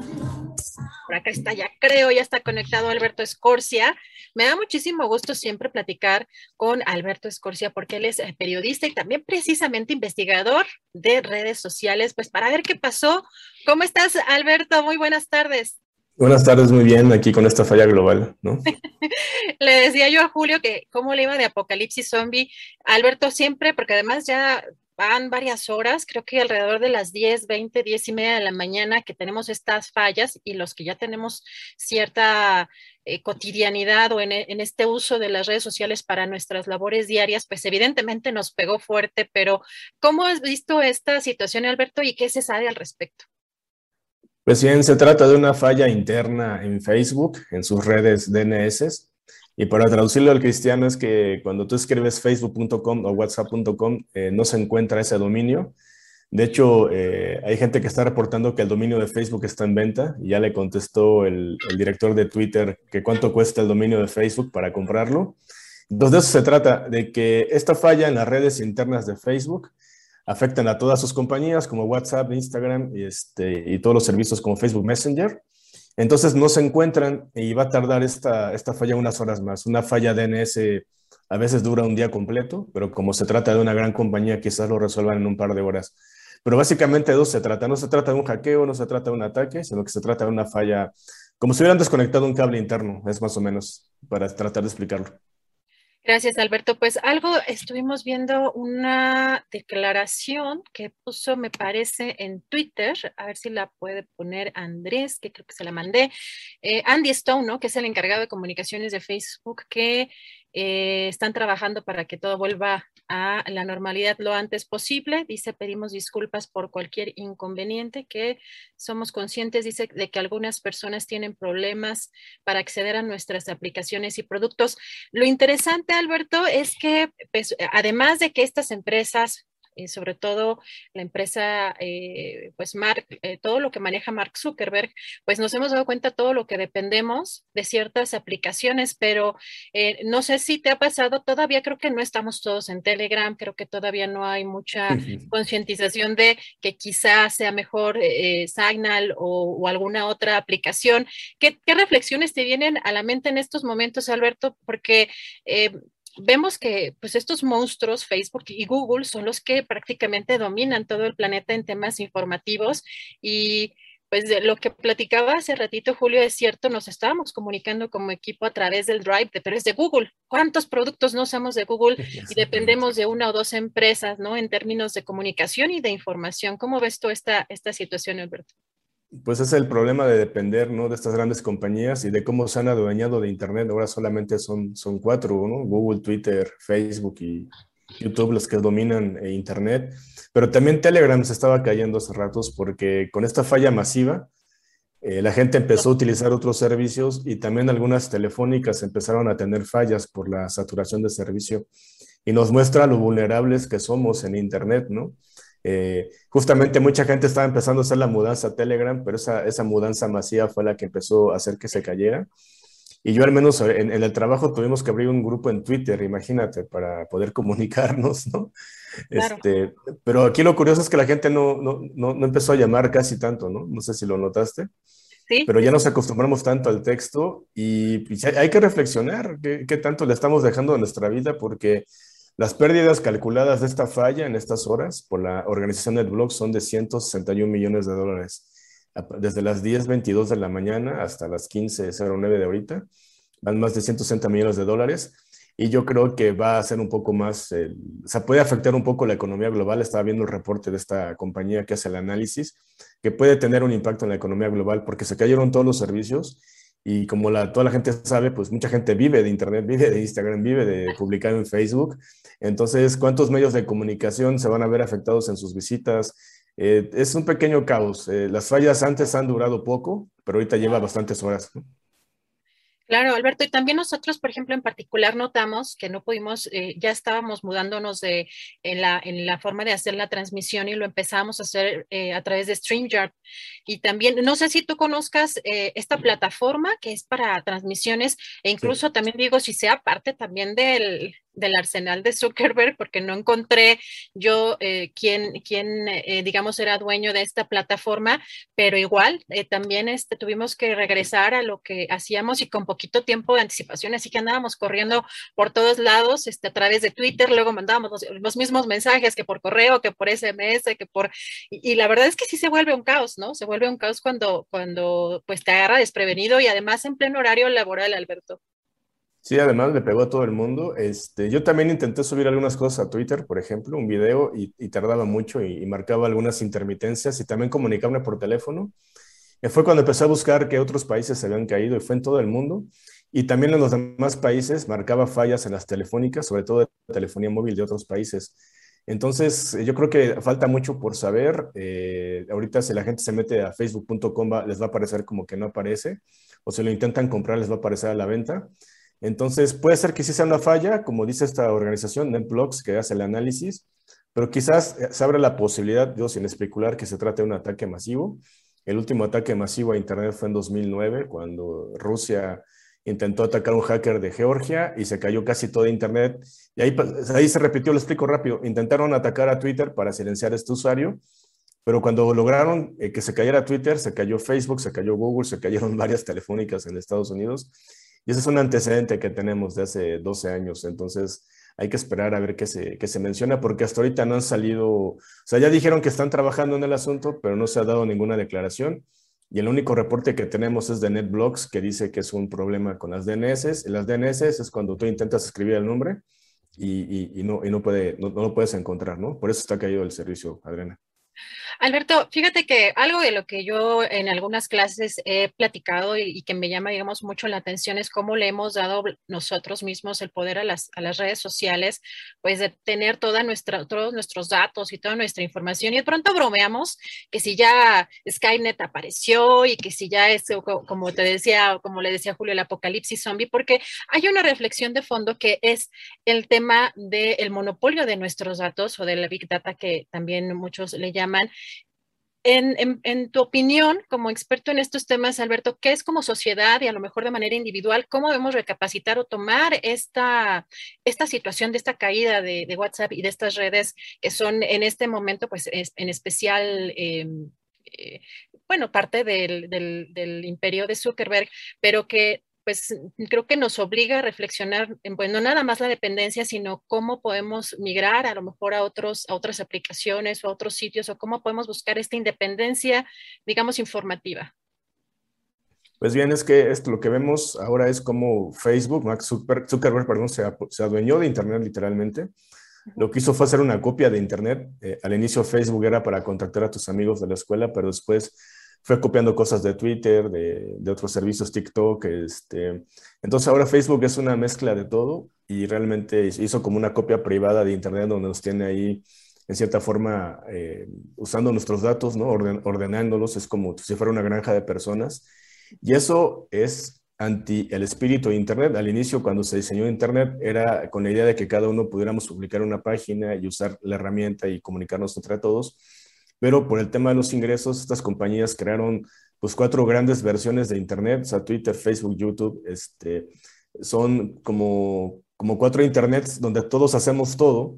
Por acá está, ya creo, ya está conectado Alberto Escorcia. Me da muchísimo gusto siempre platicar con Alberto Escorcia porque él es eh, periodista y también precisamente investigador de redes sociales, pues para ver qué pasó. ¿Cómo estás, Alberto? Muy buenas tardes. Buenas tardes, muy bien, aquí con esta falla global, ¿no? *laughs* le decía yo a Julio que cómo le iba de Apocalipsis Zombie. Alberto siempre, porque además ya van varias horas, creo que alrededor de las 10, 20, 10 y media de la mañana que tenemos estas fallas y los que ya tenemos cierta eh, cotidianidad o en, en, este uso de las redes sociales para nuestras labores diarias, pues evidentemente nos pegó fuerte, pero ¿cómo has visto esta situación, Alberto, y qué se sabe al respecto? Pues bien, se trata de una falla interna en Facebook, en sus redes DNS, Y para traducirlo al cristiano es que cuando tú escribes facebook.com o whatsapp.com eh, no se encuentra ese dominio. De hecho, eh, hay gente que está reportando que el dominio de Facebook está en venta y ya le contestó el, director de Twitter que cuánto cuesta el dominio de Facebook para comprarlo. Entonces, de eso se trata, de que esta falla en las redes internas de Facebook afectan a todas sus compañías como WhatsApp, Instagram y, este, y todos los servicios como Facebook Messenger. Entonces no se encuentran y va a tardar esta, esta falla unas horas más. Una falla DNS a veces dura un día completo, pero como se trata de una gran compañía, quizás lo resuelvan en un par de horas. Pero básicamente de se trata. No se trata de un hackeo, no se trata de un ataque, sino que se trata de una falla, como si hubieran desconectado un cable interno, es más o menos, para tratar de explicarlo. Gracias, Alberto. Pues algo estuvimos viendo una declaración que puso, me parece, en Twitter, a ver si la puede poner Andrés, que creo que se la mandé, eh, Andy Stone, ¿no? que es el encargado de comunicaciones de Facebook, que eh, están trabajando para que todo vuelva a la normalidad lo antes posible. Dice, pedimos disculpas por cualquier inconveniente, que somos conscientes, dice, de que algunas personas tienen problemas para acceder a nuestras aplicaciones y productos. Lo interesante, Alberto, es que pues, además de que estas empresas y sobre todo la empresa, eh, pues Mark, eh, todo lo que maneja Mark Zuckerberg, pues nos hemos dado cuenta todo lo que dependemos de ciertas aplicaciones, pero eh, no sé si te ha pasado, todavía creo que no estamos todos en Telegram, creo que todavía no hay mucha concientización de que quizás sea mejor Signal o, o, alguna otra aplicación. ¿Qué, ¿Qué, reflexiones te vienen a la mente en estos momentos, Alberto? Porque vemos que pues estos monstruos, Facebook y Google, son los que prácticamente dominan todo el planeta en temas informativos y pues de lo que platicaba hace ratito Julio es cierto, nos estábamos comunicando como equipo a través del Drive, pero es de Google. ¿Cuántos productos no usamos de Google *laughs* y dependemos de una o dos empresas, ¿no? En términos de comunicación y de información. ¿Cómo ves tú esta, esta situación, Alberto? Pues es el problema de depender ¿no? de estas grandes compañías y de cómo se han adueñado de Internet. Ahora solamente son, son cuatro, ¿no? Google, Twitter, Facebook y YouTube los que dominan eh, Internet. Pero también Telegram se estaba cayendo hace ratos porque con esta falla masiva, eh, la gente empezó a utilizar otros servicios y también algunas telefónicas empezaron a tener fallas por la saturación de servicio. Y nos muestra lo vulnerables que somos en Internet, ¿no? Eh, justamente mucha gente estaba empezando a hacer la mudanza a Telegram, pero esa, esa mudanza masiva fue la que empezó a hacer que se cayera. Y yo al menos en, el trabajo tuvimos que abrir un grupo en Twitter, imagínate, para poder *laughs* comunicarnos, ¿no? Este, pero aquí lo curioso es que la gente no, no, no, empezó a llamar casi tanto, ¿no? No sé si lo notaste. Sí. Pero ya nos acostumbramos tanto al texto y, hay que reflexionar qué, qué tanto le estamos dejando en nuestra vida porque las pérdidas calculadas de esta falla en estas horas por la organización NetBlocks son de 161 millones de dólares. Desde las 10.22 de la mañana hasta las 15.09 de ahorita, van más de 160 millones de dólares. Y yo creo que va a ser un poco más, o sea, puede afectar un poco la economía global. Estaba viendo el reporte de esta compañía que hace el análisis, que puede tener un impacto en la economía global porque se cayeron todos los servicios y como la, toda la gente sabe, pues mucha gente vive de Internet, vive de Instagram, vive de publicar en Facebook. Entonces, ¿cuántos medios de comunicación se van a ver afectados en sus visitas? Eh, es un pequeño caos. Eh, las fallas antes han durado poco, pero ahorita lleva bastantes horas. Claro, Alberto, y también nosotros, por ejemplo, en particular notamos que no pudimos, eh, ya estábamos mudándonos de, en, la, en la forma de hacer la transmisión y lo empezamos a hacer eh, a través de StreamYard. Y también, no sé si tú conozcas eh, esta plataforma que es para transmisiones e incluso también digo, si sea parte también del, del arsenal de Zuckerberg porque no encontré yo eh, quién, quién eh, digamos, era dueño de esta plataforma, pero igual eh, también este, tuvimos que regresar a lo que hacíamos y con poquito tiempo de anticipación, así que andábamos corriendo por todos lados este, a través de Twitter, luego mandábamos los, mismos mensajes que por correo, que por SMS, que por... Y, y, la verdad es que sí se vuelve un caos, ¿no? Se vuelve un caos cuando, cuando pues te agarra desprevenido y además en pleno horario laboral, Alberto. Sí, además le pegó a todo el mundo. Este, yo también intenté subir algunas cosas a Twitter, por ejemplo, un video y, tardaba mucho y, marcaba algunas intermitencias y también comunicarme por teléfono. Y fue cuando empecé a buscar que otros países se habían caído y fue en todo el mundo. Y también en los demás países marcaba fallas en las telefónicas, sobre todo de telefonía móvil de otros países. Entonces, yo creo que falta mucho por saber. Eh, ahorita si la gente se mete a facebook.com les va a aparecer como que no aparece, o si lo intentan comprar les va a aparecer a la venta. Entonces, puede ser que sí sea una falla, como dice esta organización, NetBlocks, que hace el análisis, pero quizás eh, se abre la posibilidad, yo sin especular, que se trate de un ataque masivo. El último ataque masivo a Internet fue en 2009, cuando Rusia intentó atacar a un hacker de Georgia y se cayó casi todo Internet. Y ahí, ahí se repitió, lo explico rápido. Intentaron atacar a Twitter para silenciar a este usuario, pero cuando lograron eh, que se cayera Twitter, se cayó Facebook, se cayó Google, se cayeron *laughs* varias telefónicas en Estados Unidos. Y ese es un antecedente que tenemos de hace 12 años. Entonces, hay que esperar a ver qué se, qué se menciona, porque hasta ahorita no han salido, o sea, ya dijeron que están trabajando en el asunto, pero no se ha dado ninguna declaración. Y el único reporte que tenemos es de NetBlocks, que dice que es un problema con las DNS. Las DNS es cuando tú intentas escribir el nombre y, y, no, y no, puede, no, no, lo puedes encontrar, ¿no? Por eso está caído el servicio, Adriana. Alberto, fíjate que algo de lo que yo en algunas clases he platicado y, que me llama, digamos, mucho la atención es cómo le hemos dado nosotros mismos el poder a las, a las redes sociales, pues de tener toda nuestra, todos nuestros datos y toda nuestra información. Y de pronto bromeamos que si ya Skynet apareció y que si ya es, como te decía, como le decía Julio, el apocalipsis zombie, porque hay una reflexión de fondo que es el tema del monopolio de nuestros datos o de la Big Data que también muchos le llaman en, tu opinión, como experto en estos temas, Alberto, ¿qué es como sociedad y a lo mejor de manera individual, cómo debemos recapacitar o tomar esta, esta situación de esta caída de, WhatsApp y de estas redes que son en este momento, pues en especial... Em, eh, bueno, parte del, imperio de Zuckerberg, pero que pues creo que nos obliga a reflexionar en, pues, no nada más la dependencia, sino cómo podemos migrar a lo mejor a, otros, a otras aplicaciones o a otros sitios o cómo podemos buscar esta independencia, digamos, informativa. Pues bien, es que esto, lo que vemos ahora es como Facebook, Max Zuckerberg, perdón, se, se adueñó de Internet literalmente. Lo que hizo fue hacer una copia de Internet. Eh, al inicio Facebook era para contactar a tus amigos de la escuela, pero después fue copiando cosas de Twitter, de, de, otros servicios, TikTok. Este. Entonces ahora Facebook es una mezcla de todo y realmente hizo como una copia privada de Internet donde nos tiene ahí, en cierta forma, eh, usando nuestros datos, ¿no? ordenándolos, es como si fuera una granja de personas. Y eso es anti el espíritu de Internet. Al inicio, cuando se diseñó Internet, era con la idea de que cada uno pudiéramos publicar una página y usar la herramienta y comunicarnos entre todos pero por el tema de los ingresos, estas compañías crearon pues cuatro grandes versiones de Internet, o sea, Twitter, Facebook, YouTube, este, son como, como cuatro Internets donde todos hacemos todo,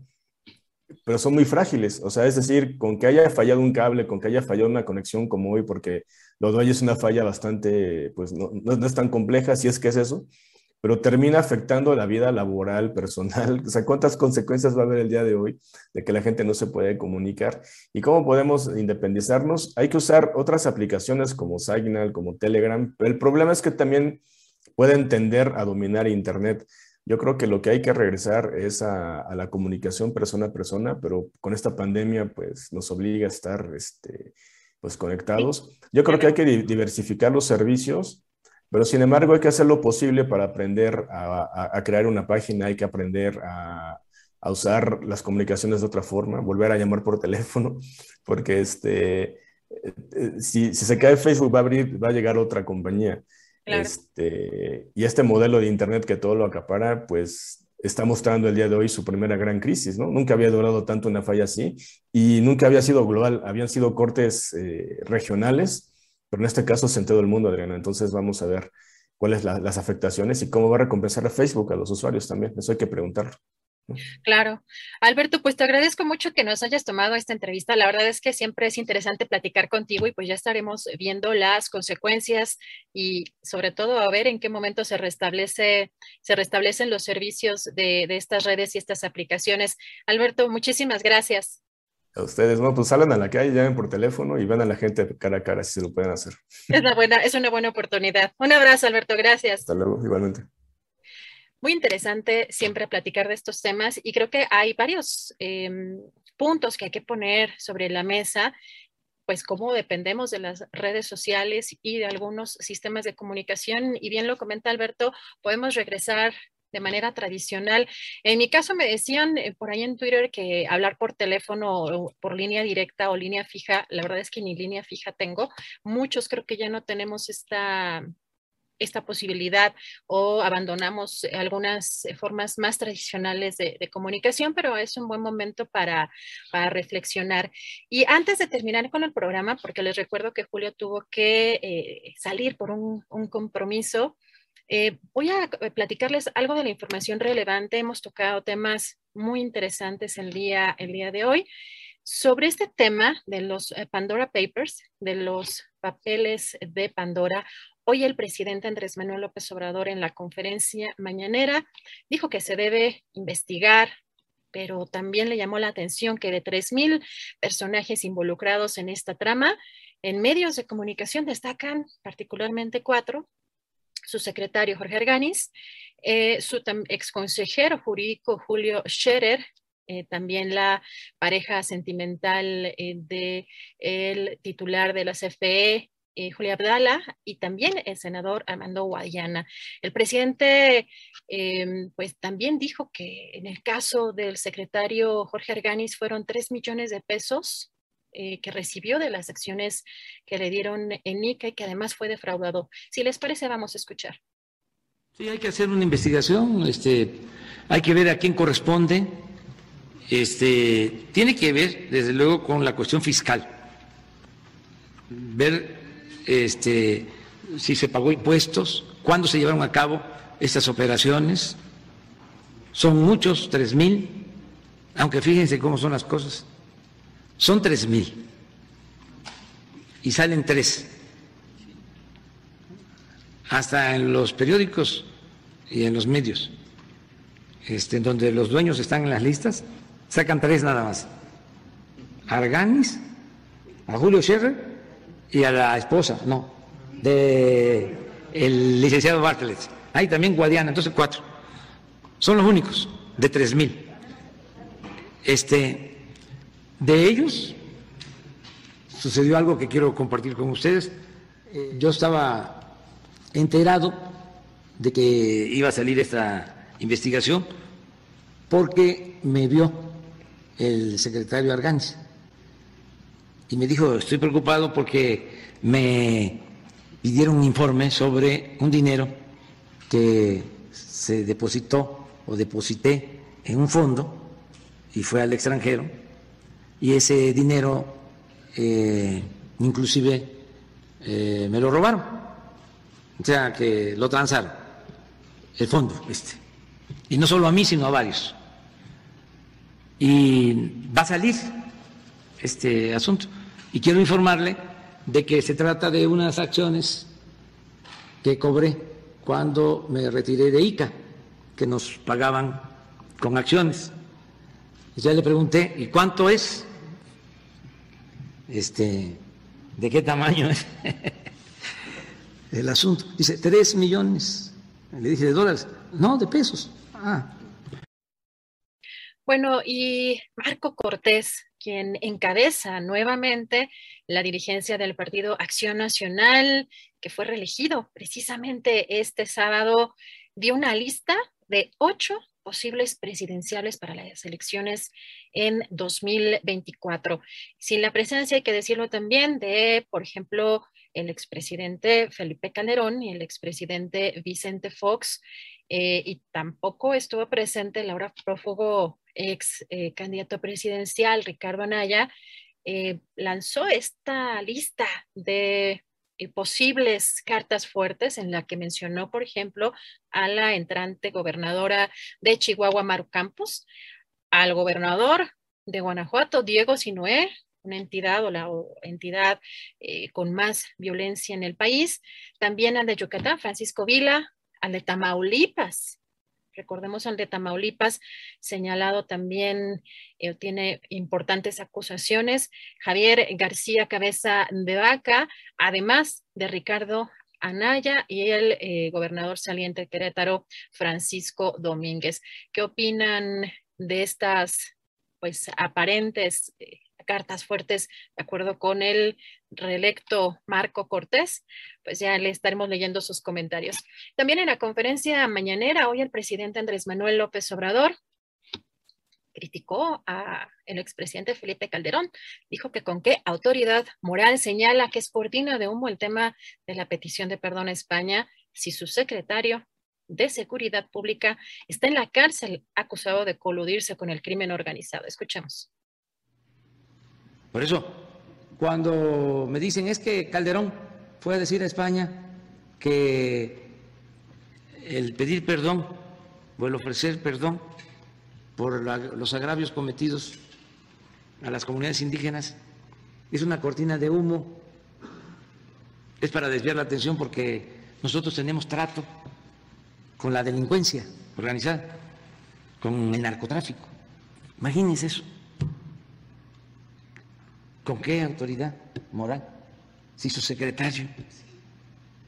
pero son muy frágiles, o sea, es decir, con que haya fallado un cable, con que haya fallado una conexión como hoy, porque lo de hoy es una falla bastante, pues no, no es tan compleja, si es que es eso, pero termina afectando la vida laboral, personal. *laughs* O sea, ¿cuántas consecuencias va a haber el día de hoy de que la gente no se puede comunicar? ¿Y cómo podemos independizarnos? Hay que usar otras aplicaciones como Signal, como Telegram, pero el problema es que también pueden tender a dominar Internet. Yo creo que lo que hay que regresar es a, la comunicación persona a persona, pero con esta pandemia pues nos obliga a estar este, pues conectados. Yo creo que hay que diversificar los servicios pero sin embargo hay que hacer lo posible para aprender a, crear una página, hay que aprender a, usar las comunicaciones de otra forma, volver a llamar por teléfono, porque este, eh, si, se cae Facebook va a, abrir, va a llegar otra compañía. Este, y este modelo de Internet que todo lo acapara, pues está mostrando el día de hoy su primera gran crisis, ¿no? Nunca había durado tanto una falla así y nunca había sido global, habían sido cortes eh, regionales pero en este caso es en todo el mundo, Adriana. Entonces vamos a ver cuáles son las afectaciones y cómo va a recompensar a Facebook a los usuarios también. Eso hay que preguntar. Claro. Alberto, pues te agradezco mucho que nos hayas tomado esta entrevista. La verdad es que siempre es interesante platicar contigo y pues ya estaremos viendo las consecuencias y sobre todo a ver en qué momento se restablece, se restablecen los servicios de, de estas redes y estas aplicaciones. Alberto, muchísimas gracias ustedes, no, pues salen a la calle, llamen por teléfono y ven a la gente cara a cara si se lo pueden hacer. Es una buena, es una buena oportunidad. Un abrazo, Alberto, gracias. Hasta luego, igualmente. Muy interesante siempre platicar de estos temas y creo que hay varios em, puntos que hay que poner sobre la mesa, pues cómo dependemos de las redes sociales y de algunos sistemas de comunicación. Y bien lo comenta Alberto, podemos regresar de manera tradicional. En mi caso me decían eh, por ahí en Twitter que hablar por teléfono o por línea directa o línea fija, la verdad es que ni línea fija tengo. Muchos creo que ya no tenemos esta esta posibilidad o abandonamos algunas formas más tradicionales de, comunicación, pero es un buen momento para, reflexionar. Y antes de terminar con el programa, porque les recuerdo que Julio tuvo que eh, salir por un, compromiso, eh, voy a platicarles algo de la información relevante. Hemos tocado temas muy interesantes el día, el día de hoy. Sobre este tema de los eh, Pandora Papers, de los papeles de Pandora, hoy el presidente Andrés Manuel López Obrador en la conferencia mañanera dijo que se debe investigar, pero también le llamó la atención que de 3.000 personajes involucrados en esta trama, en medios de comunicación destacan particularmente cuatro, su secretario Jorge Arganis, eh, su exconsejero jurídico Julio Scherer, eh, también la pareja sentimental eh, de titular de la CFE, eh, Julia Abdala, y también el senador Armando Guadiana. El presidente, em, pues también dijo que en el caso del secretario Jorge Arganis fueron 3 millones de pesos que recibió de las acciones que le dieron en NICA y que además fue defraudado. Si les parece, vamos a escuchar. Sí, hay que hacer una investigación, este, hay que ver a quién corresponde, este, tiene que ver, desde luego, con la cuestión fiscal. Ver este, si se pagó impuestos, cuándo se llevaron a cabo estas operaciones. Son muchos, tres mil, aunque fíjense cómo son las cosas. Son tres mil y salen tres. Hasta en los periódicos y en los medios, este, donde los dueños están en las listas, sacan tres nada más. A Arganis, a Julio Scherrer y a la esposa, no, de el licenciado Bartlett. Hay también Guadiana, entonces cuatro. Son los únicos, de tres mil. Este, de ellos sucedió algo que quiero compartir con ustedes. Yo estaba enterado de que iba a salir esta investigación porque me vio el secretario Arganz y me dijo, estoy preocupado porque me pidieron un informe sobre un dinero que se depositó o deposité en un fondo y fue al extranjero y ese dinero eh, inclusive eh, me lo robaron, o sea que lo transaron, el fondo este, y no solo a mí sino a varios y va a salir este asunto. Y quiero informarle de que se trata de unas acciones que cobré cuando me retiré de ICA, que nos pagaban con acciones. Ya le pregunté, ¿y cuánto es? Este, ¿de qué tamaño es *laughs* el asunto? Dice, tres millones. Le dije, ¿de dólares? No, de pesos. Ah, bueno, y Marco Cortés, quien encabeza nuevamente la dirigencia del Partido Acción Nacional, que fue reelegido precisamente este sábado, dio una lista de ocho posibles presidenciales para las elecciones en 2024. Sin la presencia, hay que decirlo también, de, por ejemplo, el expresidente Felipe Calderón y el expresidente Vicente Fox, eh, y tampoco estuvo presente el ahora prófugo ex eh, candidato presidencial Ricardo Anaya, eh, lanzó esta lista de eh, posibles cartas fuertes en la que mencionó, por ejemplo, a la entrante gobernadora de Chihuahua, Maru Campos, al gobernador de Guanajuato, Diego Sinué, una entidad o la entidad con más violencia en el país, también al de Yucatán, Francisco Vila, al de Tamaulipas, Recordemos al de Tamaulipas, señalado también, eh, tiene importantes acusaciones. Javier García Cabeza de Vaca, además de Ricardo Anaya y el eh, gobernador saliente Querétaro, Francisco Domínguez. ¿Qué opinan de estas pues aparentes eh, cartas fuertes de acuerdo con el reelecto Marco Cortés, pues ya le estaremos leyendo sus comentarios. También en la conferencia mañanera, hoy el presidente Andrés Manuel López Obrador criticó a el expresidente Felipe Calderón. Dijo que con qué autoridad moral señala que es cortina de humo el tema de la petición de perdón a España si su secretario de Seguridad Pública está en la cárcel acusado de coludirse con el crimen organizado. Escuchemos. Por eso, cuando me dicen es que Calderón fue a decir a España que el pedir perdón o el ofrecer perdón por los agravios cometidos a las comunidades indígenas es una cortina de humo, es para desviar la atención porque nosotros tenemos trato con la delincuencia organizada, con el narcotráfico. Imagínense eso. ¿Con qué autoridad moral? Si su secretario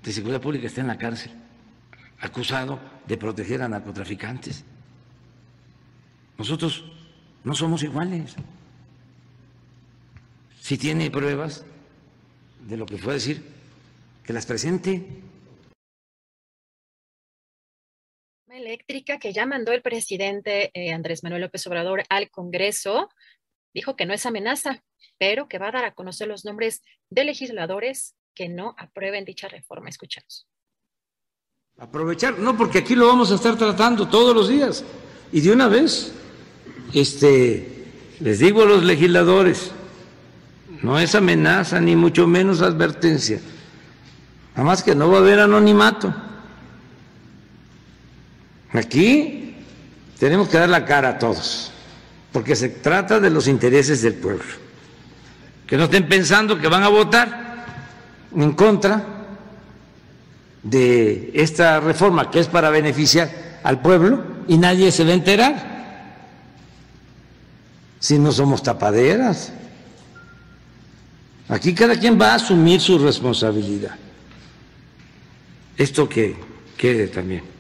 de Seguridad Pública está en la cárcel, acusado de proteger a narcotraficantes. Nosotros no somos iguales. Si tiene pruebas de lo que fue decir, que las presente. eléctrica que ya mandó el presidente eh, Andrés Manuel López Obrador al Congreso dijo que no es amenaza, pero que va a dar a conocer los nombres de legisladores que no aprueben dicha reforma. Escuchamos. Aprovechar, no, porque aquí lo vamos a estar tratando todos los días. Y de una vez, este, les digo a los legisladores, no es amenaza ni mucho menos advertencia. Nada más que no va a haber anonimato. Aquí tenemos que dar la cara a todos, porque se trata de los intereses del pueblo. Que no estén pensando que van a votar en contra de esta reforma que es para beneficiar al pueblo y nadie se va a enterar. Si no somos tapaderas. Aquí cada quien va a asumir su responsabilidad. Esto que quede también.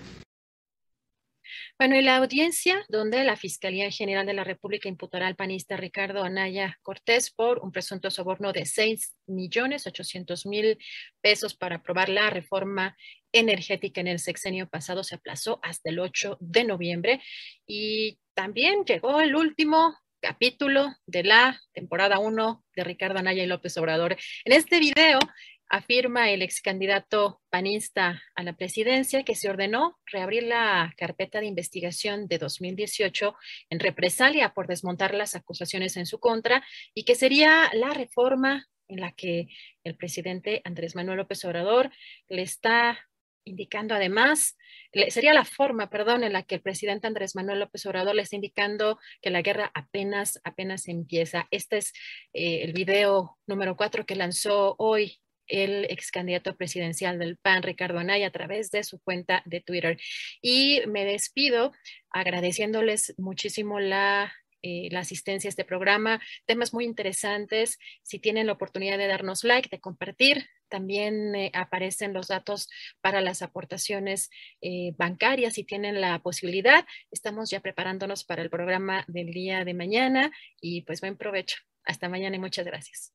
Bueno, y la audiencia donde la Fiscalía General de la República imputará al panista Ricardo Anaya Cortés por un presunto soborno de 6 millones 800 mil pesos para aprobar la reforma energética en el sexenio pasado se aplazó hasta el 8 de noviembre y también llegó el último capítulo de la temporada 1 de Ricardo Anaya y López Obrador. En este video afirma el ex candidato panista a la presidencia que se ordenó reabrir la carpeta de investigación de 2018 en represalia por desmontar las acusaciones en su contra y que sería la reforma en la que el presidente Andrés Manuel López Obrador le está indicando además, sería la forma, perdón, en la que el presidente Andrés Manuel López Obrador le está indicando que la guerra apenas, apenas empieza. Este es eh, el video número cuatro que lanzó hoy el ex candidato presidencial del PAN, Ricardo Anaya, a través de su cuenta de Twitter. Y me despido agradeciéndoles muchísimo la eh, la asistencia a este programa, temas muy interesantes. Si tienen la oportunidad de darnos like, de compartir, también eh, aparecen los datos para las aportaciones eh, bancarias. Si tienen la posibilidad, estamos ya preparándonos para el programa del día de mañana y pues buen provecho. Hasta mañana y muchas gracias.